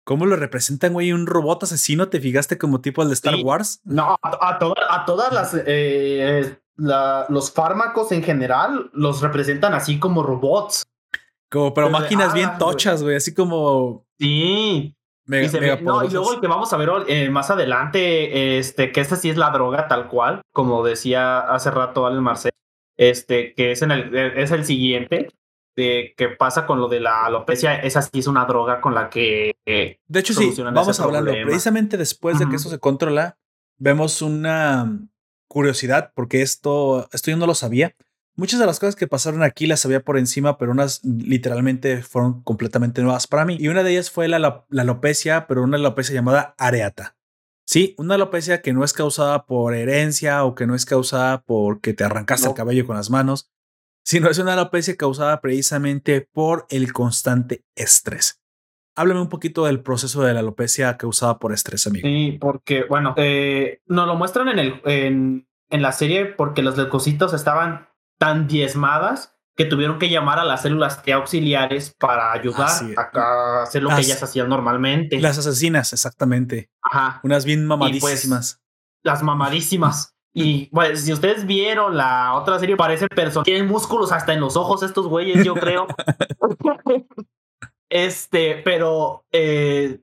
cómo lo representan, güey, un robot asesino. ¿Te fijaste como tipo el de Star Wars? No, a, a todas las eh, la, los fármacos en general los representan así como robots. Como, pero, máquinas bien ah, tochas, güey, así como. Sí. Y, luego el que vamos a ver eh, más adelante, este, que esta sí es la droga tal cual, como decía hace rato Alex Marcel, este, que es, en el, es el siguiente, de qué pasa con lo de la alopecia, esa sí es una droga con la que. Eh, de hecho, sí, vamos hablando. Precisamente después de que eso se controla, vemos una curiosidad, porque esto, esto yo no lo sabía. Muchas de las cosas que pasaron aquí las sabía por encima, pero unas literalmente fueron completamente nuevas para mí. Y una de ellas fue la, la, alopecia, pero una alopecia llamada areata. Sí, una alopecia que no es causada por herencia o que no es causada porque te arrancaste el cabello con las manos, sino es una alopecia causada precisamente por el constante estrés. Háblame un poquito del proceso de la alopecia causada por estrés, amigo. Sí, porque, bueno, eh, nos lo muestran en, el, en, en la serie porque los leucocitos estaban tan diezmadas que tuvieron que llamar a las células T auxiliares para ayudar a, hacer lo que ellas hacían normalmente. Las asesinas, exactamente. Ajá. Unas bien pues, mamadísimas. las mamadísimas. Y pues, si ustedes vieron la otra serie, parece personas. Tienen músculos hasta en los ojos estos güeyes, yo creo. Este, pero eh,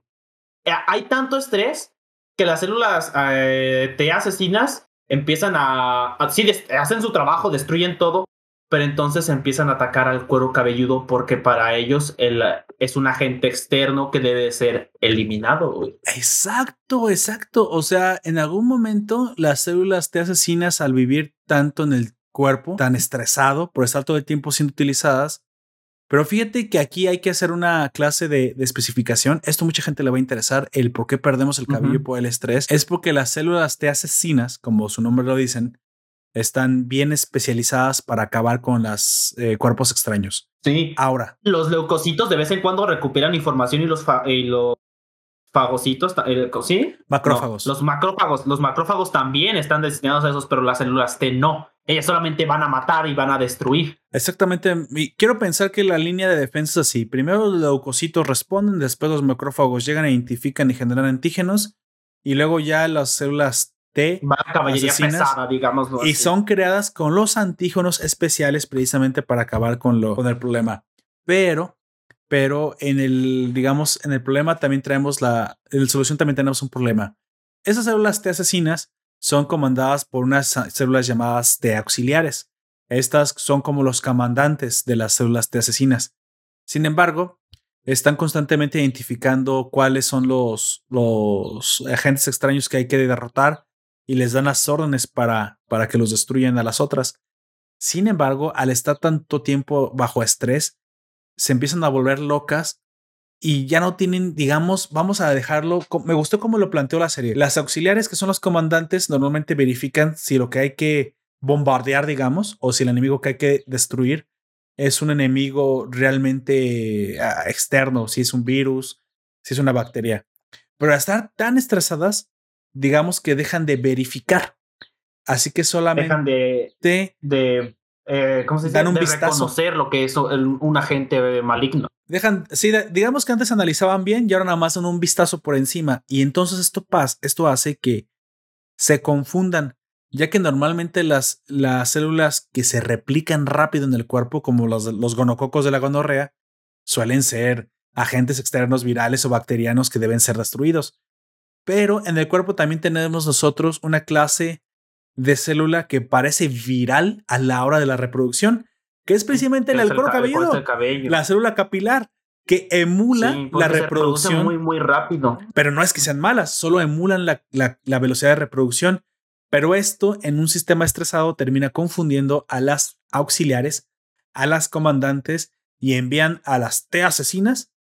hay tanto estrés que las células eh, T asesinas empiezan a, sí, hacen su trabajo, destruyen todo, pero entonces empiezan a atacar al cuero cabelludo porque para ellos el, es un agente externo que debe ser eliminado. Exacto, exacto. O sea, en algún momento las células T asesinas al vivir tanto en el cuerpo, tan estresado por estar todo el tiempo siendo utilizadas, pero fíjate que aquí hay que hacer una clase de, especificación. Esto mucha gente le va a interesar. El por qué perdemos el cabello por el estrés es porque las células T asesinas, como su nombre lo dicen, están bien especializadas para acabar con los eh, cuerpos extraños. Sí. Ahora. Los leucocitos de vez en cuando recuperan información y los, y los fagocitos, ¿sí? Macrófagos. los macrófagos, los macrófagos también están destinados a esos, pero las células T no. Ellas solamente van a matar y van a destruir. Exactamente. Y quiero pensar que la línea de defensa es así. Primero los leucocitos responden, después los macrófagos llegan, identifican y generan antígenos. Y luego ya las células T caballería pesada, digamos. Y son creadas con los antígenos especiales precisamente para acabar con, lo, con el problema. Pero pero en el, digamos, en el problema también traemos la, en la solución también tenemos un problema. Esas células T asesinas son comandadas por unas células llamadas T auxiliares. Estas son como los comandantes de las células T asesinas. Sin embargo, están constantemente identificando cuáles son los, los agentes extraños que hay que derrotar y les dan las órdenes para, para que los destruyan a las otras. Sin embargo, al estar tanto tiempo bajo estrés, se empiezan a volver locas y ya no tienen, digamos, vamos a dejarlo, me gustó cómo lo planteó la serie. Las auxiliares, que son los comandantes, normalmente verifican si lo que hay que bombardear, digamos, o si el enemigo que hay que destruir es un enemigo realmente ah, externo, si es un virus, si es una bacteria. Pero al estar tan estresadas, digamos que dejan de verificar. Así que solamente... Dejan de, de eh, ¿cómo se dice? Dan un de vistazo. reconocer lo que es un agente maligno. Dejan, sí, digamos que antes analizaban bien y ahora nada más dan un vistazo por encima. Y entonces esto, pasa, esto hace que se confundan, ya que normalmente las, las células que se replican rápido en el cuerpo, como los, los gonococos de la gonorrea, suelen ser agentes externos virales o bacterianos que deben ser destruidos. Pero en el cuerpo también tenemos nosotros una clase de célula que parece viral a la hora de la reproducción, que es precisamente el, el cuero cabelludo, la célula capilar, que emula la reproducción. muy, muy rápido. Pero no es que sean malas, solo emulan la, la, velocidad de reproducción. Pero esto en un sistema estresado termina confundiendo a las auxiliares, a las comandantes y envían a las T asesinas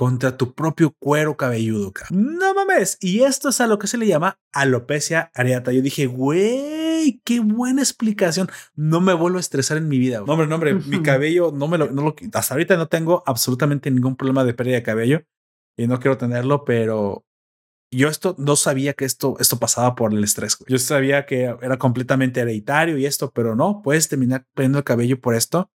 contra tu propio cuero cabelludo. No mames. Y esto es a lo que se le llama alopecia areata. Yo dije, güey, qué buena explicación. No me vuelvo a estresar en mi vida. No, hombre, no, hombre, mi cabello no me lo, no lo, hasta ahorita no tengo absolutamente ningún problema de pérdida de cabello y no quiero tenerlo, pero yo esto no sabía que esto, esto pasaba por el estrés. Yo sabía que era completamente hereditario y esto, pero no, puedes terminar perdiendo el cabello por esto.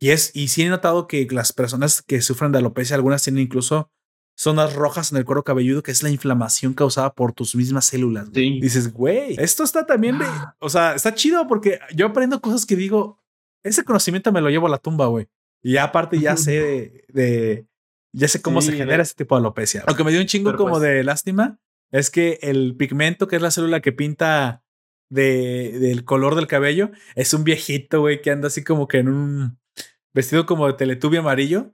Y es, y sí he notado que las personas que sufren de alopecia, algunas tienen incluso zonas rojas en el cuero cabelludo, que es la inflamación causada por tus mismas células. Dices, güey, esto está también, o sea, está chido porque yo aprendo cosas que digo, ese conocimiento me lo llevo a la tumba, güey. Y aparte ya sé de, ya sé cómo se genera ese tipo de alopecia. Lo que me dio un chingo como pues de lástima es que el pigmento, que es la célula que pinta de, del color del cabello, es un viejito, güey, que anda así como que en un vestido como de teletubio amarillo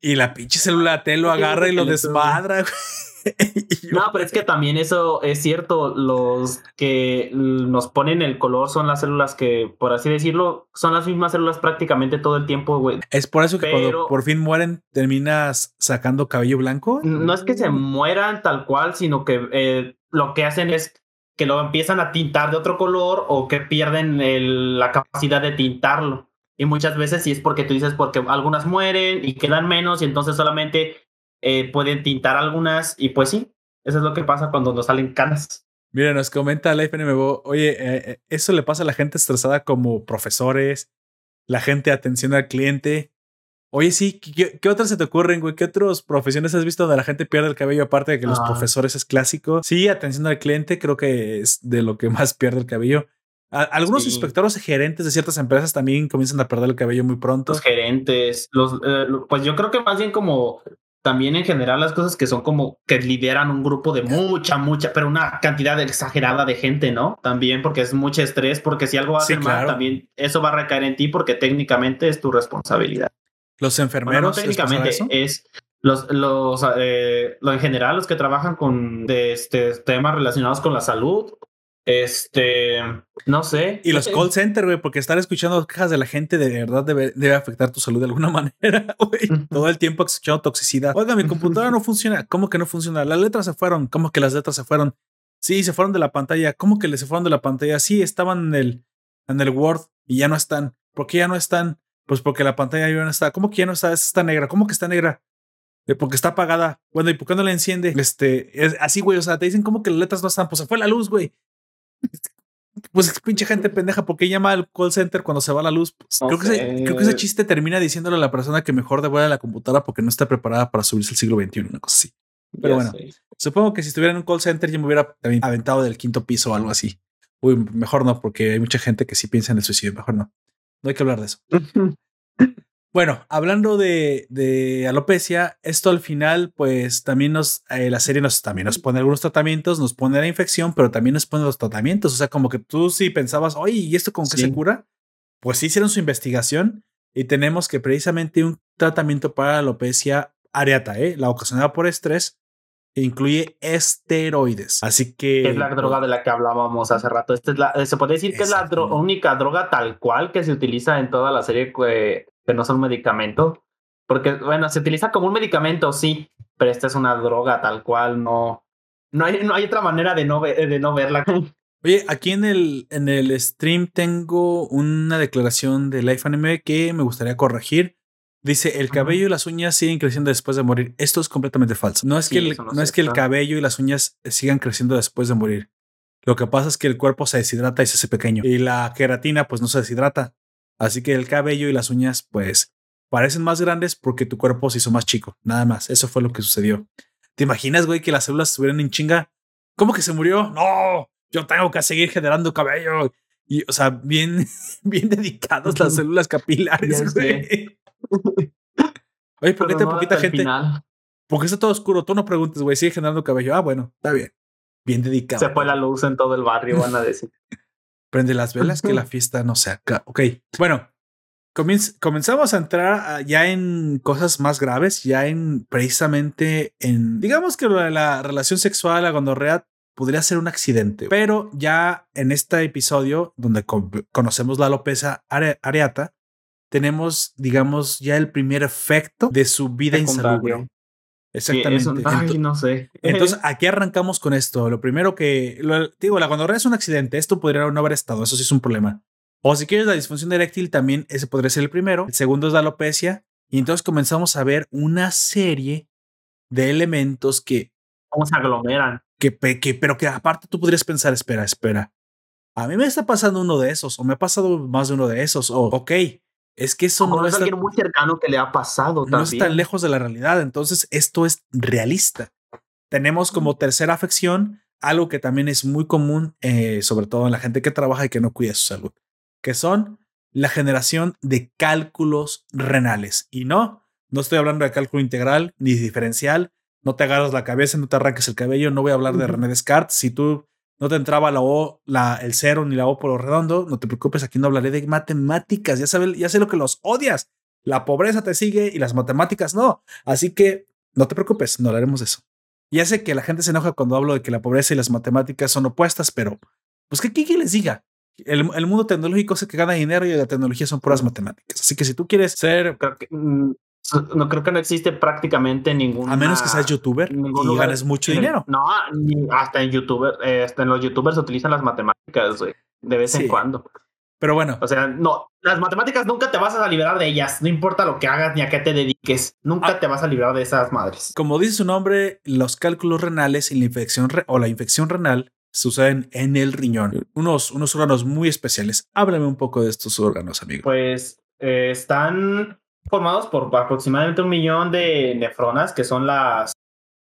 y la pinche célula T lo agarra y lo desmadra. no, pero es que también eso es cierto. Los que nos ponen el color son las células que, por así decirlo, son las mismas células prácticamente todo el tiempo, güey. Es por eso que cuando por fin mueren, terminas sacando cabello blanco. No es que se mueran tal cual, sino que eh, lo que hacen es que lo empiezan a tintar de otro color o que pierden la capacidad de tintarlo. Y muchas veces sí es porque tú dices porque algunas mueren y quedan menos y entonces solamente eh, pueden tintar algunas y pues sí, eso es lo que pasa cuando nos salen canas. Mira, nos comenta la FNMBO, oye, eh, eh, eso le pasa a la gente estresada como profesores, la gente de atención al cliente. Oye, sí, ¿qué, qué otras se te ocurren, güey? ¿Qué otras profesiones has visto donde la gente pierde el cabello aparte de que los ah. profesores es clásico? Sí, atención al cliente creo que es de lo que más pierde el cabello algunos inspectores y gerentes de ciertas empresas también comienzan a perder el cabello muy pronto. Los gerentes, los, eh, pues yo creo que más bien como también en general las cosas que son como que lideran un grupo de mucha, mucha, pero una cantidad exagerada de gente, ¿no? También porque es mucho estrés, porque si algo hace mal, también eso va a recaer en ti porque técnicamente es tu responsabilidad. Los enfermeros. técnicamente es los, los, eh, lo en general, los que trabajan con de este, temas relacionados con la salud este, no sé. Y los call center, güey, porque estar escuchando quejas de la gente de verdad debe, debe afectar tu salud de alguna manera, güey. Todo el tiempo escuchando toxicidad. Oiga, mi computadora no funciona. ¿Cómo que no funciona? Las letras se fueron. ¿Cómo que las letras se fueron? Sí, se fueron de la pantalla. ¿Cómo que se fueron de la pantalla? Sí, estaban en el, en el Word y ya no están. ¿Por qué ya no están? Pues porque la pantalla ya no está. ¿Cómo que ya no está? Está negra. ¿Cómo que está negra? Eh, porque está apagada. Bueno, ¿y por qué no la enciende? Este, es así, güey. O sea, te dicen como que las letras no están. Pues se fue la luz, güey. Pues pinche gente pendeja, ¿por qué llama al call center cuando se va la luz? Pues, creo, que ese, creo, que ese, chiste termina diciéndole a la persona que mejor devuelve la computadora porque no está preparada para subirse al siglo XXI, una cosa así. Pero bueno, supongo que si estuviera en un call center yo me hubiera aventado del quinto piso o algo así. Uy, mejor no, porque hay mucha gente que sí piensa en el suicidio. Mejor no. No hay que hablar de eso. bueno, hablando de, de, alopecia, esto al final, pues también nos, eh, la serie nos también nos pone algunos tratamientos, nos pone la infección, pero también nos pone los tratamientos. O sea, como que tú sí pensabas, oye, ¿y esto como que se cura? Pues sí hicieron su investigación y tenemos que precisamente un tratamiento para la alopecia areata, ¿eh? la ocasionada por estrés, incluye esteroides. Así que. Es la droga de la que hablábamos hace rato. Esta es la, se puede decir que es la única droga tal cual que se utiliza en toda la serie que, no son medicamento. Porque, bueno, se utiliza como un medicamento, sí, pero esta es una droga tal cual, no. No hay, no hay otra manera de no, de no verla. Oye, aquí en el, en el stream tengo una declaración de Life Anime que me gustaría corregir. Dice, el cabello y las uñas siguen creciendo después de morir. Esto es completamente falso. No es que, el, no, es que el cabello y las uñas sigan creciendo después de morir. Lo que pasa es que el cuerpo se deshidrata y se hace pequeño. Y la queratina pues no se deshidrata. Así que el cabello y las uñas pues parecen más grandes porque tu cuerpo se hizo más chico. Nada más. Eso fue lo que sucedió. ¿Te imaginas, güey, que las células estuvieran en chinga? ¿Cómo que se murió? No, yo tengo que seguir generando cabello. Y, o sea, bien, bien dedicados las células capilares, güey. Oye, ¿por qué te poquita gente? Porque está todo oscuro. Tú no preguntes, güey. Sigue generando cabello. Ah, bueno, está bien. Bien dedicado. Se fue la luz en todo el barrio, van a decir. Prende las velas que la fiesta no se acaba. Ok. Bueno, comenzamos a entrar ya en cosas más graves, ya en precisamente en, digamos que la, relación sexual, a gonorrea, podría ser un accidente, pero ya en este episodio donde conocemos la alopecia areata, tenemos, digamos, ya el primer efecto de su vida insalubre. Exactamente. ay, no sé. Entonces, aquí arrancamos con esto. Lo primero que, digo, la gonorrea es un accidente. Esto podría no haber estado. Eso sí es un problema. O si quieres la disfunción eréctil, también ese podría ser el primero. El segundo es la alopecia. Y entonces comenzamos a ver una serie de elementos que... ¿Cómo se aglomeran? Que, que, pero que aparte tú podrías pensar, espera, espera. A mí me está pasando uno de esos, o me ha pasado más de uno de esos, o ok, es que eso no es alguien muy cercano que le ha pasado. No es tan lejos de la realidad. Entonces, esto es realista. Tenemos como tercera afección algo que también es muy común, eh, sobre todo en la gente que trabaja y que no cuida su salud, que son la generación de cálculos renales. Y no, no estoy hablando de cálculo integral ni diferencial. No te agarras la cabeza, no te arranques el cabello. No voy a hablar de René Descartes. Si tú no te entraba la O, la, el cero ni la O por lo redondo, no te preocupes, aquí no hablaré de matemáticas, ya, sabes, ya sé lo que los odias. La pobreza te sigue y las matemáticas no. Así que no te preocupes, no hablaremos de eso. Ya sé que la gente se enoja cuando hablo de que la pobreza y las matemáticas son opuestas, pero pues que qué les diga. El, mundo tecnológico es que gana dinero y la tecnología son puras matemáticas. Así que si tú quieres ser... No creo que no existe prácticamente ningún. A menos que seas youtuber y ganes mucho dinero. No, hasta en youtuber, eh, hasta en los youtubers se utilizan las matemáticas, de vez en cuando. Pero bueno. O sea, no, las matemáticas nunca te vas a liberar de ellas, no importa lo que hagas ni a qué te dediques, nunca ah. te vas a liberar de esas madres. Como dice su nombre, los cálculos renales y la infección o la infección renal suceden en el riñón, unos, unos órganos muy especiales. Háblame un poco de estos órganos, amigo. Pues eh, están formados por aproximadamente un millón de nefronas, que son las,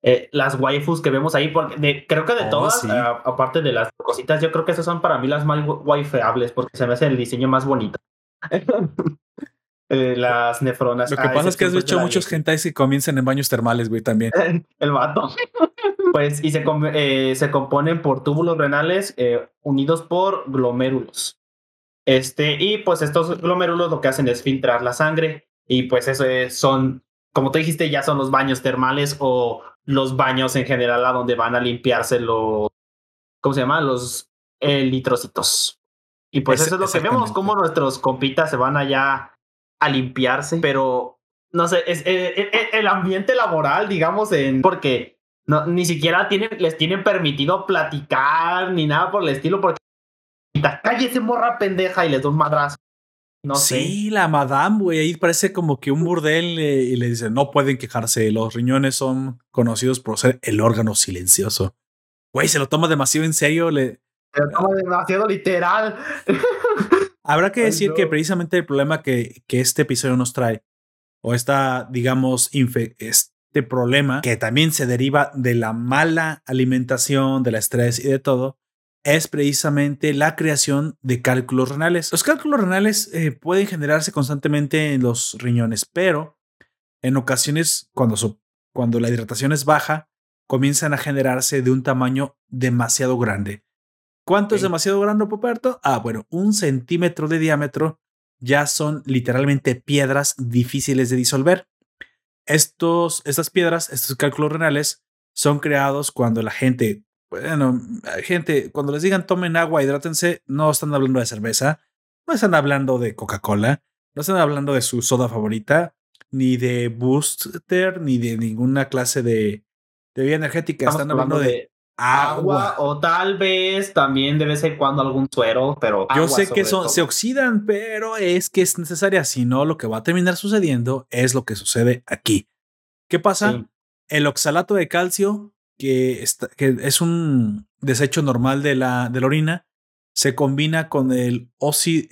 eh, las waifus que vemos ahí. Porque creo que de oh, todas, eh, aparte de las cositas, yo creo que esas son para mí las más waifeables, porque se me hace el diseño más bonito. Eh, las nefronas. Lo que pasa es que has hecho muchos gentais que comienzan en baños termales, güey, también. el vato. pues, y se, se componen por túbulos renales unidos por glomérulos. Este, y pues estos glomérulos lo que hacen es filtrar la sangre y pues eso son, como tú dijiste, ya son los baños termales o los baños en general a donde van a limpiarse los, ¿cómo se llama? Los litrocitos. Y pues eso es lo que vemos, como nuestros compitas se van allá a limpiarse, pero no sé, es, eh, eh, eh, el ambiente laboral, digamos, en porque no, ni siquiera tienen, les tienen permitido platicar ni nada por el estilo, porque cállese morra pendeja y les da un madrazo. No sí, la madame, güey, ahí parece como que un burdel eh, y le dice, no pueden quejarse, los riñones son conocidos por ser el órgano silencioso. Güey, se lo toma demasiado en serio, le... Se lo toma demasiado literal. Habrá que decir que precisamente el problema que, que este episodio nos trae, o esta, digamos, este problema que también se deriva de la mala alimentación, del estrés y de todo, es precisamente la creación de cálculos renales. Los cálculos renales eh, pueden generarse constantemente en los riñones, pero en ocasiones, cuando, cuando la hidratación es baja, comienzan a generarse de un tamaño demasiado grande. ¿Cuánto es demasiado grande, Poperto? Ah, bueno, un centímetro de diámetro ya son literalmente piedras difíciles de disolver. Estos, estas piedras, estos cálculos renales, son creados cuando la gente, bueno, gente, cuando les digan tomen agua, hidrátense, no están hablando de cerveza, no están hablando de Coca-Cola, no están hablando de su soda favorita, ni de Booster, ni de ninguna clase de, de bebida energética. están hablando de, agua. o tal vez también de vez en cuando algún suero, pero yo sé que son, se oxidan, pero es que es necesaria, si no lo que va a terminar sucediendo es lo que sucede aquí. ¿Qué pasa? El oxalato de calcio, que, que es un desecho normal de la, de la orina, se combina con el,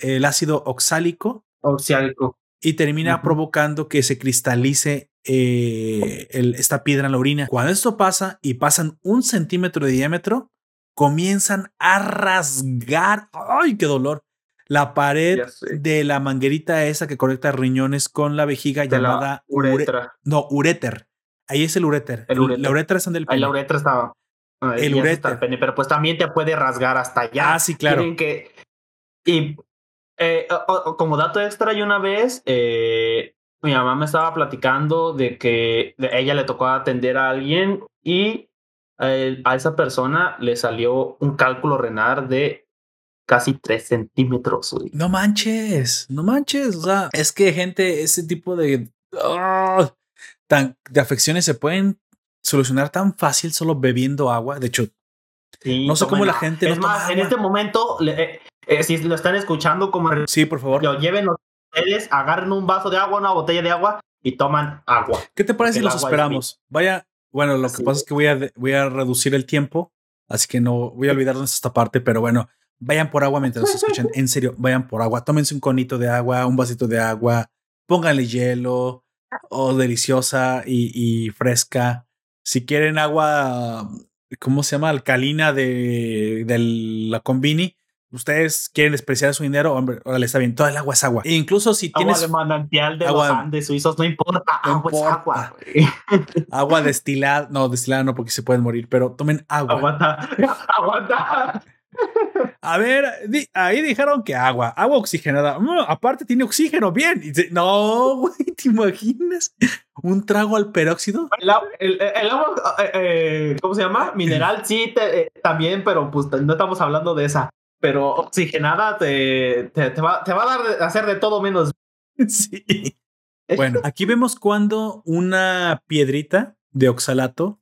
el ácido oxálico. Oxálico. Y termina provocando que se cristalice eh, esta piedra en la orina. Cuando esto pasa y pasan un centímetro de diámetro, comienzan a rasgar. ¡Ay, qué dolor! La pared de la manguerita esa que conecta riñones con la vejiga llamada uretra. no, ureter. Ahí es el ureter. La uretra es donde el pene. la uretra estaba. el ureter. pero pues también te puede rasgar hasta allá. Ah, sí, claro. que, y eh, como dato extra, hay una vez eh, mi mamá me estaba platicando de que ella le tocó atender a alguien y eh, a esa persona le salió un cálculo renal de casi 3 centímetros. No manches, no manches. O sea, es que gente, ese tipo de, ah, tan, de afecciones se pueden solucionar tan fácil solo bebiendo agua. De hecho, no sé cómo la gente. Es más, en este momento, eh, eh, si lo están escuchando, como. Sí, por favor. Lo lleven ustedes agarren un vaso de agua, una botella de agua y toman agua. ¿Qué te parece si los esperamos? Vaya, bueno, lo que pasa es que voy a, voy a reducir el tiempo, así que no voy a olvidarnos esta parte, pero bueno, vayan por agua mientras nos escuchan. En serio, vayan por agua. Tómense un conito de agua, un vasito de agua, pónganle hielo oh, deliciosa y, y, fresca. Si quieren agua, ¿cómo se llama? Alcalina de, de la combini, ustedes quieren despreciar su dinero, hombre, órale, está bien, toda el agua es agua. E incluso si tienes. Agua de manantial de agua, los Andes suizos, no importa, agua es agua. agua destilada, no, destilada no, porque se pueden morir, pero tomen agua. Aguanta, aguanta. A ver, ahí dijeron que agua, agua oxigenada. aparte tiene oxígeno, bien. No, güey, ¿te imaginas? ¿Un trago al peróxido? El, agua, eh, eh, ¿cómo se llama? Mineral, sí, eh, también, pero pues no estamos hablando de esa pero oxigenada te, te, va, a dar a hacer de todo menos. Sí. Bueno, aquí vemos cuando una piedrita de oxalato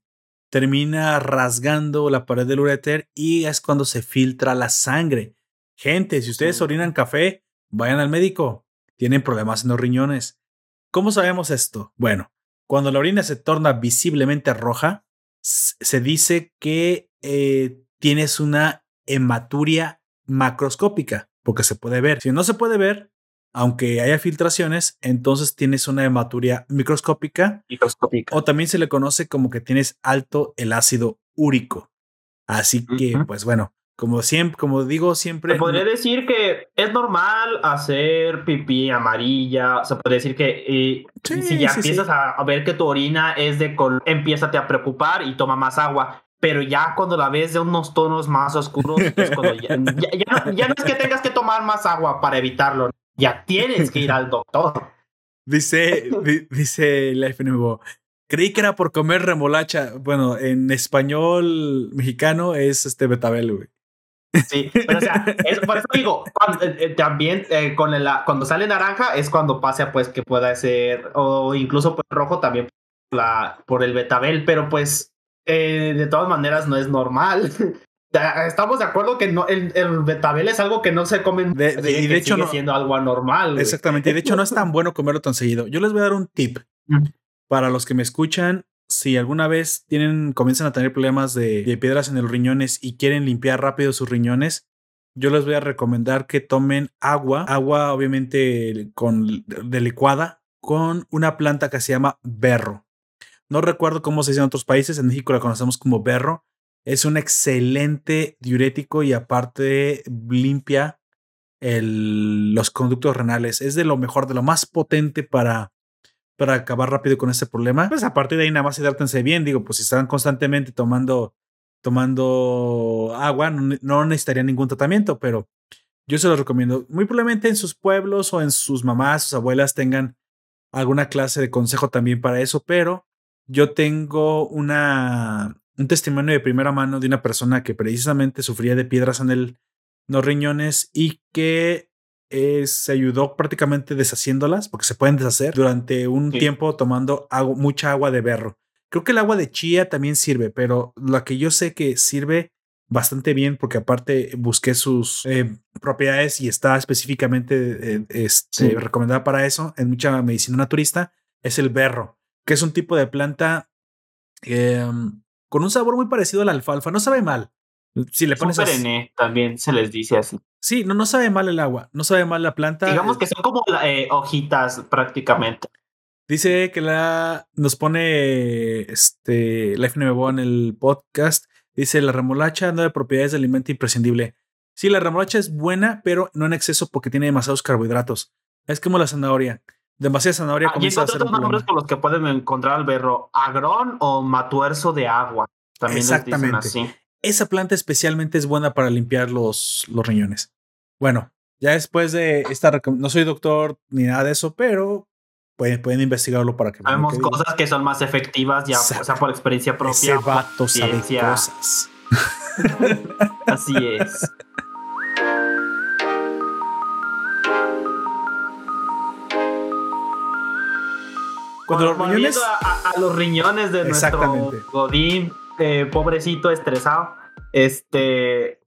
termina rasgando la pared del ureter y es cuando se filtra la sangre. Gente, si ustedes orinan café, vayan al médico. Tienen problemas en los riñones. ¿Cómo sabemos esto? Bueno, cuando la orina se torna visiblemente roja, se dice que eh, tienes una hematuria macroscópica, porque se puede ver. Si no se puede ver, aunque haya filtraciones, entonces tienes una hematuria microscópica, microscópica. O también se le conoce como que tienes alto el ácido úrico. Así que, pues bueno, como siempre, como digo siempre. Se podría decir que es normal hacer pipí amarilla. Se puede decir que eh, si ya empiezas A, ver que tu orina es de color, empieza a preocupar y toma más agua pero ya cuando la ves de unos tonos más oscuros, ya, no, es que tengas que tomar más agua para evitarlo, ya tienes que ir al doctor. Dice, dice la FNBO, creí que era por comer remolacha. Bueno, en español mexicano es este betabel, güey. Sí, pero o sea, por eso digo, eh, eh, también eh, con el, cuando sale naranja es cuando pasa pues que pueda ser, o incluso pues, rojo también la, por el betabel, pero pues eh, de todas maneras no es normal. estamos de acuerdo que no, el, el, betabel es algo que no se comen. De, y de hecho, sigue siendo algo anormal. Exactamente. Y de hecho, no es tan bueno comerlo tan seguido. Yo les voy a dar un tip para los que me escuchan. Si alguna vez tienen, comienzan a tener problemas de, de piedras en los riñones y quieren limpiar rápido sus riñones, yo les voy a recomendar que tomen agua, agua obviamente con, de licuada, con una planta que se llama berro. No recuerdo cómo se dice en otros países, en México la conocemos como berro, es un excelente diurético y aparte limpia el, los conductos renales. Es de lo mejor, de lo más potente para, para acabar rápido con ese problema. Pues a partir de ahí nada más hidrátense bien. Digo, pues si están constantemente tomando, tomando agua, no, no necesitarían ningún tratamiento, pero yo se los recomiendo. Muy probablemente en sus pueblos o en sus mamás, sus abuelas tengan alguna clase de consejo también para eso, pero yo tengo una, un testimonio de primera mano de una persona que precisamente sufría de piedras en, el, los riñones y que eh, se ayudó prácticamente deshaciéndolas, porque se pueden deshacer, durante un tiempo tomando mucha agua de berro. Creo que el agua de chía también sirve, pero la que yo sé que sirve bastante bien, porque aparte busqué sus eh, propiedades y está específicamente eh, este, recomendada para eso en mucha medicina naturista, es el berro, que es un tipo de planta em, con un sabor muy parecido a la alfalfa. No sabe mal. Si le pones perenne, también se les dice así. Sí, no, no sabe mal el agua, no sabe mal la planta. Digamos que son como eh, hojitas prácticamente. Dice que la nos pone este Life Nuevo en el podcast. Dice la remolacha no de propiedades de alimento imprescindible. Sí, la remolacha es buena, pero no en exceso porque tiene demasiados carbohidratos. Es como la zanahoria demasiada zanahoria ah, comienza a ser otros nombres con los que pueden encontrar al berro, agrón o matuerzo de agua. También Exactamente. así. Esa planta especialmente es buena para limpiar los, los riñones. Bueno, ya después de esta no soy doctor ni nada de eso, pero pueden, pueden investigarlo para que Sabemos cosas que son más efectivas ya, o sea, por experiencia propia. Ese vato sabe cosas. Así es. Cuando los riñones... a, los riñones de nuestro Godín, eh, pobrecito, estresado, este,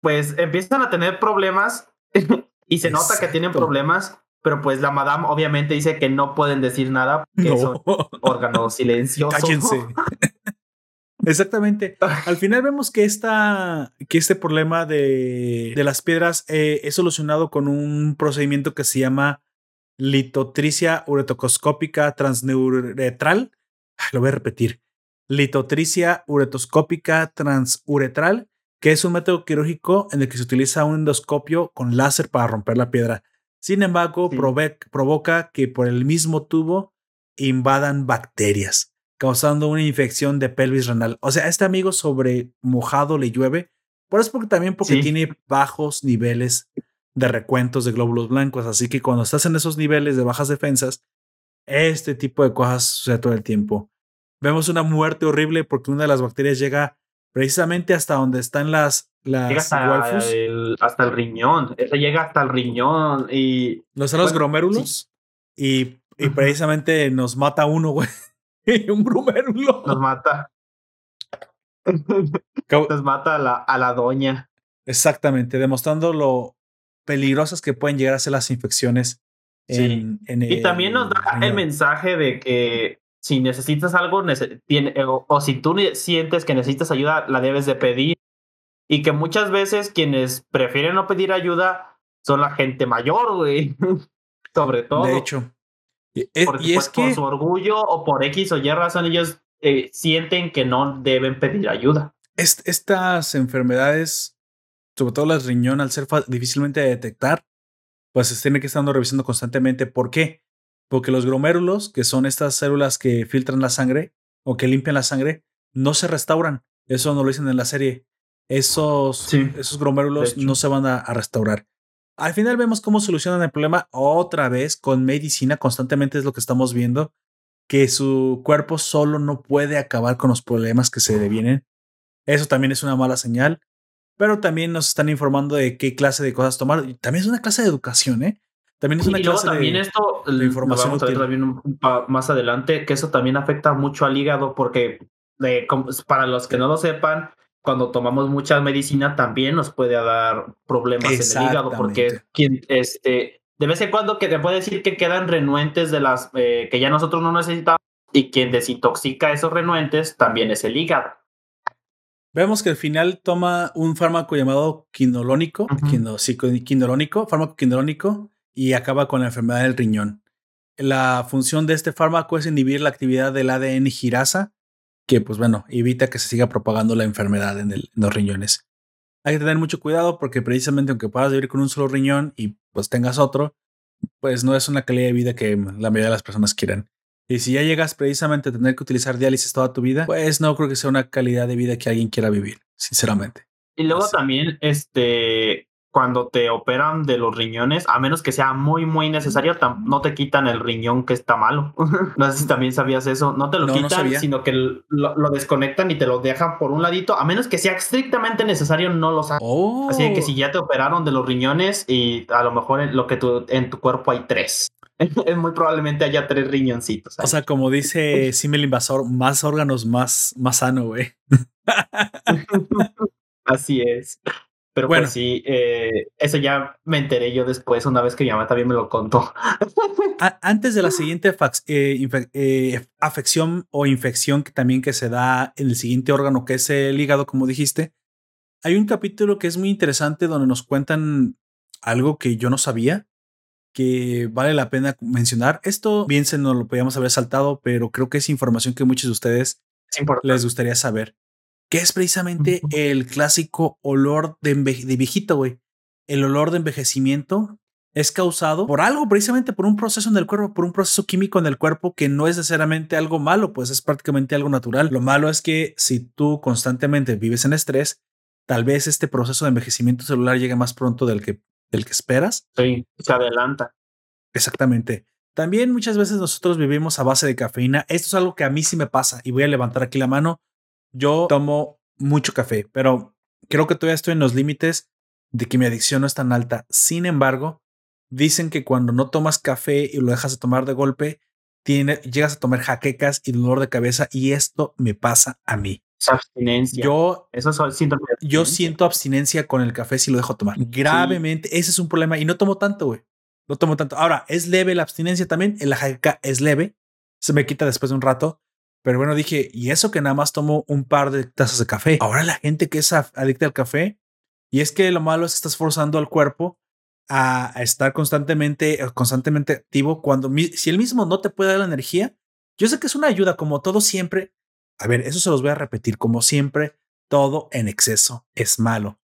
pues empiezan a tener problemas y se nota que tienen problemas, pero pues la madame obviamente dice que no pueden decir nada, que son órganos silenciosos. Cállense. Exactamente. Al final vemos que, esta, que este problema de, de las piedras eh, es solucionado con un procedimiento que se llama litotricia uretoscópica transuretral. Lo voy a repetir. Litotricia uretoscópica transuretral, que es un método quirúrgico en el que se utiliza un endoscopio con láser para romper la piedra. Sin embargo, provoca que por el mismo tubo invadan bacterias, causando una infección de pelvis renal. O sea, este amigo sobre mojado le llueve, por eso porque también porque tiene bajos niveles de recuentos de glóbulos blancos. Así que cuando estás en esos niveles de bajas defensas, este tipo de cosas sucede todo el tiempo. Vemos una muerte horrible porque una de las bacterias llega precisamente hasta donde están las las llega hasta, el, hasta el riñón. Esa llega hasta el riñón y. Los son los gromérulos. Y, y precisamente nos mata uno, güey. un gromérulo. Nos mata. nos mata a la, a la doña. Exactamente, demostrando lo, peligrosas que pueden llegar a ser las infecciones. En, y también nos da el mensaje de que si necesitas algo tiene, o, si tú sientes que necesitas ayuda, la debes de pedir. Y que muchas veces quienes prefieren no pedir ayuda son la gente mayor, güey. Sobre todo. De hecho. Y, es, que... Por su orgullo o por X o Y razón, ellos eh, sienten que no deben pedir ayuda. estas enfermedades sobre todo las riñón, al ser difícilmente de detectar, pues se tiene que estar revisando constantemente. ¿Por qué? Porque los glomérulos, que son estas células que filtran la sangre o que limpian la sangre, no se restauran. Eso no lo dicen en la serie. Esos, esos glomérulos no se van a, a, restaurar. Al final vemos cómo solucionan el problema otra vez con medicina. Constantemente es lo que estamos viendo, que su cuerpo solo no puede acabar con los problemas que se devienen. Eso también es una mala señal pero también nos están informando de qué clase de cosas tomar. También es una clase de educación, ¿eh? También es una clase también esto, de información. Vamos a ver también un, más adelante, que eso también afecta mucho al hígado, porque para los que no lo sepan, cuando tomamos mucha medicina también nos puede dar problemas en el hígado porque quien, este, de vez en cuando que te puede decir que quedan renuentes de las eh, que ya nosotros no necesitamos y quien desintoxica esos renuentes también es el hígado. Vemos que al final toma un fármaco llamado quinolonico, quinolonico, fármaco quinolonico, y acaba con la enfermedad del riñón. La función de este fármaco es inhibir la actividad del ADN girasa, que pues bueno, evita que se siga propagando la enfermedad en, en los riñones. Hay que tener mucho cuidado porque precisamente aunque puedas vivir con un solo riñón y pues tengas otro, pues no es una calidad de vida que la mayoría de las personas quieran. Y si ya llegas precisamente a tener que utilizar diálisis toda tu vida, pues no creo que sea una calidad de vida que alguien quiera vivir, sinceramente. Y luego también, este, cuando te operan de los riñones, a menos que sea muy, muy necesario, no te quitan el riñón que está malo. no sé si también sabías eso. No te lo quitan, sino que lo, desconectan y te lo dejan por un ladito, a menos que sea estrictamente necesario, no lo saben. Así que oh. si ya te operaron de los riñones y a lo mejor en, lo que tu, en tu cuerpo hay tres. Es muy probablemente haya tres riñoncitos. O sea, como dice Simel Invasor, más órganos, más, más sano, güey. Así es. Pero pues bueno, sí, eh, eso ya me enteré yo después, una vez que mi mamá también me lo contó. Antes de la siguiente eh, eh, afección o infección que también que se da en el siguiente órgano, que es el hígado, como dijiste, hay un capítulo que es muy interesante donde nos cuentan algo que yo no sabía, que vale la pena mencionar. Esto bien se nos lo podíamos haber saltado, pero creo que es información que muchos de ustedes les gustaría saber. Que es precisamente el clásico olor de, de viejito, güey. El olor de envejecimiento es causado por algo, precisamente por un proceso en el cuerpo, por un proceso químico en el cuerpo que no es necesariamente algo malo, pues es prácticamente algo natural. Lo malo es que si tú constantemente vives en estrés, tal vez este proceso de envejecimiento celular llegue más pronto del que el que esperas. Sí, se adelanta. Exactamente. También muchas veces nosotros vivimos a base de cafeína. Esto es algo que a mí sí me pasa y voy a levantar aquí la mano. Yo tomo mucho café, pero creo que todavía estoy en los límites de que mi adicción no es tan alta. Sin embargo, dicen que cuando no tomas café y lo dejas de tomar de golpe, tiene, llegas a tomar jaquecas y dolor de cabeza y esto me pasa a mí abstinencia. Yo, Eso yo siento abstinencia con el café si lo dejo tomar. Gravemente. Ese es un problema. Y no tomo tanto, güey. No tomo tanto. Ahora, es leve la abstinencia también. El jaqueca es leve. Se me quita después de un rato. Pero bueno, dije, y eso que nada más tomo un par de tazas de café. Ahora la gente que es adicta al café. Y es que lo malo es que estás forzando al cuerpo a, estar constantemente, constantemente activo cuando si el mismo no te puede dar la energía. Yo sé que es una ayuda, como todo siempre, a ver, eso se los voy a repetir como siempre, todo en exceso es malo.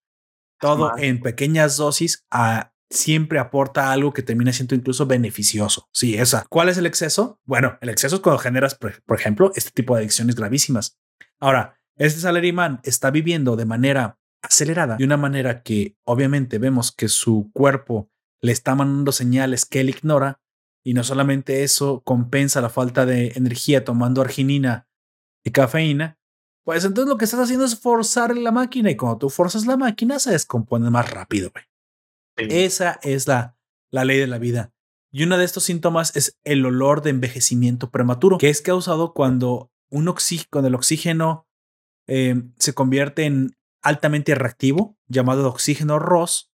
Todo en pequeñas dosis ah, siempre aporta algo que termina siendo incluso beneficioso. Sí, esa. ¿Cuál es el exceso? Bueno, el exceso es cuando generas, por, ejemplo, este tipo de adicciones gravísimas. Ahora, este salaryman está viviendo de manera acelerada, de una manera que obviamente vemos que su cuerpo le está mandando señales que él ignora y no solamente eso compensa la falta de energía tomando arginina y cafeína, pues entonces lo que estás haciendo es forzar la máquina y cuando tú forzas la máquina se descompone más rápido. Esa es la, la ley de la vida. Y uno de estos síntomas es el olor de envejecimiento prematuro, que es causado cuando, un cuando el oxígeno em, se convierte en altamente reactivo, llamado oxígeno ROS,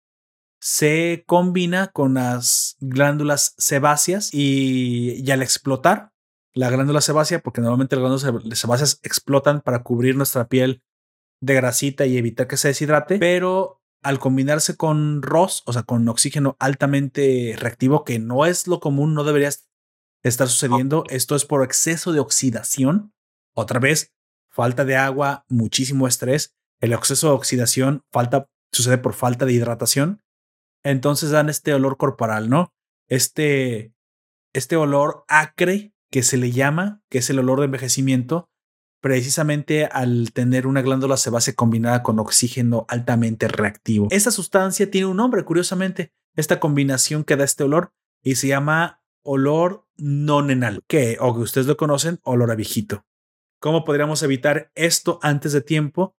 se combina con las glándulas sebáceas y, y al explotar la glándula sebácea, porque normalmente las glándulas sebáceas explotan para cubrir nuestra piel de grasita y evitar que se deshidrate, pero al combinarse con ROS, o sea, con oxígeno altamente reactivo, que no es lo común, no debería estar sucediendo, esto es por exceso de oxidación, otra vez, falta de agua, muchísimo estrés, el exceso de oxidación falta, sucede por falta de hidratación, entonces dan este olor corporal, ¿no? Este, este olor acre que se le llama, que es el olor de envejecimiento, precisamente al tener una glándula sebácea combinada con oxígeno altamente reactivo. Esta sustancia tiene un nombre, curiosamente, esta combinación que da este olor y se llama olor nonenal, que, o que ustedes lo conocen, olor a viejito. ¿Cómo podríamos evitar esto antes de tiempo?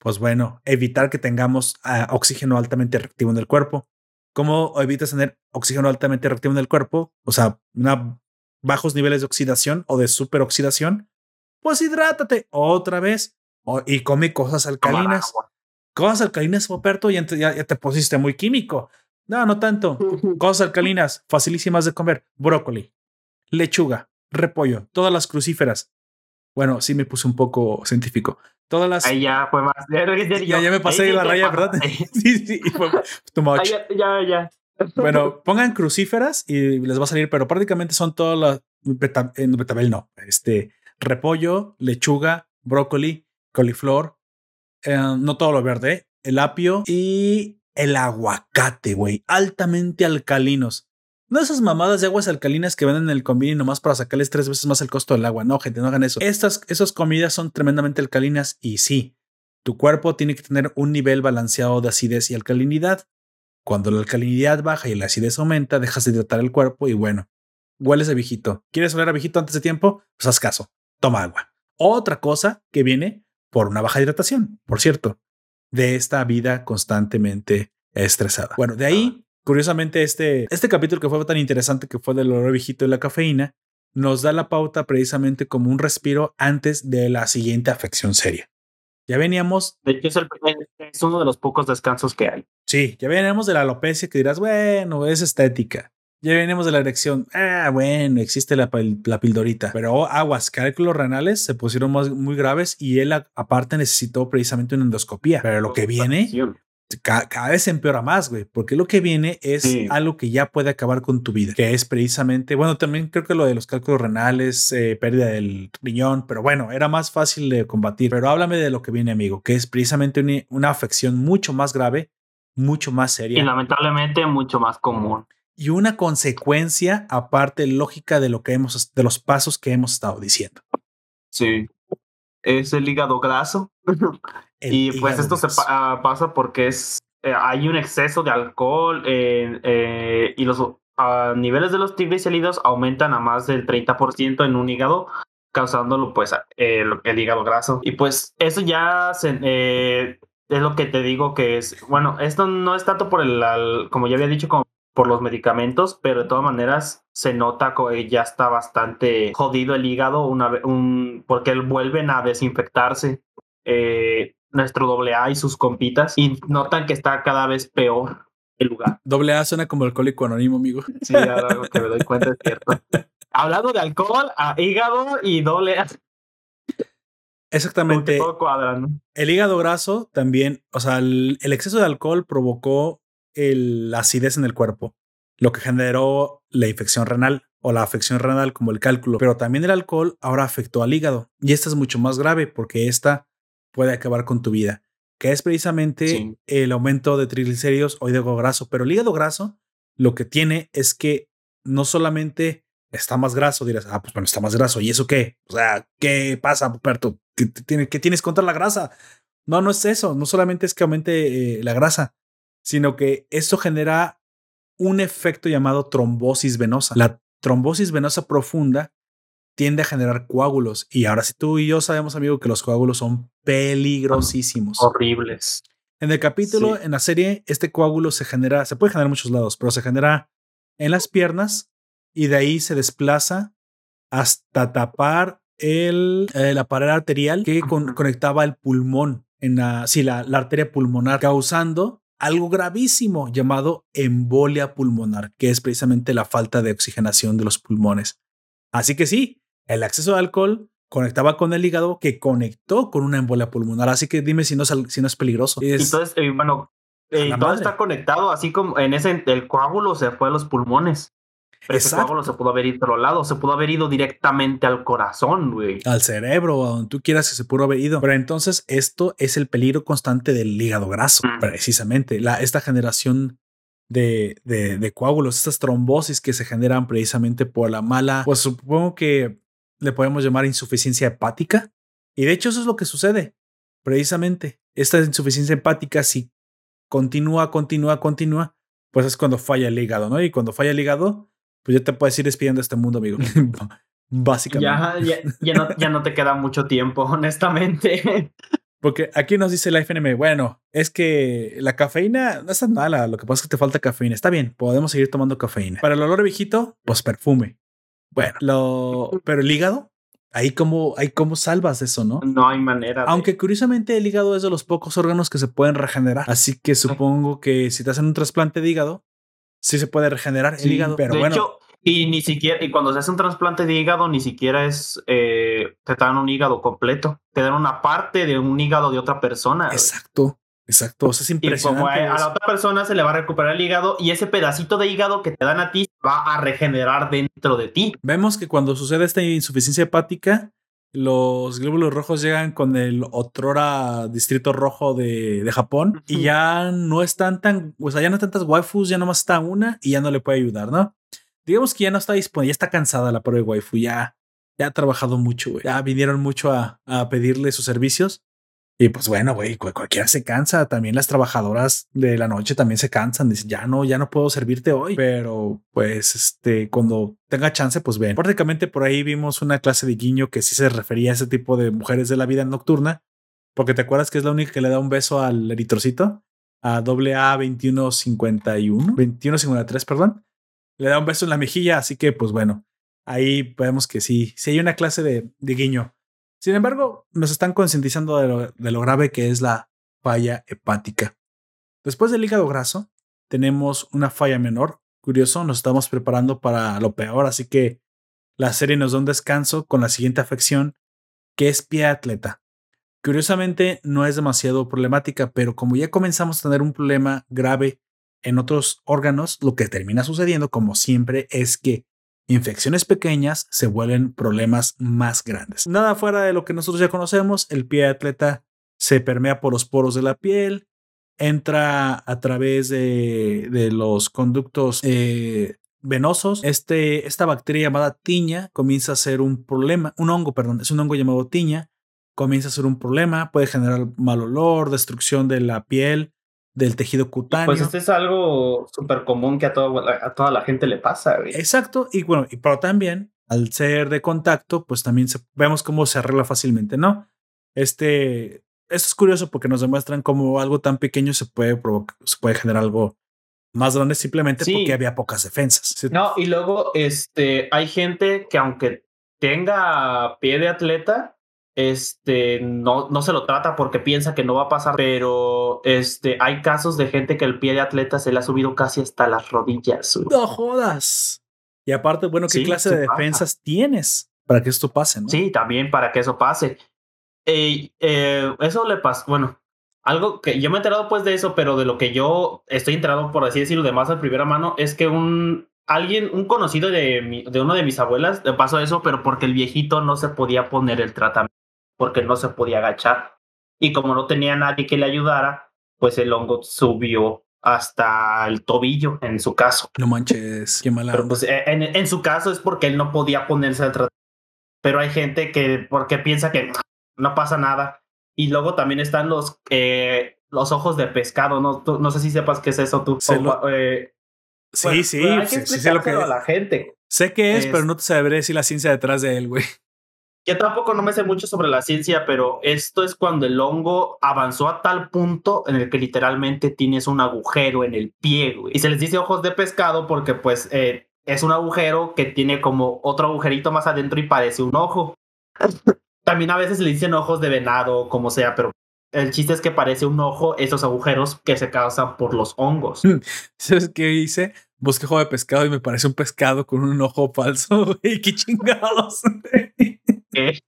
Pues bueno, evitar que tengamos ah, oxígeno altamente reactivo en el cuerpo. ¿Cómo evitas tener oxígeno altamente reactivo en el cuerpo? O sea, una bajos niveles de oxidación o de superoxidación, pues hidrátate otra vez. y come cosas alcalinas. Cosas alcalinas, Poperto, y ya, ya te pusiste muy químico. No, no tanto. Cosas alcalinas, facilísimas de comer. Brócoli, lechuga, repollo, todas las crucíferas. Bueno, sí me puse un poco científico. Todas las. Ahí ya fue más. Ya, ya me pasé la raya, ¿verdad? sí, sí, fue too much. ya, ya, ya. Bueno, pongan crucíferas y les va a salir, pero prácticamente son todas las. En betabel no. Este repollo, lechuga, brócoli, coliflor, eh, no todo lo verde, el apio y el aguacate, güey. Altamente alcalinos. No esas mamadas de aguas alcalinas que venden en el convini nomás para sacarles tres veces más el costo del agua. No, gente, no hagan eso. Estas esas comidas son tremendamente alcalinas y sí, tu cuerpo tiene que tener un nivel balanceado de acidez y alcalinidad. Cuando la alcalinidad baja y la acidez aumenta, dejas de hidratar el cuerpo y bueno, hueles de viejito. ¿Quieres oler a viejito antes de tiempo? Pues haz caso, toma agua. Otra cosa que viene por una baja hidratación, por cierto, de esta vida constantemente estresada. Bueno, de ahí Curiosamente, este, este capítulo que fue tan interesante que fue del olor viejito y la cafeína, nos da la pauta precisamente como un respiro antes de la siguiente afección seria. Ya veníamos. De hecho, es, es, uno de los pocos descansos que hay. Sí, ya veníamos de la alopecia que dirás, bueno, es estética. Ya venimos de la erección. Ah, bueno, existe la, la pildorita. Pero aguas, cálculos renales se pusieron más, muy graves y él aparte necesitó precisamente una endoscopía. Pero lo que viene cada, vez se empeora más, güey, porque lo que viene es algo que ya puede acabar con tu vida, que es precisamente, bueno, también creo que lo de los cálculos renales, eh, pérdida del riñón, pero bueno, era más fácil de combatir. Pero háblame de lo que viene, amigo, que es precisamente una, afección mucho más grave, mucho más seria. Y lamentablemente mucho más común. Y una consecuencia aparte lógica de lo que hemos, de los pasos que hemos estado diciendo. Sí. Es el hígado graso. y pues esto se ah, pasa porque es, eh, hay un exceso de alcohol eh, y los ah, niveles de los triglicéridos aumentan a más del 30% en un hígado, causándolo pues el, hígado graso. Y pues eso ya eh, es lo que te digo que es, bueno, esto no es tanto por el, como ya había dicho, como por los medicamentos, pero de todas maneras se nota que ya está bastante jodido el hígado una, un, porque vuelven a desinfectarse. Eh, nuestro doble A y sus compitas y notan que está cada vez peor el lugar. Doble A suena como alcohólico anónimo, amigo. Sí, ahora que me doy cuenta es cierto. Hablando de alcohol, a hígado y doble A. Exactamente. El hígado graso también, o sea, el, exceso de alcohol provocó el, la acidez en el cuerpo, lo que generó la infección renal o la afección renal como el cálculo. Pero también el alcohol ahora afectó al hígado y esta es mucho más grave porque esta puede acabar con tu vida, que es precisamente el aumento de triglicéridos o hígado graso. Pero el hígado graso lo que tiene es que no solamente está más graso, dirás, ah, pues bueno, está más graso. ¿Y eso qué? O sea, ¿qué pasa, Puperto? ¿Qué, qué tienes contra la grasa? No, no es eso. No solamente es que aumente eh, la grasa, sino que eso genera un efecto llamado trombosis venosa. La trombosis venosa profunda tiende a generar coágulos. Y ahora si tú y yo sabemos, amigo, que los coágulos son peligrosísimos. Horribles. En el capítulo, en la serie, este coágulo se genera, se puede generar en muchos lados, pero se genera en las piernas y de ahí se desplaza hasta tapar el, eh, la pared arterial que conectaba el pulmón, en la, sí, la, la arteria pulmonar, causando algo gravísimo llamado embolia pulmonar, que es precisamente la falta de oxigenación de los pulmones. Así que sí, el acceso de alcohol conectaba con el hígado que conectó con una embolia pulmonar. Así que dime si no es, si no es peligroso. Y entonces, eh, bueno, eh, todo está conectado, así como en ese, el coágulo se fue a los pulmones. Pero ese coágulo se pudo haber ido a otro lado, se pudo haber ido directamente al corazón, güey. Al cerebro, a donde tú quieras que se pudo haber ido. Pero entonces esto es el peligro constante del hígado graso, mm. precisamente. La, esta generación de, de, de, coágulos, estas trombosis que se generan precisamente por la mala, pues supongo que le podemos llamar insuficiencia hepática. Y de hecho eso es lo que sucede. Precisamente, esta insuficiencia hepática, si continúa, continúa, continúa, pues es cuando falla el hígado, ¿no? Y cuando falla el hígado, pues ya te puedes ir despidiendo de este mundo, amigo. Básicamente. Ya, ya, no, ya no te queda mucho tiempo, honestamente. Porque aquí nos dice la FNM, bueno, es que la cafeína no es tan mala, lo que pasa es que te falta cafeína. Está bien, podemos seguir tomando cafeína. Para el olor viejito, pues perfume. Bueno, lo, pero el hígado, ahí cómo, ahí cómo salvas eso, ¿no? No hay manera. Aunque curiosamente el hígado es de los pocos órganos que se pueden regenerar. Así que supongo que si te hacen un trasplante de hígado, sí se puede regenerar el hígado. Pero de bueno. Hecho, y ni siquiera, y cuando se hace un trasplante de hígado, ni siquiera es, eh, te dan un hígado completo, te dan una parte de un hígado de otra persona. Exacto. Exacto, o sea, es impresionante. Y como a, a, la otra persona se le va a recuperar el hígado y ese pedacito de hígado que te dan a ti va a regenerar dentro de ti. Vemos que cuando sucede esta insuficiencia hepática, los glóbulos rojos llegan con el otrora distrito rojo de, de Japón y ya no están tan, o sea, ya no tantas waifus, ya nomás está una y ya no le puede ayudar, ¿no? Digamos que ya no está disponible, ya está cansada la pobre waifu, ya, ya ha trabajado mucho. Ya vinieron mucho a, a pedirle sus servicios. Y pues bueno, güey, cualquiera se cansa. También las trabajadoras de la noche también se cansan. Dicen, ya no, ya no puedo servirte hoy. Pero pues, este, cuando tenga chance, pues ven. Prácticamente por ahí vimos una clase de guiño que sí se refería a ese tipo de mujeres de la vida nocturna. Porque te acuerdas que es la única que le da un beso al eritrocito, a AA 2151, 2153, perdón. Le da un beso en la mejilla. Así que, pues bueno, ahí vemos que sí, sí hay una clase de, de guiño. Sin embargo, nos están concientizando de lo, grave que es la falla hepática. Después del hígado graso, tenemos una falla menor. Curioso, nos estamos preparando para lo peor, así que la serie nos da un descanso con la siguiente afección, que es pie atleta. Curiosamente, no es demasiado problemática, pero como ya comenzamos a tener un problema grave en otros órganos, lo que termina sucediendo, como siempre, es que infecciones pequeñas se vuelven problemas más grandes. Nada fuera de lo que nosotros ya conocemos, el pie de atleta se permea por los poros de la piel, entra a través de, los conductos eh, venosos. Este, esta bacteria llamada tiña comienza a ser un problema, un hongo, perdón, es un hongo llamado tiña, comienza a ser un problema, puede generar mal olor, destrucción de la piel, del tejido cutáneo. Pues este es algo súper común que a, todo, a, toda la gente le pasa. Güey. Exacto, y bueno, y pero también al ser de contacto, pues también se, vemos cómo se arregla fácilmente, ¿no? Este, esto es curioso porque nos demuestran cómo algo tan pequeño se puede provocar, se puede generar algo más grande simplemente sí. porque había pocas defensas. No, y luego este, hay gente que aunque tenga pie de atleta, este no, no se lo trata porque piensa que no va a pasar, pero este hay casos de gente que el pie de atleta se le ha subido casi hasta las rodillas. No jodas. Y aparte, bueno, ¿qué sí, clase de defensas tienes para que esto pase? ¿no? Sí, también para que eso pase. Eh, eh, eso le pasa, bueno, algo que yo me he enterado pues de eso, pero de lo que yo estoy enterado, por así decirlo, de más a primera mano, es que un alguien, un conocido de, mi, de uno de mis abuelas, le pasó eso, pero porque el viejito no se podía poner el tratamiento porque no se podía agachar. Y como no tenía nadie que le ayudara, pues el hongo subió hasta el tobillo en su caso. No manches, qué mala. Pero pues en, en, su caso es porque él no podía ponerse el tratamiento. Pero hay gente que porque piensa que no pasa nada. Y luego también están los, eh, los ojos de pescado. No, tú, no sé si sepas qué es eso tú. Lo... Eh, pues, sí, bueno, sí, hay que sí, sé lo que a la gente. Sé que es, es, pero no te sabré decir la ciencia detrás de él, güey. Yo tampoco no me sé mucho sobre la ciencia, pero esto es cuando el hongo avanzó a tal punto en el que literalmente tienes un agujero en el pie, güey. Y se les dice ojos de pescado porque pues eh, es un agujero que tiene como otro agujerito más adentro y parece un ojo. También a veces le dicen ojos de venado, como sea, pero el chiste es que parece un ojo esos agujeros que se causan por los hongos. ¿Sabes qué hice? Busqué ojo de pescado y me parece un pescado con un ojo falso, güey. ¡Qué chingados! ¿Qué?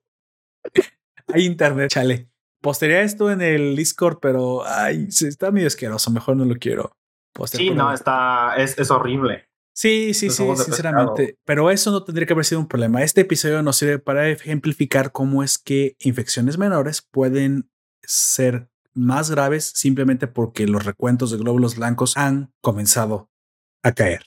Hay internet, chale. Postearía esto en el Discord, pero ay, está medio asqueroso. Mejor no lo quiero. Postear sí, no, está, es, es horrible. Sí, sí, sí, sinceramente. Pescado. Pero eso no tendría que haber sido un problema. Este episodio nos sirve para ejemplificar cómo es que infecciones menores pueden ser más graves simplemente porque los recuentos de glóbulos blancos han comenzado a caer.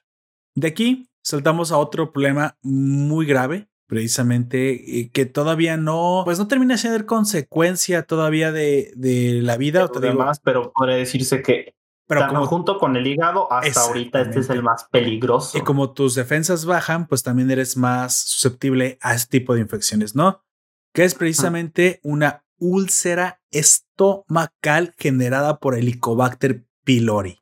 De aquí saltamos a otro problema muy grave, precisamente eh, que todavía no, pues no termina siendo consecuencia todavía de, de la vida. Pero, demás, pero podría decirse que pero como, junto con el hígado, hasta ahorita este es el más peligroso. Y como tus defensas bajan, pues también eres más susceptible a este tipo de infecciones, ¿no? Que es precisamente una úlcera estomacal generada por Helicobacter pylori.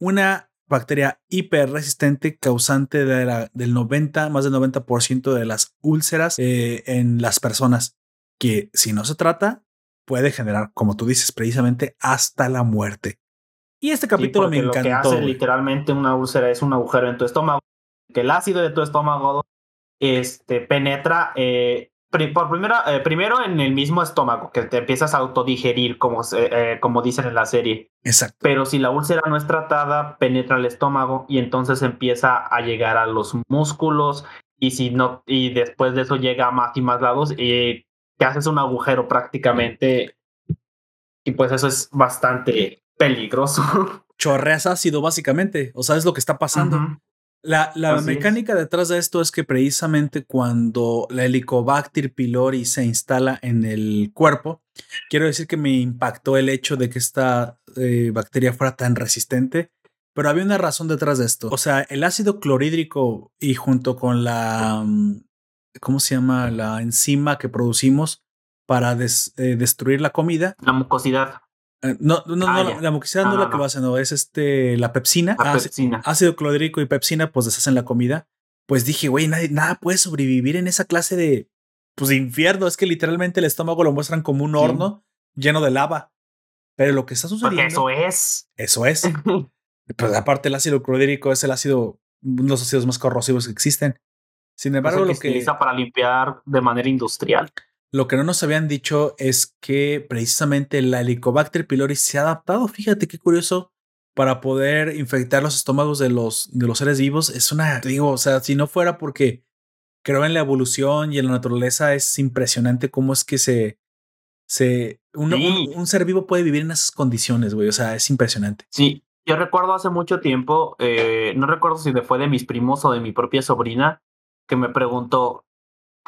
Una bacteria hiperresistente causante de la, del 90, más del 90% de las úlceras eh, en las personas, que si no se trata, puede generar, como tú dices, precisamente hasta la muerte. Y este capítulo me encantó. Lo que hace literalmente una úlcera es un agujero en tu estómago, que el ácido de tu estómago este, penetra eh, por primero, eh, primero en el mismo estómago, que te empiezas a autodigerir, como, eh, como dicen en la serie. Exacto. Pero si la úlcera no es tratada, penetra el estómago y entonces empieza a llegar a los músculos y si no y después de eso llega a más y más lados y te haces un agujero prácticamente y pues eso es bastante peligroso. Chorreas ácido básicamente, o sea, es lo que está pasando. La, la mecánica detrás de esto es que precisamente cuando la Helicobacter pylori se instala en el cuerpo, quiero decir que me impactó el hecho de que esta eh, bacteria fuera tan resistente, pero había una razón detrás de esto. O sea, el ácido clorhídrico y junto con la, mm, ¿cómo se llama? La enzima que producimos para eh, destruir la comida. La mucosidad. Eh, no, no, no, ah, la mucosidad no es la que lo hace, no, es este, la pepsina. La pepsina. Ácido clorhídrico y pepsina, pues deshacen la comida. Pues dije, güey, nada puede sobrevivir en esa clase de, pues, de infierno. Es que literalmente el estómago lo muestran como un horno lleno de lava. Pero lo que está sucediendo. eso es. Eso es. pues aparte, el ácido clorhídrico es el ácido, uno de los ácidos más corrosivos que existen. Sin embargo, lo que. Se utiliza para limpiar de manera industrial. Lo que no nos habían dicho es que precisamente la Helicobacter pylori se ha adaptado, fíjate qué curioso, para poder infectar los estómagos de los, de los seres vivos. Es una, digo, o sea, si no fuera porque creo en la evolución y en la naturaleza, es impresionante cómo es que se, se, un, un, ser vivo puede vivir en esas condiciones, güey. O sea, es impresionante. Sí, yo recuerdo hace mucho tiempo, eh, no recuerdo si fue de mis primos o de mi propia sobrina, que me preguntó,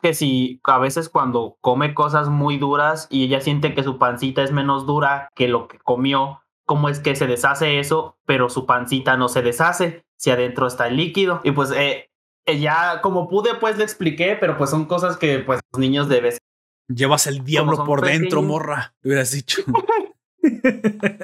que si a veces cuando come cosas muy duras y ella siente que su pancita es menos dura que lo que comió, cómo es que se deshace eso, pero su pancita no se deshace si adentro está el líquido. Y pues eh, ya como pude pues le expliqué, pero pues son cosas que pues los niños debes. Llevas el diablo por dentro, morra, hubieras dicho.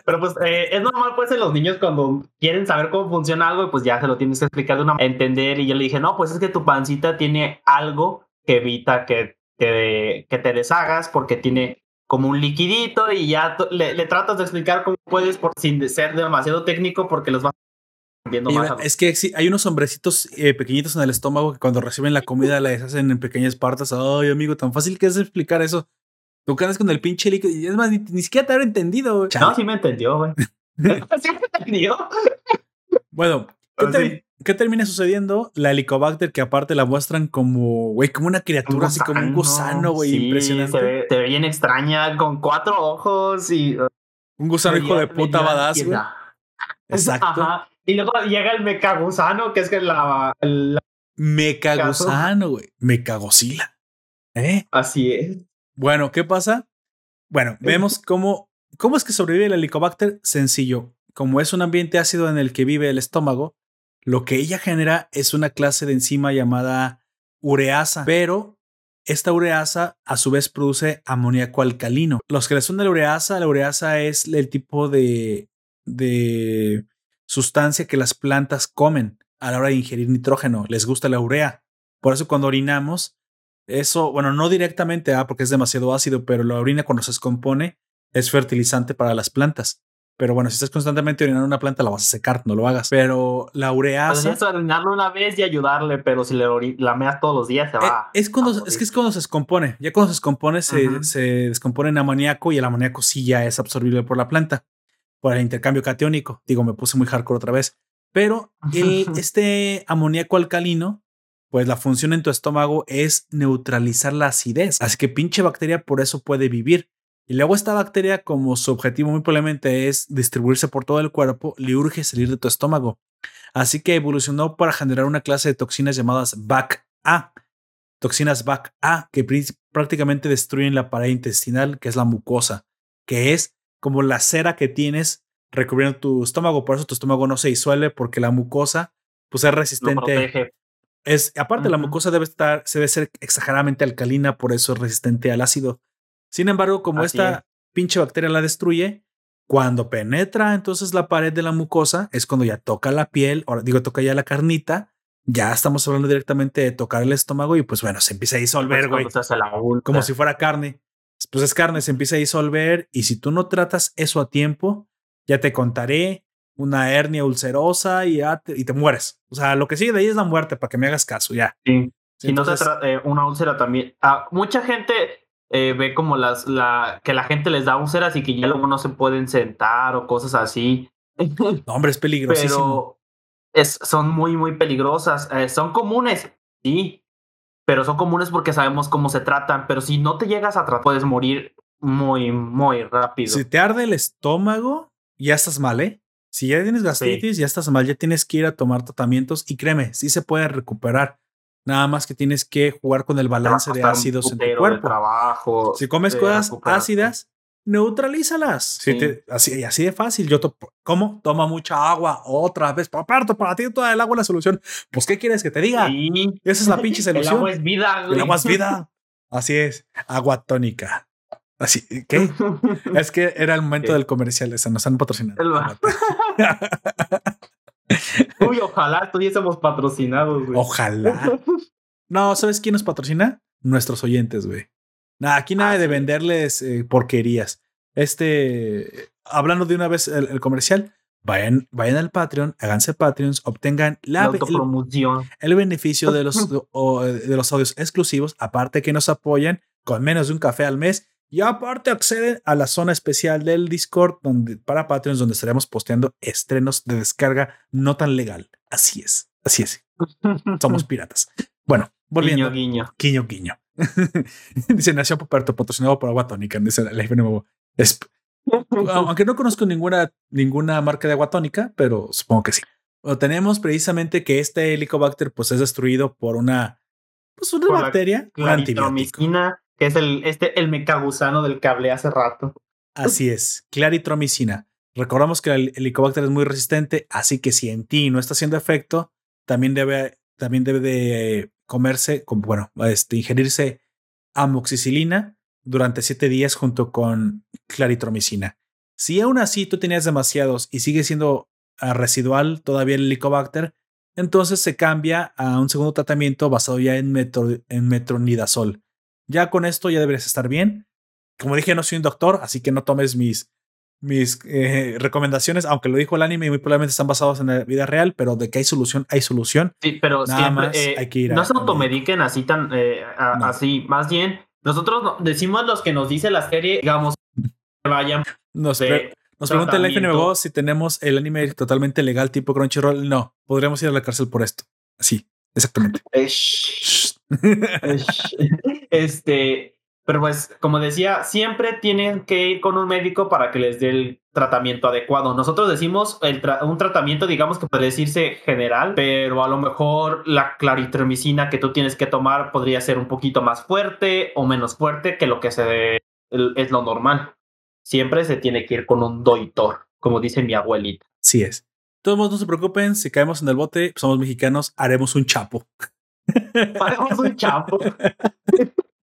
Pero pues eh, es normal pues en los niños cuando quieren saber cómo funciona algo, pues ya se lo tienes que explicar de una entender y yo le dije, no, pues es que tu pancita tiene algo que evita que, que, que te deshagas porque tiene como un liquidito y ya le, tratas de explicar cómo puedes por, sin ser demasiado técnico porque los vas viendo más. Es que hay unos hombrecitos eh, pequeñitos en el estómago que cuando reciben la comida la deshacen en pequeñas partes. Ay, amigo, tan fácil que es explicar eso. Tú quedas con el pinche líquido y es más, ni, siquiera te habrá entendido. No, sí me entendió, güey. sí me entendió. Bueno, ¿Qué, termina sucediendo? La Helicobacter, que aparte la muestran como, güey, como una criatura, así como un gusano, güey, impresionante. Se ve, bien extraña, con cuatro ojos y. Uh, un gusano hijo de puta badass, güey. Exacto. Y luego llega el mecagusano, que es que la. la mecagusano, güey. Mecagosila. ¿Eh? Así es. Bueno, ¿qué pasa? Bueno, vemos cómo, cómo es que sobrevive el Helicobacter. Sencillo. Como es un ambiente ácido en el que vive el estómago, lo que ella genera es una clase de enzima llamada ureasa, pero esta ureasa a su vez produce amoníaco alcalino. Los que son de la ureasa, la ureasa es el tipo de, de sustancia que las plantas comen a la hora de ingerir nitrógeno. Les gusta la urea. Por eso cuando orinamos, eso, bueno, no directamente, ah, porque es demasiado ácido, pero la orina cuando se descompone es fertilizante para las plantas. Pero bueno, si estás constantemente orinando una planta, la vas a secar, no lo hagas. Pero la ureasa. Pues orinarlo una vez y ayudarle, pero si le la meas todos los días, se eh, va. es, cuando, es que es cuando se descompone. Ya cuando se descompone, se, se, descompone en amoníaco y el amoníaco sí ya es absorbible por la planta, por el intercambio catiónico. Digo, me puse muy hardcore otra vez. Pero el, este amoníaco alcalino, pues la función en tu estómago es neutralizar la acidez. Así que pinche bacteria por eso puede vivir. Y luego esta bacteria, como su objetivo muy probablemente es distribuirse por todo el cuerpo, le urge salir de tu estómago. Así que evolucionó para generar una clase de toxinas llamadas BAC-A. Toxinas BAC-A que prácticamente destruyen la pared intestinal, que es la mucosa, que es como la cera que tienes recubriendo tu estómago. Por eso tu estómago no se disuelve, porque la mucosa pues, es resistente. Es, aparte, la mucosa debe estar, se debe ser exageradamente alcalina, por eso es resistente al ácido. Sin embargo, como esta pinche bacteria la destruye, Cuando penetra entonces la pared de la mucosa es cuando ya toca la piel, o digo, toca ya la carnita. Ya estamos hablando directamente de tocar el estómago y pues bueno, se empieza a disolver, güey. Como si fuera carne. Pues es carne, se empieza a disolver y si tú no tratas eso a tiempo, ya te contaré una hernia ulcerosa y, te, y te mueres. O sea, lo que sigue de ahí es la muerte, para que me hagas caso, ya. Sí. Si no se trata eh, una úlcera también. Ah, mucha gente eh, ve como las la que la gente les da úlceras y que ya luego no se pueden sentar o cosas así. No, hombre, es peligrosísimo. Pero es, son muy, muy peligrosas. Eh, son comunes, sí, pero son comunes porque sabemos cómo se tratan. Pero si no te llegas a tratar, puedes morir muy, muy rápido. Si te arde el estómago, ya estás mal, ¿eh? Si ya tienes gastritis, ya estás mal, ya tienes que ir a tomar tratamientos y créeme, sí se puede recuperar. Nada más que tienes que jugar con el balance de ácidos en tu cuerpo. Trabajo, si comes cosas ácidas, neutralízalas. así, así de fácil. Yo ¿Cómo? Toma mucha agua otra vez. Parto, para ti toda el agua es la solución. Pues, ¿qué quieres que te diga? Esa es la pinche solución. el agua es vida. El agua es vida. Así es. Agua tónica. Así, ¿qué? es que era el momento del comercial. Esa nos han patrocinado. Uy, ojalá estuviésemos patrocinados, güey. Ojalá. No, ¿sabes quién nos patrocina? Nuestros oyentes, güey. Nada, aquí nada ah, de venderles eh, porquerías. Este, hablando de una vez el, comercial, vayan, vayan al Patreon, háganse Patreons, obtengan la, el, el, beneficio de los, de los audios exclusivos, aparte que nos apoyan con menos de un café al mes y aparte acceden a la zona especial del Discord donde, para Patreons donde estaremos posteando estrenos de descarga no tan legal. Así es, así es. Somos piratas. Bueno, volviendo. Guiño, guiño. Guiño, guiño. dice Nación Poperto, patrocinado por Agua Tónica. Dice la es, Aunque no conozco ninguna, ninguna marca de agua tónica, pero supongo que sí. Tenemos precisamente que este Helicobacter pues es destruido por una, pues una bacteria, la, que es el, este, el mecagusano del que hablé hace rato. Así es, claritromicina. Recordamos que el helicobacter es muy resistente, así que si en ti no está haciendo efecto, también debe, también debe de comerse, bueno, este, ingerirse amoxicilina durante siete días junto con claritromicina. Si aún así tú tenías demasiados y sigue siendo ah, residual todavía el helicobacter, entonces se cambia a un segundo tratamiento basado ya en, en metronidazol. Ya con esto ya deberías estar bien. Como dije, no soy un doctor, así que no tomes mis, mis eh, recomendaciones, aunque lo dijo el anime y muy probablemente están basados en la vida real, pero de que hay solución, hay solución. Sí, pero Nada más eh, hay que ir no se automediquen así tan eh, así, más bien nosotros decimos los que nos dice la serie, digamos, que vayan. Nos, nos pregunta el FNBO si tenemos el anime totalmente legal tipo Crunchyroll. No, podríamos ir a la cárcel por esto. Así, exactamente. este, pero pues, como decía, siempre tienen que ir con un médico para que les dé el tratamiento adecuado. Nosotros decimos el un tratamiento, digamos que puede decirse general, pero a lo mejor la claritromicina que tú tienes que tomar podría ser un poquito más fuerte o menos fuerte que lo que se es lo normal. Siempre se tiene que ir con un doitor, como dice mi abuelita. Sí es. Todos no se preocupen, si caemos en el bote, somos mexicanos, haremos un chapo. Haremos un chapo.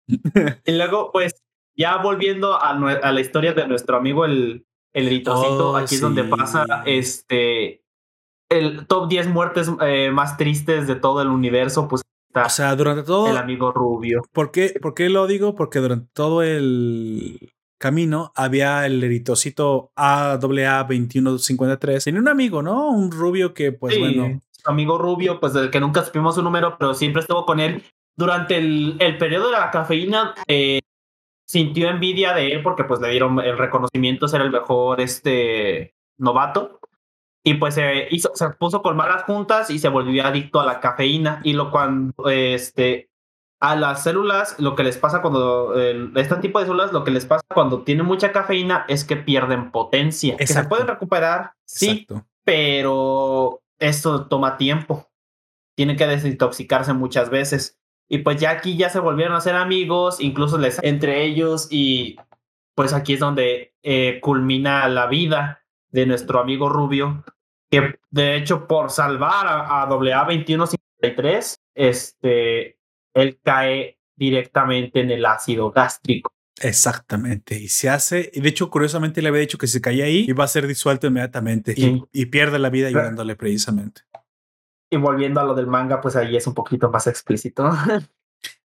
y luego, pues, ya volviendo a, a, la historia de nuestro amigo el, el oh, aquí es donde pasa este el top 10 muertes eh, más tristes de todo el universo, pues está o sea, durante todo el amigo Rubio. ¿Por qué, ¿Por qué lo digo? Porque durante todo el camino había el eritocito AAA2153. Tenía un amigo, ¿no? Un rubio que, pues bueno. amigo rubio, pues del que nunca supimos su número, pero siempre estuvo con él durante el, el periodo de la cafeína, eh, sintió envidia de él porque pues le dieron el reconocimiento ser el mejor este novato y pues se hizo se puso con malas juntas y se volvió adicto a la cafeína y lo cuando este a las células lo que les pasa cuando este tipo de células lo que les pasa cuando tienen mucha cafeína es que pierden potencia que se pueden recuperar sí pero esto toma tiempo. Tiene que desintoxicarse muchas veces. Y pues ya aquí ya se volvieron a ser amigos, incluso les entre ellos y pues aquí es donde eh, culmina la vida de nuestro amigo Rubio, que de hecho por salvar a, a AA2153, este, él cae directamente en el ácido gástrico. Exactamente. Y se hace, y de hecho, curiosamente le había dicho que si caía ahí iba a ser disuelto inmediatamente y, y, pierde la vida ayudándole precisamente. Y volviendo a lo del manga, pues ahí es un poquito más explícito.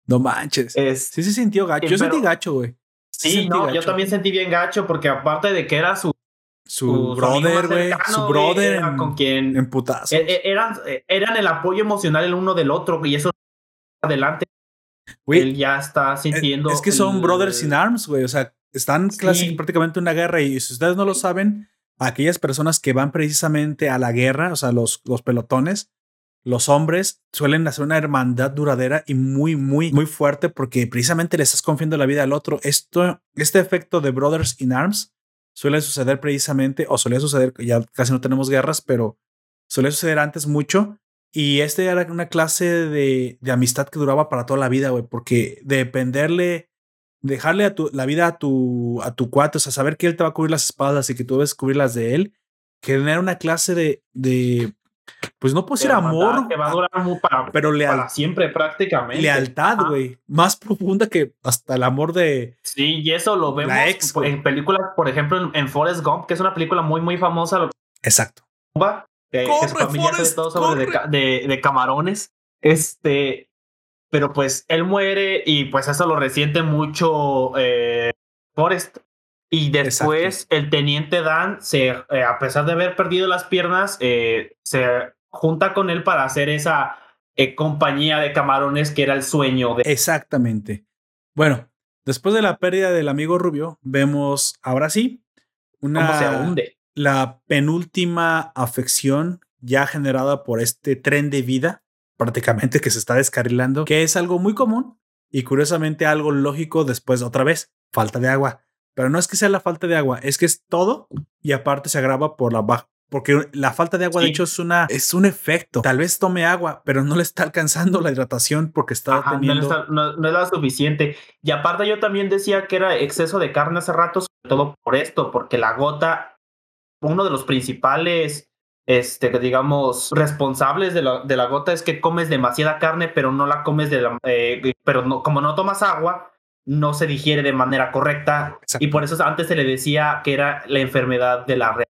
No manches. Es, sí se sintió gacho. Yo sentí gacho, güey. Sí, no, yo también sentí bien gacho porque aparte de que era su su, brother, güey. Su brother. con quien. En putazo. E, e, eran, eran el apoyo emocional el uno del otro y eso adelante. Güey, él ya está sintiendo. Es, que son brothers in arms, güey. O sea, están prácticamente en una guerra y si ustedes no lo saben, aquellas personas que van precisamente a la guerra, o sea, los, los pelotones, los hombres suelen hacer una hermandad duradera y muy, muy, muy fuerte porque precisamente le estás confiando la vida al otro. Esto, este efecto de Brothers in Arms suele suceder precisamente, o solía suceder, ya casi no tenemos guerras, pero suele suceder antes mucho. Y este era una clase de, de amistad que duraba para toda la vida, güey, porque dependerle, dejarle a tu, la vida a tu, a tu cuate, o sea, saber que él te va a cubrir las espaldas y que tú debes cubrir las de él, generar una clase de, de pues no puedo decir amor. Que va a durar para, pero para siempre prácticamente. Lealtad, güey. Más profunda que hasta el amor de. Sí, y eso lo vemos en películas, por ejemplo, en, Forrest Gump, que es una película muy, muy famosa. Exacto. Que, corre, familia todo sobre de, de, camarones. Este. Pero pues él muere y pues eso lo resiente mucho eh, Forrest. Y después el teniente Dan, se, eh, a pesar de haber perdido las piernas, eh, se junta con él para hacer esa eh, compañía de camarones que era el sueño de... Exactamente. Bueno, después de la pérdida del amigo Rubio, vemos ahora sí una... se hunde? La penúltima afección ya generada por este tren de vida, prácticamente que se está descarrilando, que es algo muy común y curiosamente algo lógico después otra vez, falta de agua. Pero no es que sea la falta de agua, es que es todo y aparte se agrava por la baja. Porque la falta de agua, de hecho, es una es un efecto. Tal vez tome agua, pero no le está alcanzando la hidratación porque está teniendo. No, es la suficiente. Y aparte, yo también decía que era exceso de carne hace rato, sobre todo por esto, porque la gota, uno de los principales, este, digamos, responsables de la, de la gota es que comes demasiada carne, pero no la comes de la. Eh, pero no, como no tomas agua, no se digiere de manera correcta y por eso antes se le decía que era la enfermedad de la,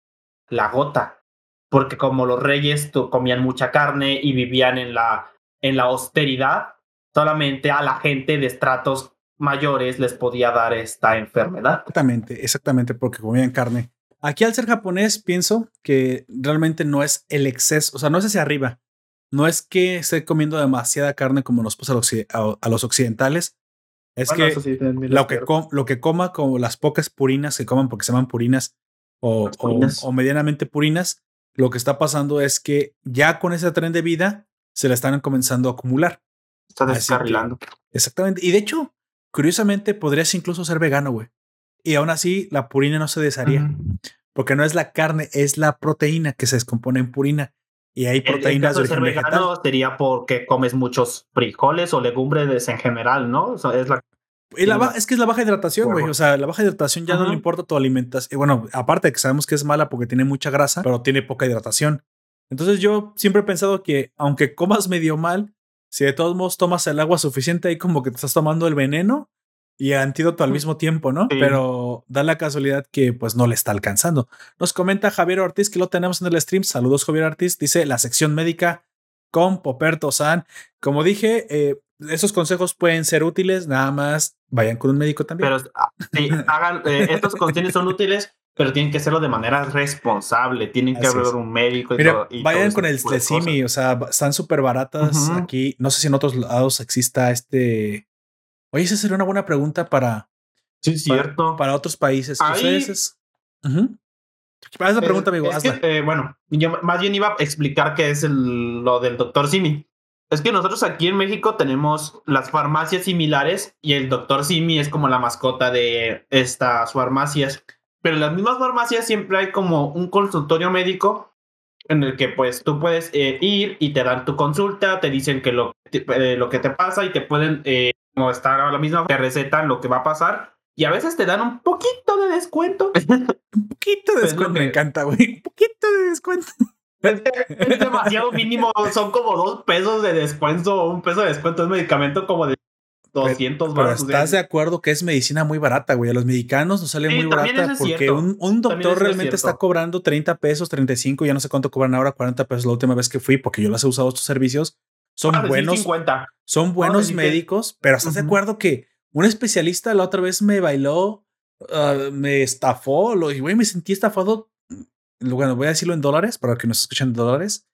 la gota, porque como los reyes comían mucha carne y vivían en la, en la austeridad, solamente a la gente de estratos mayores les podía dar esta enfermedad. Exactamente, exactamente, porque comían carne. Aquí al ser japonés pienso que realmente no es el exceso, o sea, no es hacia arriba, no es que esté comiendo demasiada carne como nos pasa a los occidentales, es que lo, que lo que coma, como las pocas purinas que coman porque se llaman purinas o, o, medianamente purinas, lo que está pasando es que ya con ese tren de vida se la están comenzando a acumular. Está descarrilando. exactamente. Y de hecho, curiosamente, podrías incluso ser vegano, güey. Y aún así, la purina no se desharía. Porque no es la carne, es la proteína que se descompone en purina. Y hay proteínas el, el de ser vegano sería porque comes muchos frijoles o legumbres en general, ¿no? es la es que es la baja hidratación, güey. O sea, la baja hidratación ya no le importa tu alimentación. Y bueno, aparte de que sabemos que es mala porque tiene mucha grasa, pero tiene poca hidratación. Entonces yo siempre he pensado que aunque comas medio mal, si de todos modos tomas el agua suficiente, ahí como que te estás tomando el veneno y antídoto al mismo tiempo, ¿no? Pero da la casualidad que pues no le está alcanzando. Nos comenta Javier Ortiz que lo tenemos en el stream. Saludos Javier Ortiz. Dice la sección médica con Poperto San. Como dije, eh, esos consejos pueden ser útiles, nada más vayan con un médico también. Pero ah, sí, hagan, eh, estos consejos son útiles, pero tienen que hacerlo de manera responsable, tienen que haber un médico y todo. vayan con el Clesimi, o sea, están súper baratas aquí. No sé si en otros lados exista este. Oye, esa sería una buena pregunta para. Sí, cierto. Para, otros países. Ustedes esa pregunta, amigo. Eh, bueno, yo más bien iba a explicar qué es lo del doctor Simi. Es que nosotros aquí en México tenemos las farmacias similares y el doctor Simi es como la mascota de estas farmacias. Pero en las mismas farmacias siempre hay como un consultorio médico en el que pues tú puedes eh, ir y te dan tu consulta, te dicen que lo, eh, lo que te pasa y te pueden eh, como estar a la misma, te recetan lo que va a pasar y a veces te dan un poquito de descuento. un poquito de descuento, me encanta, güey. Un poquito de descuento. Es, demasiado mínimo, son como dos pesos de descuento un peso de descuento, es medicamento como de 200 Pero estás de acuerdo que es medicina muy barata, güey. A los mexicanos nos sale muy barata porque un, un, doctor realmente está cobrando 30 pesos, 35, ya no sé cuánto cobran ahora, 40 pesos la última vez que fui porque yo las he usado estos servicios. Son buenos. Son buenos médicos, pero estás de acuerdo que un especialista la otra vez me bailó, uh, me estafó, lo, y güey, me sentí estafado. Bueno, voy a decirlo en dólares para que nos escuchen en dólares.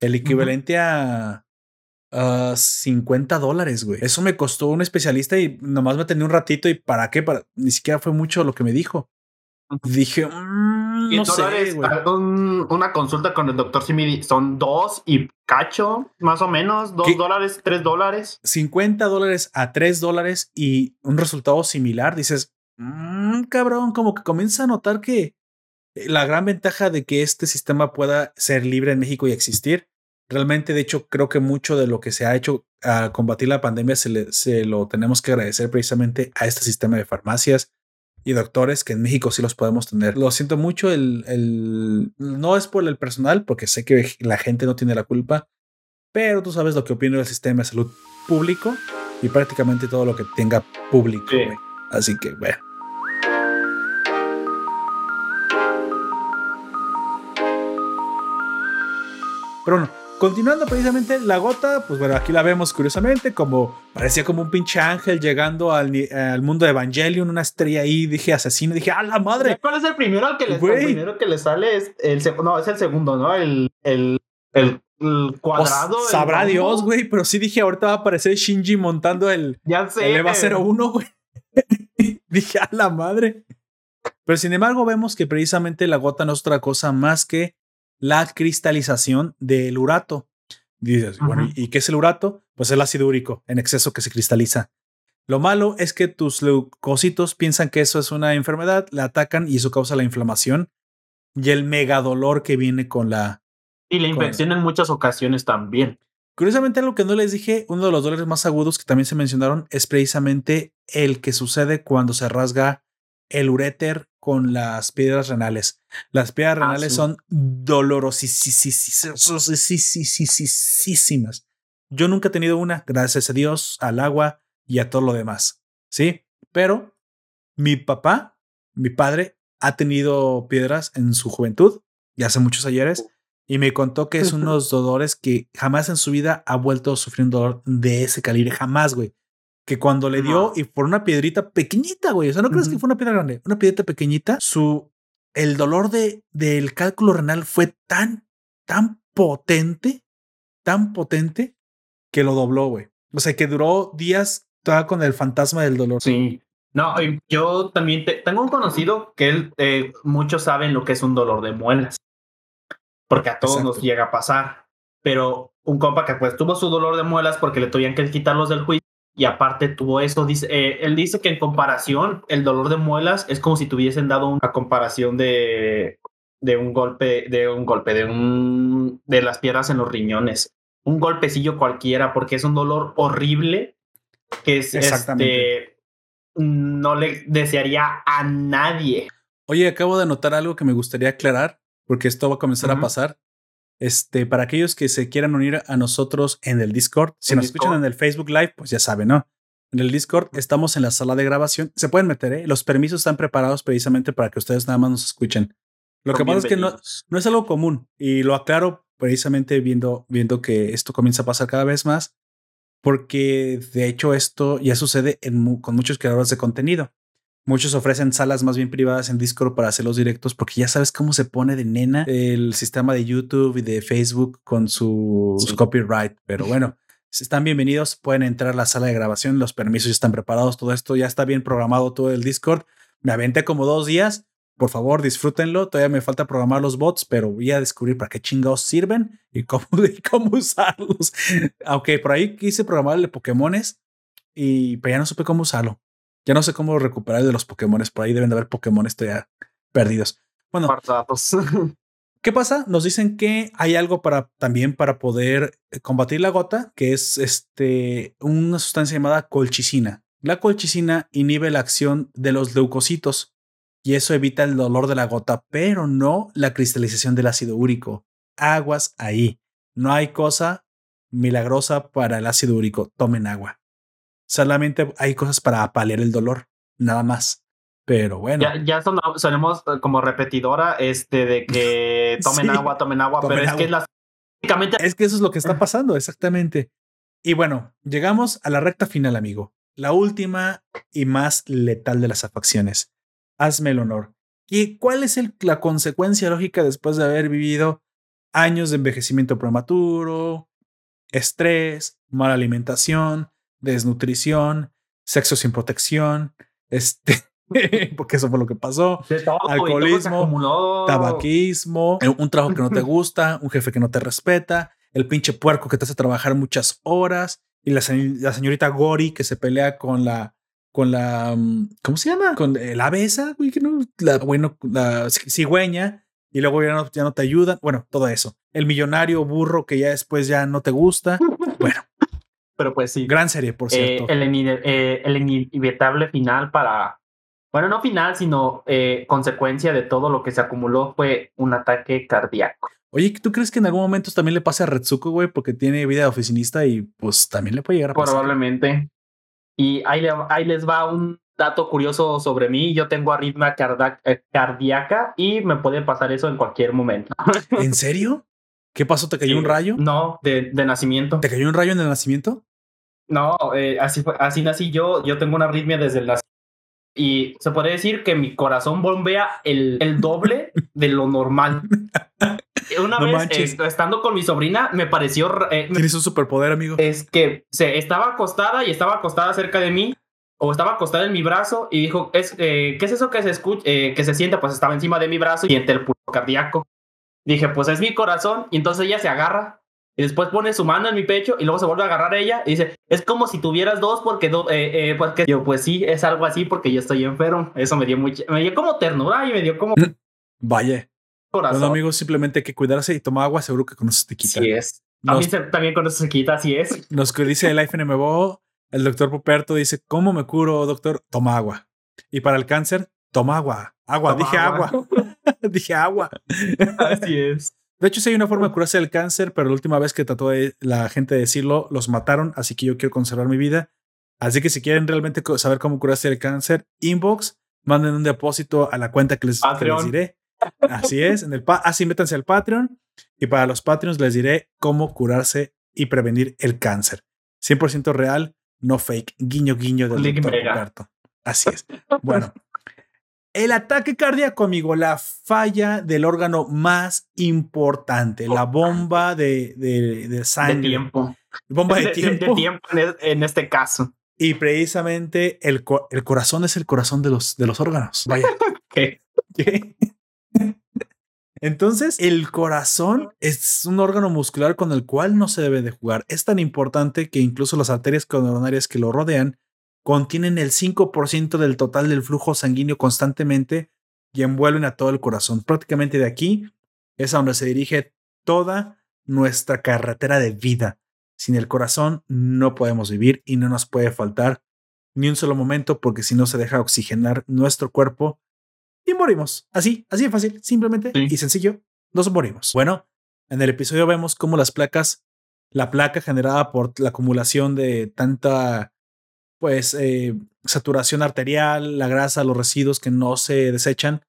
El equivalente a 50 dólares, güey. Eso me costó un especialista y nomás me tenía un ratito y para qué, para ni siquiera fue mucho lo que me dijo. Dije, mm, no sé, una consulta con el doctor Simili son dos y cacho, más o menos, dos dólares, tres dólares. 50 dólares a tres dólares y un resultado similar. Dices, mmm, cabrón, como que comienza a notar que la gran ventaja de que este sistema pueda ser libre en México y existir Realmente, de hecho, creo que mucho de lo que se ha hecho a combatir la pandemia se, se lo tenemos que agradecer precisamente a este sistema de farmacias y doctores que en México sí los podemos tener. Lo siento mucho, el, el, no es por el personal, porque sé que la gente no tiene la culpa, pero tú sabes lo que opino del sistema de salud público y prácticamente todo lo que tenga público. Así que, bueno. Pero no, Continuando precisamente la gota, pues bueno, aquí la vemos curiosamente como parecía como un pinche ángel llegando al, al mundo de Evangelion, una estrella ahí, dije asesino, dije, ¡a la madre! ¿Cuál es el primero al que le, el primero que le sale? Es el, no, es el segundo, ¿no? El, el, el, cuadrado. Pues, sabrá Dios, güey, pero sí dije, ahorita va a aparecer Shinji montando el, ya sé, el EVA 01, güey. dije, ¡a la madre! Pero sin embargo, vemos que precisamente la gota no es otra cosa más que la cristalización del urato. Dices, bueno, ¿y qué es el urato? Pues el ácido úrico en exceso que se cristaliza. Lo malo es que tus leucocitos piensan que eso es una enfermedad, la atacan y eso causa la inflamación y el megadolor que viene con la... Y la infección en muchas ocasiones también. Curiosamente, algo que no les dije, uno de los dolores más agudos que también se mencionaron es precisamente el que sucede cuando se rasga el uréter con las piedras renales. Las piedras ah, renales son dolorosísimas. Yo nunca he tenido una, gracias a Dios, al agua y a todo lo demás. Sí, pero mi papá, mi padre, ha tenido piedras en su juventud y hace muchos ayeres y me contó que es unos dolores que jamás en su vida ha vuelto a sufrir un dolor de ese calibre. Jamás, güey que cuando le dio y por una piedrita pequeñita, güey, o sea, no crees que fue una piedra grande, una piedrita pequeñita, su el dolor de del cálculo renal fue tan tan potente, tan potente que lo dobló, güey. O sea, que duró días toda con el fantasma del dolor. Sí. No, yo también tengo un conocido que él, eh, muchos saben lo que es un dolor de muelas, porque a todos nos llega a pasar, pero un compa que pues tuvo su dolor de muelas porque le tuvieron que quitarlos del juicio y aparte tuvo eso, dice, eh, él dice que en comparación, el dolor de muelas es como si tuviesen dado una comparación de, de un golpe, de un golpe, de un, de las piedras en los riñones. Un golpecillo cualquiera, porque es un dolor horrible que es, este, no le desearía a nadie. Oye, acabo de notar algo que me gustaría aclarar, porque esto va a comenzar a pasar. Este, para aquellos que se quieran unir a nosotros en el Discord, si nos escuchan en el Facebook Live, pues ya saben, ¿no? En el Discord estamos en la sala de grabación. Se pueden meter, ¿eh? Los permisos están preparados precisamente para que ustedes nada más nos escuchen. Lo que pasa es que no, no, es algo común y lo aclaro precisamente viendo, viendo que esto comienza a pasar cada vez más, porque de hecho esto ya sucede en, con muchos creadores de contenido. Muchos ofrecen salas más bien privadas en Discord para hacer los directos porque ya sabes cómo se pone de nena el sistema de YouTube y de Facebook con sus copyright. Pero bueno, si están bienvenidos, pueden entrar a la sala de grabación, los permisos ya están preparados, todo esto ya está bien programado todo el Discord. Me aventé como dos días. Por favor, disfrútenlo. Todavía me falta programar los bots, pero voy a descubrir para qué chingados sirven y cómo, y cómo usarlos. Aunque por ahí quise programarle Pokémones y pero ya no supe cómo usarlo. Ya no sé cómo recuperar de los Pokémon. Por ahí deben de haber Pokémon ya perdidos. Bueno, ¿qué pasa? Nos dicen que hay algo para también para poder eh, combatir la gota, que es este una sustancia llamada colchicina. La colchicina inhibe la acción de los leucocitos y eso evita el dolor de la gota, pero no la cristalización del ácido úrico. Aguas ahí. No hay cosa milagrosa para el ácido úrico. Tomen agua. Solamente hay cosas para paliar el dolor, nada más. Pero bueno. Ya, ya son, sonemos como repetidora este, de que tomen agua, tomen agua, pero es que es que eso es lo que está pasando, exactamente. Y bueno, llegamos a la recta final, amigo. La última y más letal de las afacciones. Hazme el honor. ¿Y cuál es la consecuencia lógica después de haber vivido años de envejecimiento prematuro, estrés, mala alimentación, desnutrición, sexo sin protección, este, porque eso fue lo que pasó, alcoholismo, tabaquismo, un trabajo que no te gusta, un jefe que no te respeta, el pinche puerco que te hace trabajar muchas horas y la, señorita Gori que se pelea con la con la mm, ¿cómo se llama? con la abesa, güey, que no la bueno, la cigüeña y luego ya no, ya no te ayudan, bueno, todo eso. El millonario burro que ya después ya no te gusta. Bueno, pero pues sí. Gran serie, por eh, cierto. el, eh, el inevitable final para bueno, no final, sino eh, consecuencia de todo lo que se acumuló fue un ataque cardíaco. Oye, ¿tú crees que en algún momento también le pase a Retsuko, güey? Porque tiene vida de oficinista y pues también le puede llegar a pasar. Probablemente. Y ahí, ahí les va un dato curioso sobre mí. Yo tengo arritmia cardíaca y me puede pasar eso en cualquier momento. ¿En serio? ¿Qué pasó? ¿Te cayó un rayo? No, de, de, nacimiento. ¿Te cayó un rayo en el nacimiento? No, eh, así, así nací yo. Yo tengo una arritmia desde el nacimiento y se puede decir que mi corazón bombea el, el doble de lo normal. Una vez estando con mi sobrina me pareció... Eh, Tienes un superpoder, amigo. Es que se estaba acostada y estaba acostada cerca de mí o estaba acostada en mi brazo y dijo, es, eh, ¿qué es eso que se escucha, eh, que se siente? Pues estaba encima de mi brazo y siente el pulso cardíaco. Dije, pues es mi corazón y entonces ella se agarra y después pone su mano en mi pecho y luego se vuelve a agarrar a ella y dice, es como si tuvieras dos porque, eh, eh, porque yo pues sí, es algo así porque yo estoy enfermo. Eso me dio mucho, me dio como ternura y me dio como... Vaya. Corazón. Bueno, amigos, simplemente hay que cuidarse y tomar agua, seguro que con eso te quita. Sí es. también con eso se quita, así es. Nos dice el FNMBO, el doctor Poperto dice, ¿cómo me curo, doctor? Toma agua. Y para el cáncer, toma agua. Agua, dije agua. dije agua. Así es. De hecho, sí hay una forma de curarse el cáncer, pero la última vez que trató de la gente de decirlo, los mataron, así que yo quiero conservar mi vida. Así que si quieren realmente saber cómo curarse el cáncer, inbox, manden un depósito a la cuenta que les, diré. Así es, en el así métanse al Patreon y para los Patreons les diré cómo curarse y prevenir el cáncer. 100% real, no fake, guiño guiño del doctor. Así es. Bueno, el ataque cardíaco, amigo, la falla del órgano más importante, la bomba de, de, sangre. De tiempo. Bomba de, tiempo. De, tiempo en este caso. Y precisamente el, el, corazón es el corazón de los, de los órganos. Vaya. ¿Qué? ¿Qué? Entonces, el corazón es un órgano muscular con el cual no se debe de jugar. Es tan importante que incluso las arterias coronarias que lo rodean contienen el 5% del total del flujo sanguíneo constantemente y envuelven a todo el corazón. Prácticamente de aquí es a donde se dirige toda nuestra carretera de vida. Sin el corazón no podemos vivir y no nos puede faltar ni un solo momento porque si no se deja oxigenar nuestro cuerpo y morimos. Así, así de fácil, simplemente y sencillo, nos morimos. Bueno, en el episodio vemos cómo las placas, la placa generada por la acumulación de tanta pues eh, saturación arterial, la grasa, los residuos que no se desechan,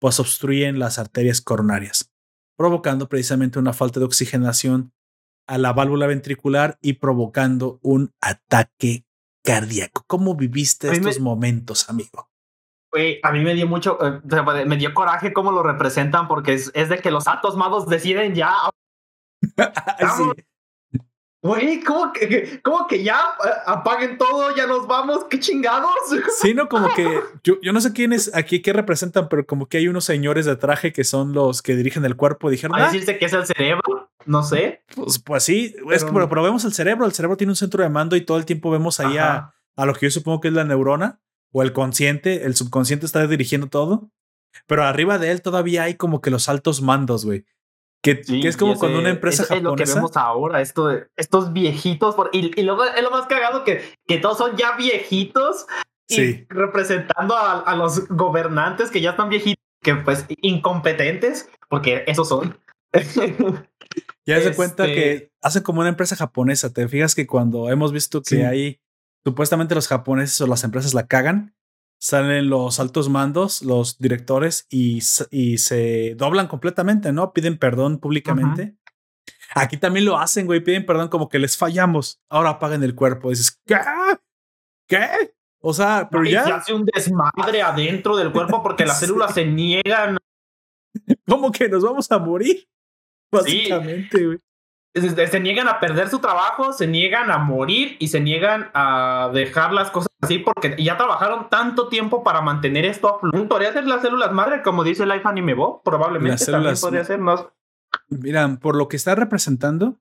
pues obstruyen las arterias coronarias, provocando precisamente una falta de oxigenación a la válvula ventricular y provocando un ataque cardíaco. ¿Cómo viviste estos momentos, amigo? a mí me dio mucho, eh, me dio coraje cómo lo representan porque es, de que los altos mados deciden ya. sí. Güey, ¿cómo que, ¿cómo que ya eh, apaguen todo, ya nos vamos? ¿Qué chingados? Sí, no, como que yo, yo no sé quiénes aquí qué representan, pero como que hay unos señores de traje que son los que dirigen el cuerpo. Dijeron, ¿A ah, decirse que es el cerebro? No sé. Pues, pues sí, es que pero, vemos el cerebro. El cerebro tiene un centro de mando y todo el tiempo vemos ahí a, a, lo que yo supongo que es la neurona o el consciente. El subconsciente está dirigiendo todo. Pero arriba de él todavía hay como que los altos mandos, güey. Que, es como cuando una empresa japonesa. Es lo que vemos ahora, esto de, estos viejitos. y, y, luego es lo más cagado que, que todos son ya viejitos. Y representando a, los gobernantes que ya están viejitos, que pues incompetentes, porque esos son. ya se cuenta que este hacen como una empresa japonesa. Te fijas que cuando hemos visto que hay supuestamente los japoneses o las empresas la cagan, salen los altos mandos, los directores y, y se doblan completamente, ¿no? Piden perdón públicamente. Aquí también lo hacen, güey, piden perdón como que les fallamos, ahora apaguen el cuerpo. Dices, ¿qué? ¿Qué? O sea, pero ya. Se hace un desmadre adentro del cuerpo porque las células se niegan. ¿Cómo que nos vamos a morir? Básicamente, güey. Se, niegan a perder su trabajo, se niegan a morir y se niegan a dejar las cosas así porque ya trabajaron tanto tiempo para mantener esto a Podría ser las células madre, como dice Life Anime Bo, probablemente también podría ser más. Mira, por lo que está representando,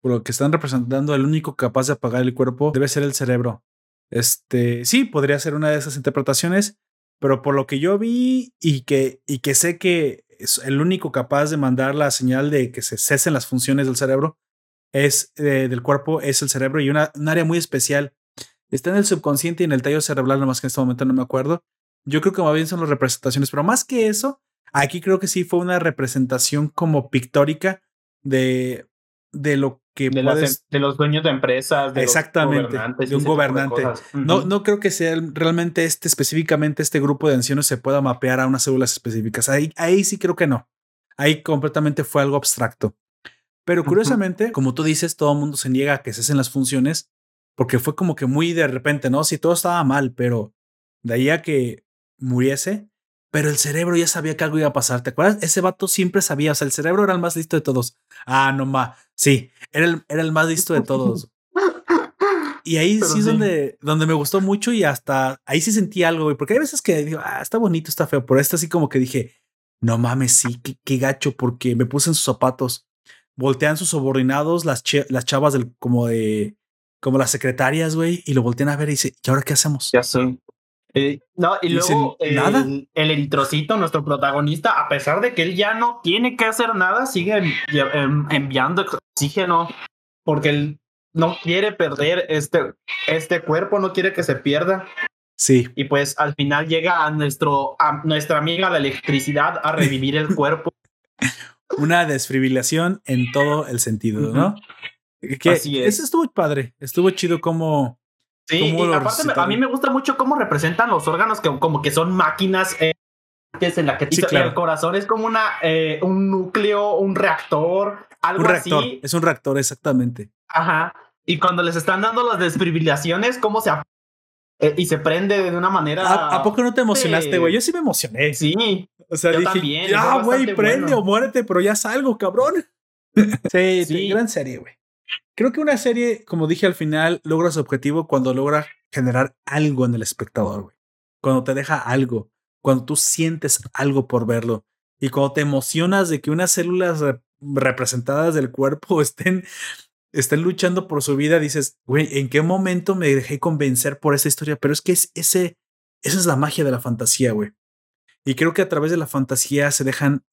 por lo que están representando, el único capaz de apagar el cuerpo debe ser el cerebro. Este, sí, podría ser una de esas interpretaciones, pero por lo que yo vi y que, y que sé que el único capaz de mandar la señal de que se cesen las funciones del cerebro es eh, del cuerpo es el cerebro y una, un área muy especial. Está en el subconsciente y en el tallo cerebral, nomás que en este momento no me acuerdo. Yo creo que más bien son las representaciones, pero más que eso, aquí creo que sí fue una representación como pictórica de, de lo que de, de los dueños de empresas, de exactamente, de un gobernante. No, no creo que sea realmente este específicamente este grupo de ancianos se pueda mapear a unas células específicas. Ahí, ahí sí creo que no. Ahí completamente fue algo abstracto. Pero curiosamente, como tú dices, todo el mundo se niega a que cesen las funciones porque fue como que muy de repente, ¿no? Si todo estaba mal, pero de ahí a que muriese, pero el cerebro ya sabía que algo iba a pasar. ¿Te acuerdas? Ese vato siempre sabía, o sea, el cerebro era el más listo de todos. Ah, no ma, sí, era el, era el más listo de todos. Y ahí sí es donde, donde me gustó mucho y hasta ahí sí sentí algo, güey, porque hay veces que digo, ah, está bonito, está feo, pero esta así como que dije, no mames, sí, qué, gacho, porque me puse en sus zapatos. Voltean sus subordinados, las, las chavas del, como de, como las secretarias, güey, y lo voltean a ver y dice, ¿y ahora qué hacemos? Ya sé. Eh, no, y luego el, ¿nada? el eritrocito, nuestro protagonista, a pesar de que él ya no tiene que hacer nada, sigue enviando oxígeno porque él no quiere perder este, este cuerpo, no quiere que se pierda. Sí. Y pues al final llega a, nuestro, a nuestra amiga la electricidad a revivir el cuerpo. Una desfibrilación en todo el sentido, ¿no? Que, Así es. Eso estuvo padre, estuvo chido como Sí, y aparte a mí me gusta mucho cómo representan los órganos que como que son máquinas eh, en la que el corazón es como una eh, un núcleo, un reactor, algo un reactor, así. Es un reactor, exactamente. Ajá. Y cuando les están dando las desfibrilaciones, cómo se eh, y se prende de una manera. ¿A, poco no te emocionaste, güey? Yo sí me emocioné. Sí. O sea, dije, también, ya, güey, prende o muérete, pero ya salgo, cabrón. sí, sí. gran serie, güey. Creo que una serie, como dije al final, logra su objetivo cuando logra generar algo en el espectador, güey. Cuando te deja algo, cuando tú sientes algo por verlo y cuando te emocionas de que unas células representadas del cuerpo estén, estén luchando por su vida, dices, güey, ¿en qué momento me dejé convencer por esa historia? Pero es que es ese, esa es la magia de la fantasía, güey. Y creo que a través de la fantasía se dejan,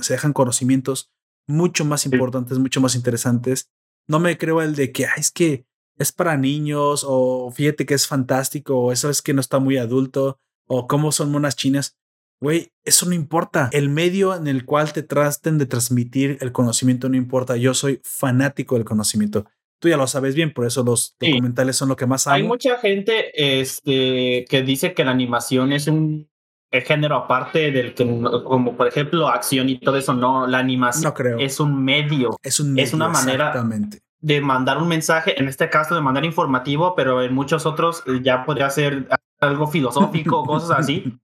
se dejan conocimientos mucho más importantes, mucho más interesantes no me creo el de que es que es para niños o fíjate que es fantástico o eso es que no está muy adulto o cómo son monas chinas. Güey, eso no importa. El medio en el cual te traten de transmitir el conocimiento no importa. Yo soy fanático del conocimiento. Tú ya lo sabes bien, por eso los documentales son lo que más amo. Hay mucha gente este, que dice que la animación es un género aparte del que, como por ejemplo, acción y todo eso, no, la animación no creo. es un medio. Es un Es una manera de mandar un mensaje, en este caso de manera informativo, pero en muchos otros eh, ya podría ser algo filosófico, cosas así.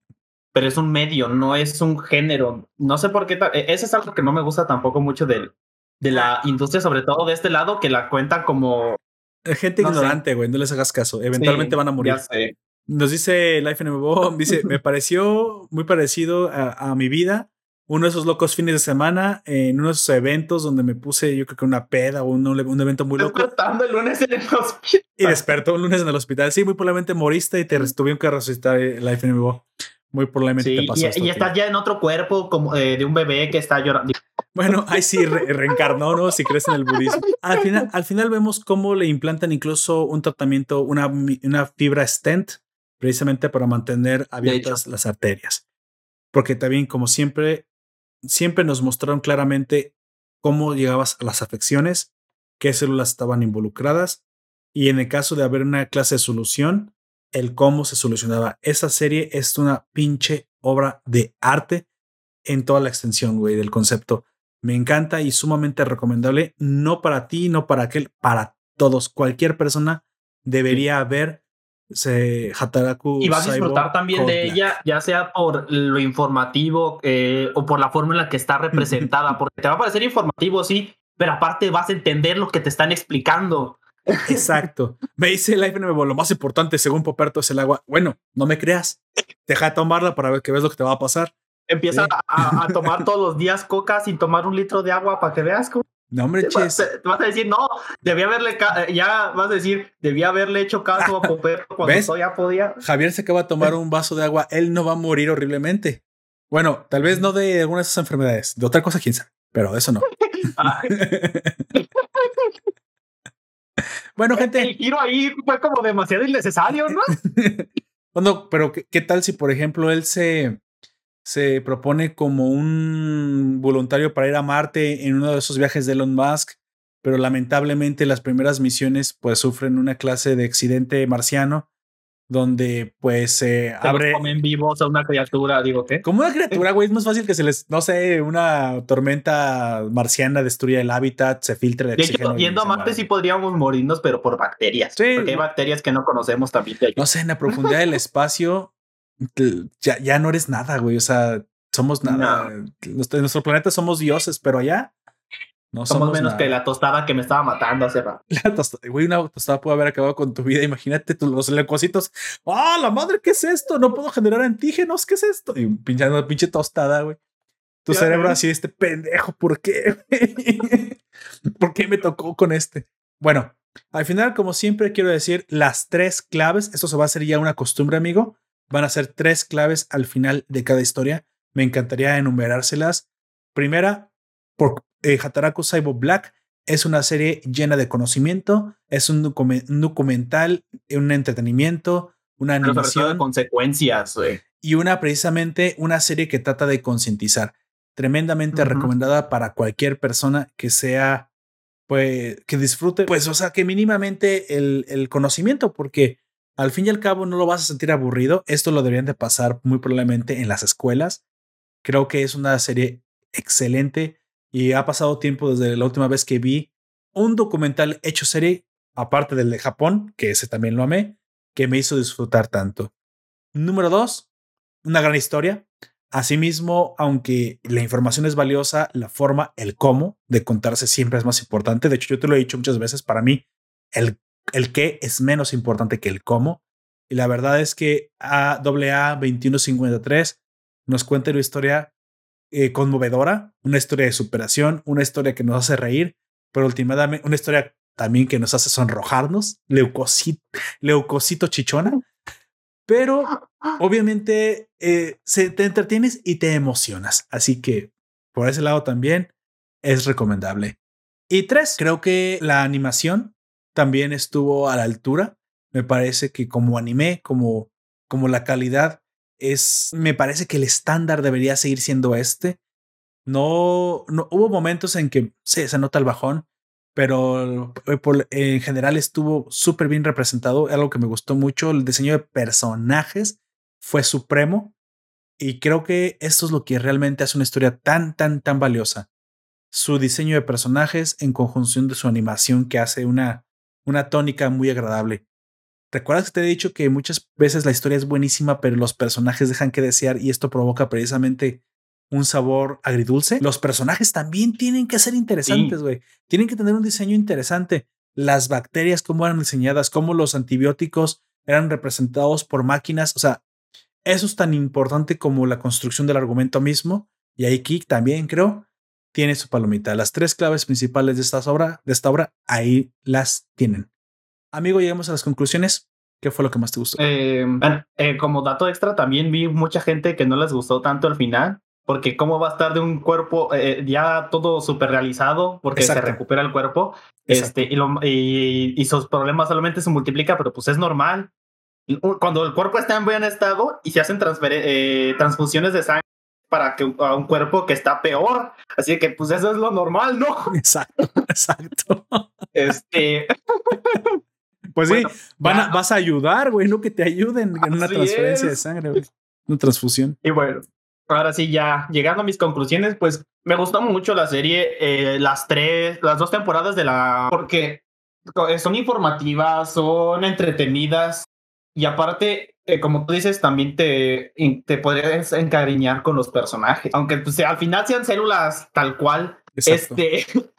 Pero es un medio, no es un género. No sé por qué. E, eso es algo que no me gusta tampoco mucho de, de la industria, sobre todo de este lado, que la cuentan como. Gente ignorante, güey, no les hagas caso. Eventualmente van a morir. Nos dice Life in dice, me pareció muy parecido a, mi vida. Uno de esos locos fines de semana, en uno de esos eventos donde me puse, yo creo que una peda o un, un evento muy loco. Despertando el lunes en el hospital. Y despertó un lunes en el hospital. Sí, muy probablemente moriste y te tuvieron que resucitar eh, Life in Muy probablemente te pasó. Y, y estás ya en otro cuerpo como eh, de un bebé que está llorando. Bueno, ahí sí reencarnó, ¿no? Si crees en el budismo. Al final, al final vemos cómo le implantan incluso un tratamiento, una, una fibra stent precisamente para mantener abiertas las arterias. Porque también, como siempre, siempre nos mostraron claramente cómo llegabas a las afecciones, qué células estaban involucradas y en el caso de haber una clase de solución, el cómo se solucionaba. Esa serie es una pinche obra de arte en toda la extensión, güey, del concepto. Me encanta y sumamente recomendable, no para ti, no para aquel, para todos. Cualquier persona debería ver se, Hataraku. Y vas a disfrutar también de ella, ya sea por lo informativo eh, o por la forma en la que está representada, porque te va a parecer informativo, sí, pero aparte vas a entender lo que te están explicando. Exacto. Me dice el iPhone, lo más importante según Poperto es el agua. Bueno, no me creas. Deja de tomarla para ver que ves lo que te va a pasar. Empieza a, tomar todos los días coca sin tomar un litro de agua para que veas cómo. No, hombre, ches. Te, vas a decir, no, debía haberle, eh, ya vas a decir, debía haberle hecho caso a Poperto cuando todavía podía. Javier se acaba de tomar un vaso de agua, él no va a morir horriblemente. Bueno, tal vez no de alguna de esas enfermedades, de otra cosa, quién sabe, pero de eso no. Bueno, gente. El giro ahí fue como demasiado innecesario, ¿no? bueno, pero ¿qué, tal si, por ejemplo, él se, se propone como un voluntario para ir a Marte en uno de esos viajes de Elon Musk, pero lamentablemente las primeras misiones pues sufren una clase de accidente marciano donde pues se abre. comen vivos a una criatura, digo, ¿qué? Como una criatura, güey, es más fácil que se les, no sé, una tormenta marciana destruya el hábitat, se filtre el de oxígeno. yendo a Marte sí podríamos morirnos, pero por bacterias. Sí. Porque hay bacterias que no conocemos también. No sé, en la profundidad del espacio ya, ya no eres nada, güey, o sea, somos nada. En nuestro planeta somos dioses, pero allá no somos, menos que la tostada que me estaba matando hace rato. La tostada, güey, una tostada puede haber acabado con tu vida. Imagínate los leucocitos. ¡Ah, la madre! ¿Qué es esto? No puedo generar antígenos. ¿Qué es esto? Y pinchando una pinche tostada, güey. Tu cerebro así, este pendejo, ¿por qué? ¿Por qué me tocó con este? Bueno, al final, como siempre, quiero decir las tres claves. Esto se va a hacer ya una costumbre, amigo. Van a ser tres claves al final de cada historia. Me encantaría enumerárselas. Primera, por eh, Hataraku Saibo Black es una serie llena de conocimiento, es un, documental, un entretenimiento, una animación. consecuencias, Y una, precisamente, una serie que trata de concientizar. Tremendamente recomendada para cualquier persona que sea, pues, que disfrute, pues, o sea, que mínimamente el, el conocimiento, porque al fin y al cabo no lo vas a sentir aburrido. Esto lo deberían de pasar muy probablemente en las escuelas. Creo que es una serie excelente y ha pasado tiempo desde la última vez que vi un documental hecho serie, aparte del de Japón, que ese también lo amé, que me hizo disfrutar tanto. Número dos, una gran historia. Asimismo, aunque la información es valiosa, la forma, el cómo de contarse siempre es más importante. De hecho, yo te lo he dicho muchas veces, para mí el, el qué es menos importante que el cómo. Y la verdad es que AA 2153 nos cuenta una historia eh, conmovedora, una historia de superación, una historia que nos hace reír, pero últimamente una historia también que nos hace sonrojarnos, leucocito, leucocito chichona, pero obviamente eh, se, te entretienes y te emocionas, así que por ese lado también es recomendable. Y tres, creo que la animación también estuvo a la altura. Me parece que como anime, como, como la calidad es, me parece que el estándar debería seguir siendo este. No, no hubo momentos en que sí, se nota el bajón, pero eh, en general estuvo súper bien representado. Algo que me gustó mucho, el diseño de personajes fue supremo y creo que esto es lo que realmente hace una historia tan, tan, tan valiosa. Su diseño de personajes en conjunción de su animación que hace una, una tónica muy agradable. ¿Recuerdas que te he dicho que muchas veces la historia es buenísima, pero los personajes dejan que desear y esto provoca precisamente un sabor agridulce? Los personajes también tienen que ser interesantes, güey. Tienen que tener un diseño interesante. Las bacterias, cómo eran diseñadas, cómo los antibióticos eran representados por máquinas. O sea, eso es tan importante como la construcción del argumento mismo. Y ahí Kik también creo tiene su palomita. Las tres claves principales de esta obra, de esta obra, ahí las tienen. Amigo, llegamos a las conclusiones. ¿Qué fue lo que más te gustó? Eh, eh, como dato extra, también vi mucha gente que no les gustó tanto el final, porque cómo va a estar de un cuerpo eh, ya todo súper realizado, porque se recupera el cuerpo, este, y, y, sus problemas solamente se multiplica, pero pues es normal. Cuando el cuerpo está en buen estado y se hacen transfusiones de sangre para que a un cuerpo que está peor, así que pues eso es lo normal, ¿no? Exacto, exacto. Este Pues sí, van vas a ayudar, güey, no que te ayuden en una transferencia de sangre, güey. Una transfusión. Y bueno, ahora sí, ya llegando a mis conclusiones, pues me gustó mucho la serie, eh, las tres, las dos temporadas de la. Porque son informativas, son entretenidas y aparte, eh, como tú dices, también te, te podrías encariñar con los personajes. Aunque pues, al final sean células tal cual. Este.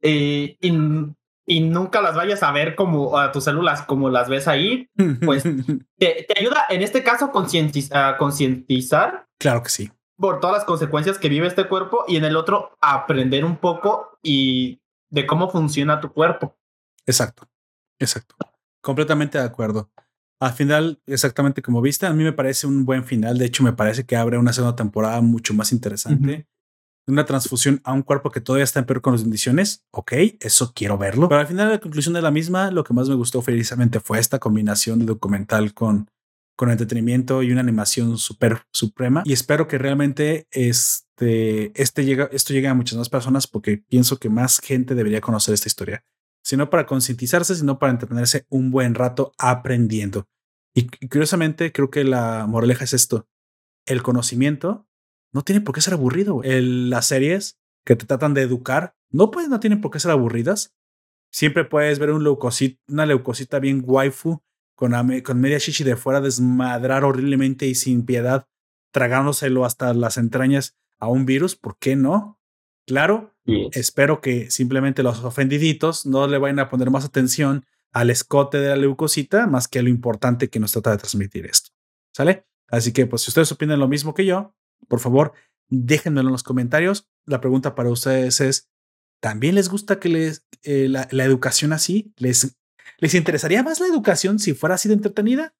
Eh, y, nunca las vayas a ver como a tus células como las ves ahí, pues te, ayuda en este caso a concientizar. Claro que sí. Por todas las consecuencias que vive este cuerpo y en el otro aprender un poco y de cómo funciona tu cuerpo. Exacto, exacto. Completamente de acuerdo. Al final, exactamente como viste, a mí me parece un buen final. De hecho, me parece que abre una segunda temporada mucho más interesante. Una transfusión a un cuerpo que todavía está en peor con las bendiciones. Ok, eso quiero verlo. Pero al final, la conclusión de la misma, lo que más me gustó precisamente fue esta combinación de documental con, con entretenimiento y una animación súper suprema. Y espero que realmente este, este llega, esto llegue a muchas más personas porque pienso que más gente debería conocer esta historia sino para concientizarse, sino para entretenerse un buen rato aprendiendo. Y, curiosamente, creo que la moraleja es esto. El conocimiento no tiene por qué ser aburrido. las series que te tratan de educar no, pues, no tienen por qué ser aburridas. Siempre puedes ver un una leucocita bien waifu con, con media chichi de fuera desmadrar horriblemente y sin piedad, tragándoselo hasta las entrañas a un virus. ¿Por qué no? Claro, espero que simplemente los ofendiditos no le vayan a poner más atención al escote de la leucocita más que a lo importante que nos trata de transmitir esto. ¿Sale? Así que, pues, si ustedes opinan lo mismo que yo, por favor, déjenmelo en los comentarios. La pregunta para ustedes es: ¿también les gusta que les eh, la, educación así? ¿Les, ¿Les interesaría más la educación si fuera así de entretenida?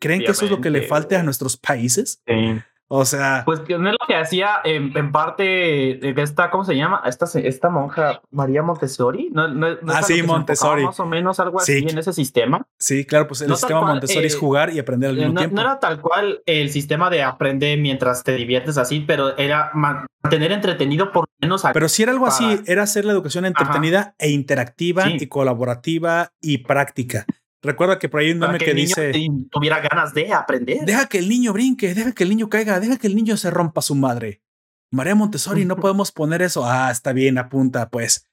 ¿Creen que eso es lo que le falte a nuestros países? Sí. O sea. Pues no es lo que hacía en, en parte esta, ¿cómo se llama? Esta, esta monja María Montessori. No, no, ah, sí, Montessori. Más o menos algo así en ese sistema. Sí, claro, pues el sistema Montessori es eh, jugar y aprender al mismo no, tiempo. No era tal cual el sistema de aprender mientras te diviertes así, pero era mantener entretenido por menos. Pero si era algo así, era hacer la educación entretenida e interactiva y colaborativa y práctica. Recuerda que por ahí un meme que, dice. tuviera ganas de aprender. Deja que el niño brinque, deja que el niño caiga, deja que el niño se rompa su madre. María Montessori, no podemos poner eso. Ah, está bien, apunta, pues.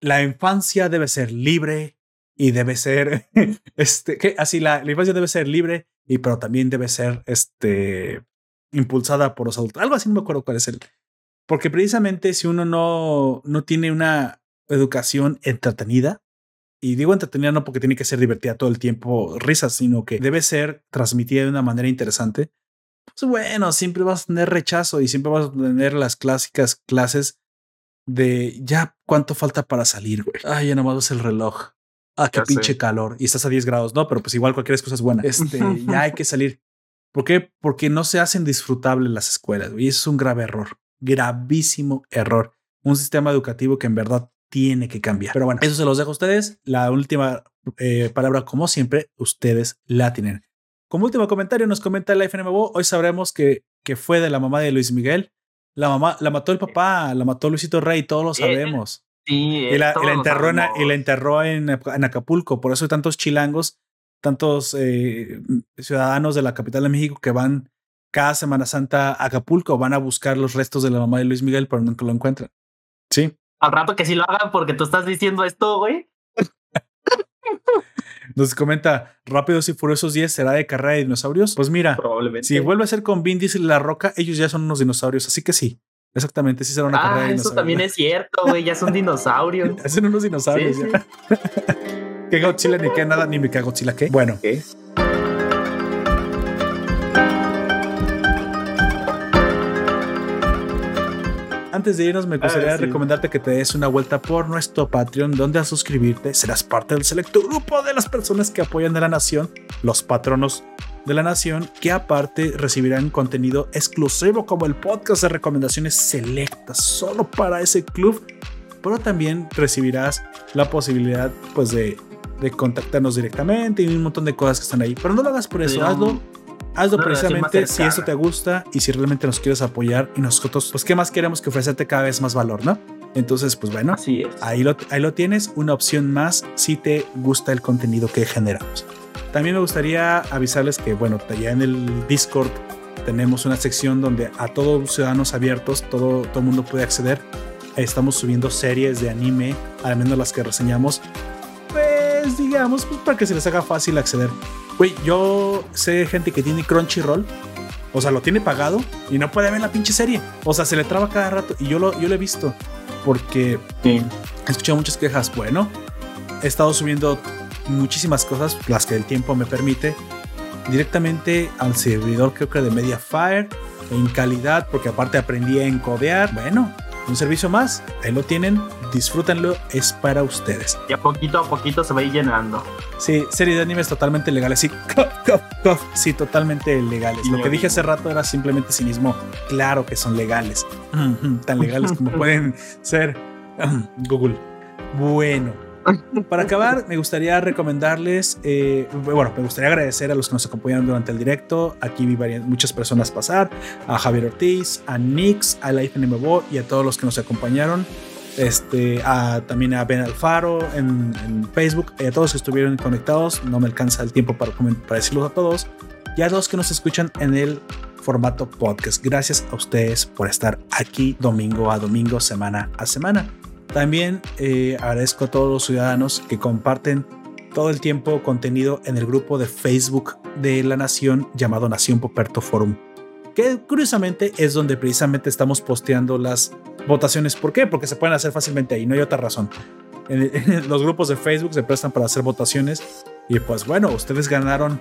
La infancia debe ser libre y debe ser. este, que así la, la, infancia debe ser libre y pero también debe ser este impulsada por los adultos. Algo así no me acuerdo cuál es el. Porque precisamente si uno no, no tiene una educación entretenida, y digo entretenida no porque tiene que ser divertida todo el tiempo, risas, sino que debe ser transmitida de una manera interesante. Pues bueno, siempre vas a tener rechazo y siempre vas a tener las clásicas clases de ya cuánto falta para salir, güey. Ay, ya nomás es el reloj. Ah, qué pinche calor. Y estás a 10 grados, no, pero pues igual cualquier excusa es buena. Este, ya hay que salir. ¿Por qué? Porque no se hacen disfrutables las escuelas. Y eso es un grave error. Gravísimo error. Un sistema educativo que en verdad tiene que cambiar. Pero bueno, eso se los dejo a ustedes. La última eh, palabra, como siempre, ustedes la tienen. Como último comentario, nos comenta la FNMBO. Hoy sabremos que, que fue de la mamá de Luis Miguel. La mamá la mató el papá, la mató Luisito Rey, todos lo sabemos. Sí, y la, enterró, en, y la enterró en, Acapulco. Por eso hay tantos chilangos, tantos eh, ciudadanos de la capital de México que van cada Semana Santa a Acapulco, van a buscar los restos de la mamá de Luis Miguel, pero nunca lo encuentran. Sí al rato que sí lo hagan porque tú estás diciendo esto, güey. Nos comenta, Rápidos y Furiosos 10 será de carrera de dinosaurios. Pues mira, si vuelve a ser con Vin Diesel y La Roca, ellos ya son unos dinosaurios, así que sí. Exactamente, sí será una carrera de dinosaurios. Eso también es cierto, güey, ya son dinosaurios. Hacen unos dinosaurios ya. que Godzilla ni que nada, ni me cago Godzilla qué. Bueno. ¿Qué? Antes de irnos, me gustaría ah, recomendarte que te des una vuelta por nuestro Patreon, donde al suscribirte serás parte del selecto grupo de las personas que apoyan de la nación, los patronos de la nación, que aparte recibirán contenido exclusivo como el podcast de recomendaciones selectas solo para ese club, pero también recibirás la posibilidad pues de, de contactarnos directamente y un montón de cosas que están ahí. Pero no lo hagas por eso, hazlo Hazlo precisamente si esto te gusta y si realmente nos quieres apoyar y nosotros, pues, ¿qué más queremos que ofrecerte cada vez más valor, no? Entonces, pues bueno, Así es. ahí lo, ahí lo tienes, una opción más si te gusta el contenido que generamos. También me gustaría avisarles que, bueno, ya en el Discord tenemos una sección donde a todos los ciudadanos abiertos, todo, todo el mundo puede acceder. Estamos subiendo series de anime, al menos las que reseñamos, pues digamos, pues, para que se les haga fácil acceder. Güey, yo sé gente que tiene Crunchyroll, o sea, lo tiene pagado y no puede ver la pinche serie. O sea, se le traba cada rato y yo lo, yo lo he visto porque Sí. he escuchado muchas quejas. Bueno, he estado subiendo muchísimas cosas, las que el tiempo me permite, directamente al servidor, creo que de Mediafire, en calidad, porque aparte aprendí a encodear. Bueno, un servicio más, ahí lo tienen, disfrútenlo, es para ustedes. Y a poquito a poquito se va a ir llenando. Sí, serie de animes totalmente legales. Sí, cof, cof, cof. sí, totalmente legales. Lo que dije hace rato era simplemente cinismo. Claro que son legales. Tan legales como pueden ser. Google. Bueno. Para acabar, me gustaría recomendarles, eh, bueno, me gustaría agradecer a los que nos acompañaron durante el directo. Aquí vi varias, muchas personas pasar, a Javier Ortiz, a Nix, a Life NMBO y a todos los que nos acompañaron. Este, a, también a Ben Alfaro en, Facebook, y a todos que estuvieron conectados. No me alcanza el tiempo para, para decirlos a todos. Y a los que nos escuchan en el formato podcast. Gracias a ustedes por estar aquí domingo a domingo, semana a semana. También eh, agradezco a todos los ciudadanos que comparten todo el tiempo contenido en el grupo de Facebook de la Nación llamado Nación Poperto Forum, que curiosamente es donde precisamente estamos posteando las votaciones. ¿Por qué? Porque se pueden hacer fácilmente ahí, no hay otra razón. En, los grupos de Facebook se prestan para hacer votaciones y pues bueno, ustedes ganaron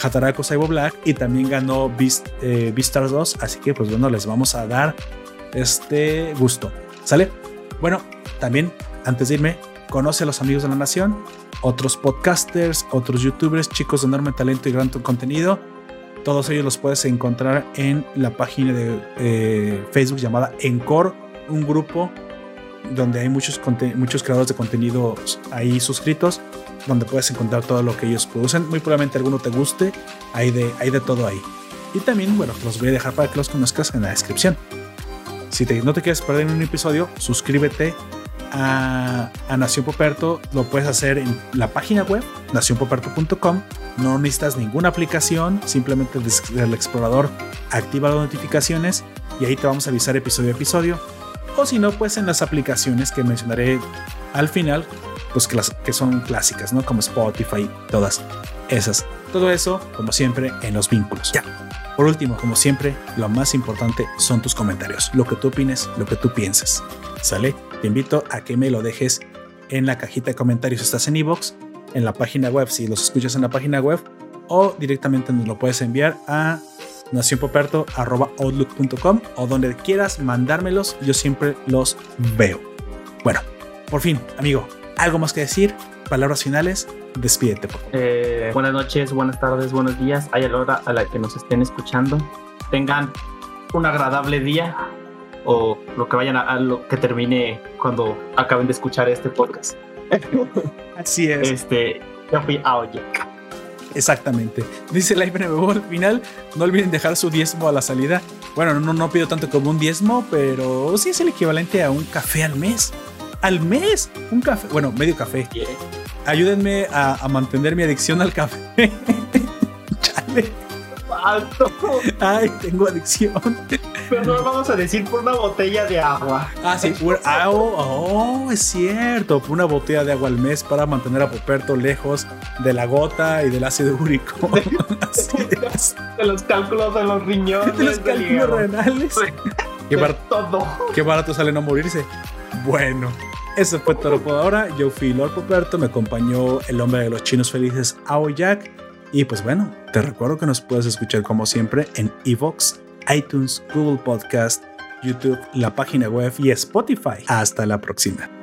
Hataraku Saibo Black y también ganó Beast, eh, Beastars 2, así que pues bueno, les vamos a dar este gusto. ¿Sale? Bueno, también antes de irme, conoce a los amigos de la nación, otros podcasters, otros youtubers, chicos de enorme talento y gran contenido. Todos ellos los puedes encontrar en la página de eh, Facebook llamada Encore, un grupo donde hay muchos, muchos creadores de contenidos ahí suscritos, donde puedes encontrar todo lo que ellos producen. Muy probablemente alguno te guste, hay de, hay de todo ahí. Y también, bueno, los voy a dejar para que los conozcas en la descripción. Si te- no te quieres perder un episodio, suscríbete a, a Nación Poperto. Lo puedes hacer en la página web, nacionpoperto.com. No necesitas ninguna aplicación, simplemente desde el explorador activa las notificaciones y ahí te vamos a avisar episodio a episodio. O si no, pues en las aplicaciones que mencionaré al final, pues que, las, que son clásicas, ¿no? Como Spotify, todas esas. Todo eso, como siempre, en los vínculos. Ya. Por último, como siempre, lo más importante son tus comentarios, lo que tú opines, lo que tú pienses. ¿Sale? Te invito a que me lo dejes en la cajita de comentarios. Estás en iBox, en la página web, si los escuchas en la página web, o directamente nos lo puedes enviar a nacionpoperto.outlook.com o donde quieras mandármelos, yo siempre los veo. Bueno, por fin, amigo, ¿algo más que decir? Palabras finales, despídete. Por favor. Eh, buenas noches, buenas tardes, buenos días. A la hora a la que nos estén escuchando. Tengan un agradable día o lo que vayan a, a lo que termine cuando acaben de escuchar este podcast. Así es. Este, yo fui a Oye. Exactamente. Dice Live NBO al final. No olviden dejar su diezmo a la salida. Bueno, no, no pido tanto como un diezmo, pero sí es el equivalente a un café al mes. Al mes, un café. Bueno, medio café. Yeah. Ayúdenme a, a mantener mi adicción al café. Chale. Alto. Ay, tengo adicción. Pero no vamos a decir por una botella de agua. Ah, sí. por- ah, oh, oh, es cierto. Por Una botella de agua al mes para mantener a Poperto lejos de la gota y del ácido úrico. Es. De los cálculos de los riñones. De los cálculos renales. de Qué barato. todo. Qué barato sale no morirse. Bueno, eso fue todo por ahora. Yo fui Lord Poperto, me acompañó el hombre de los chinos felices, Ao Jack. Y pues bueno, te recuerdo que nos puedes escuchar como siempre en Evox, iTunes, Google Podcast, YouTube, la página web y Spotify. Hasta la próxima.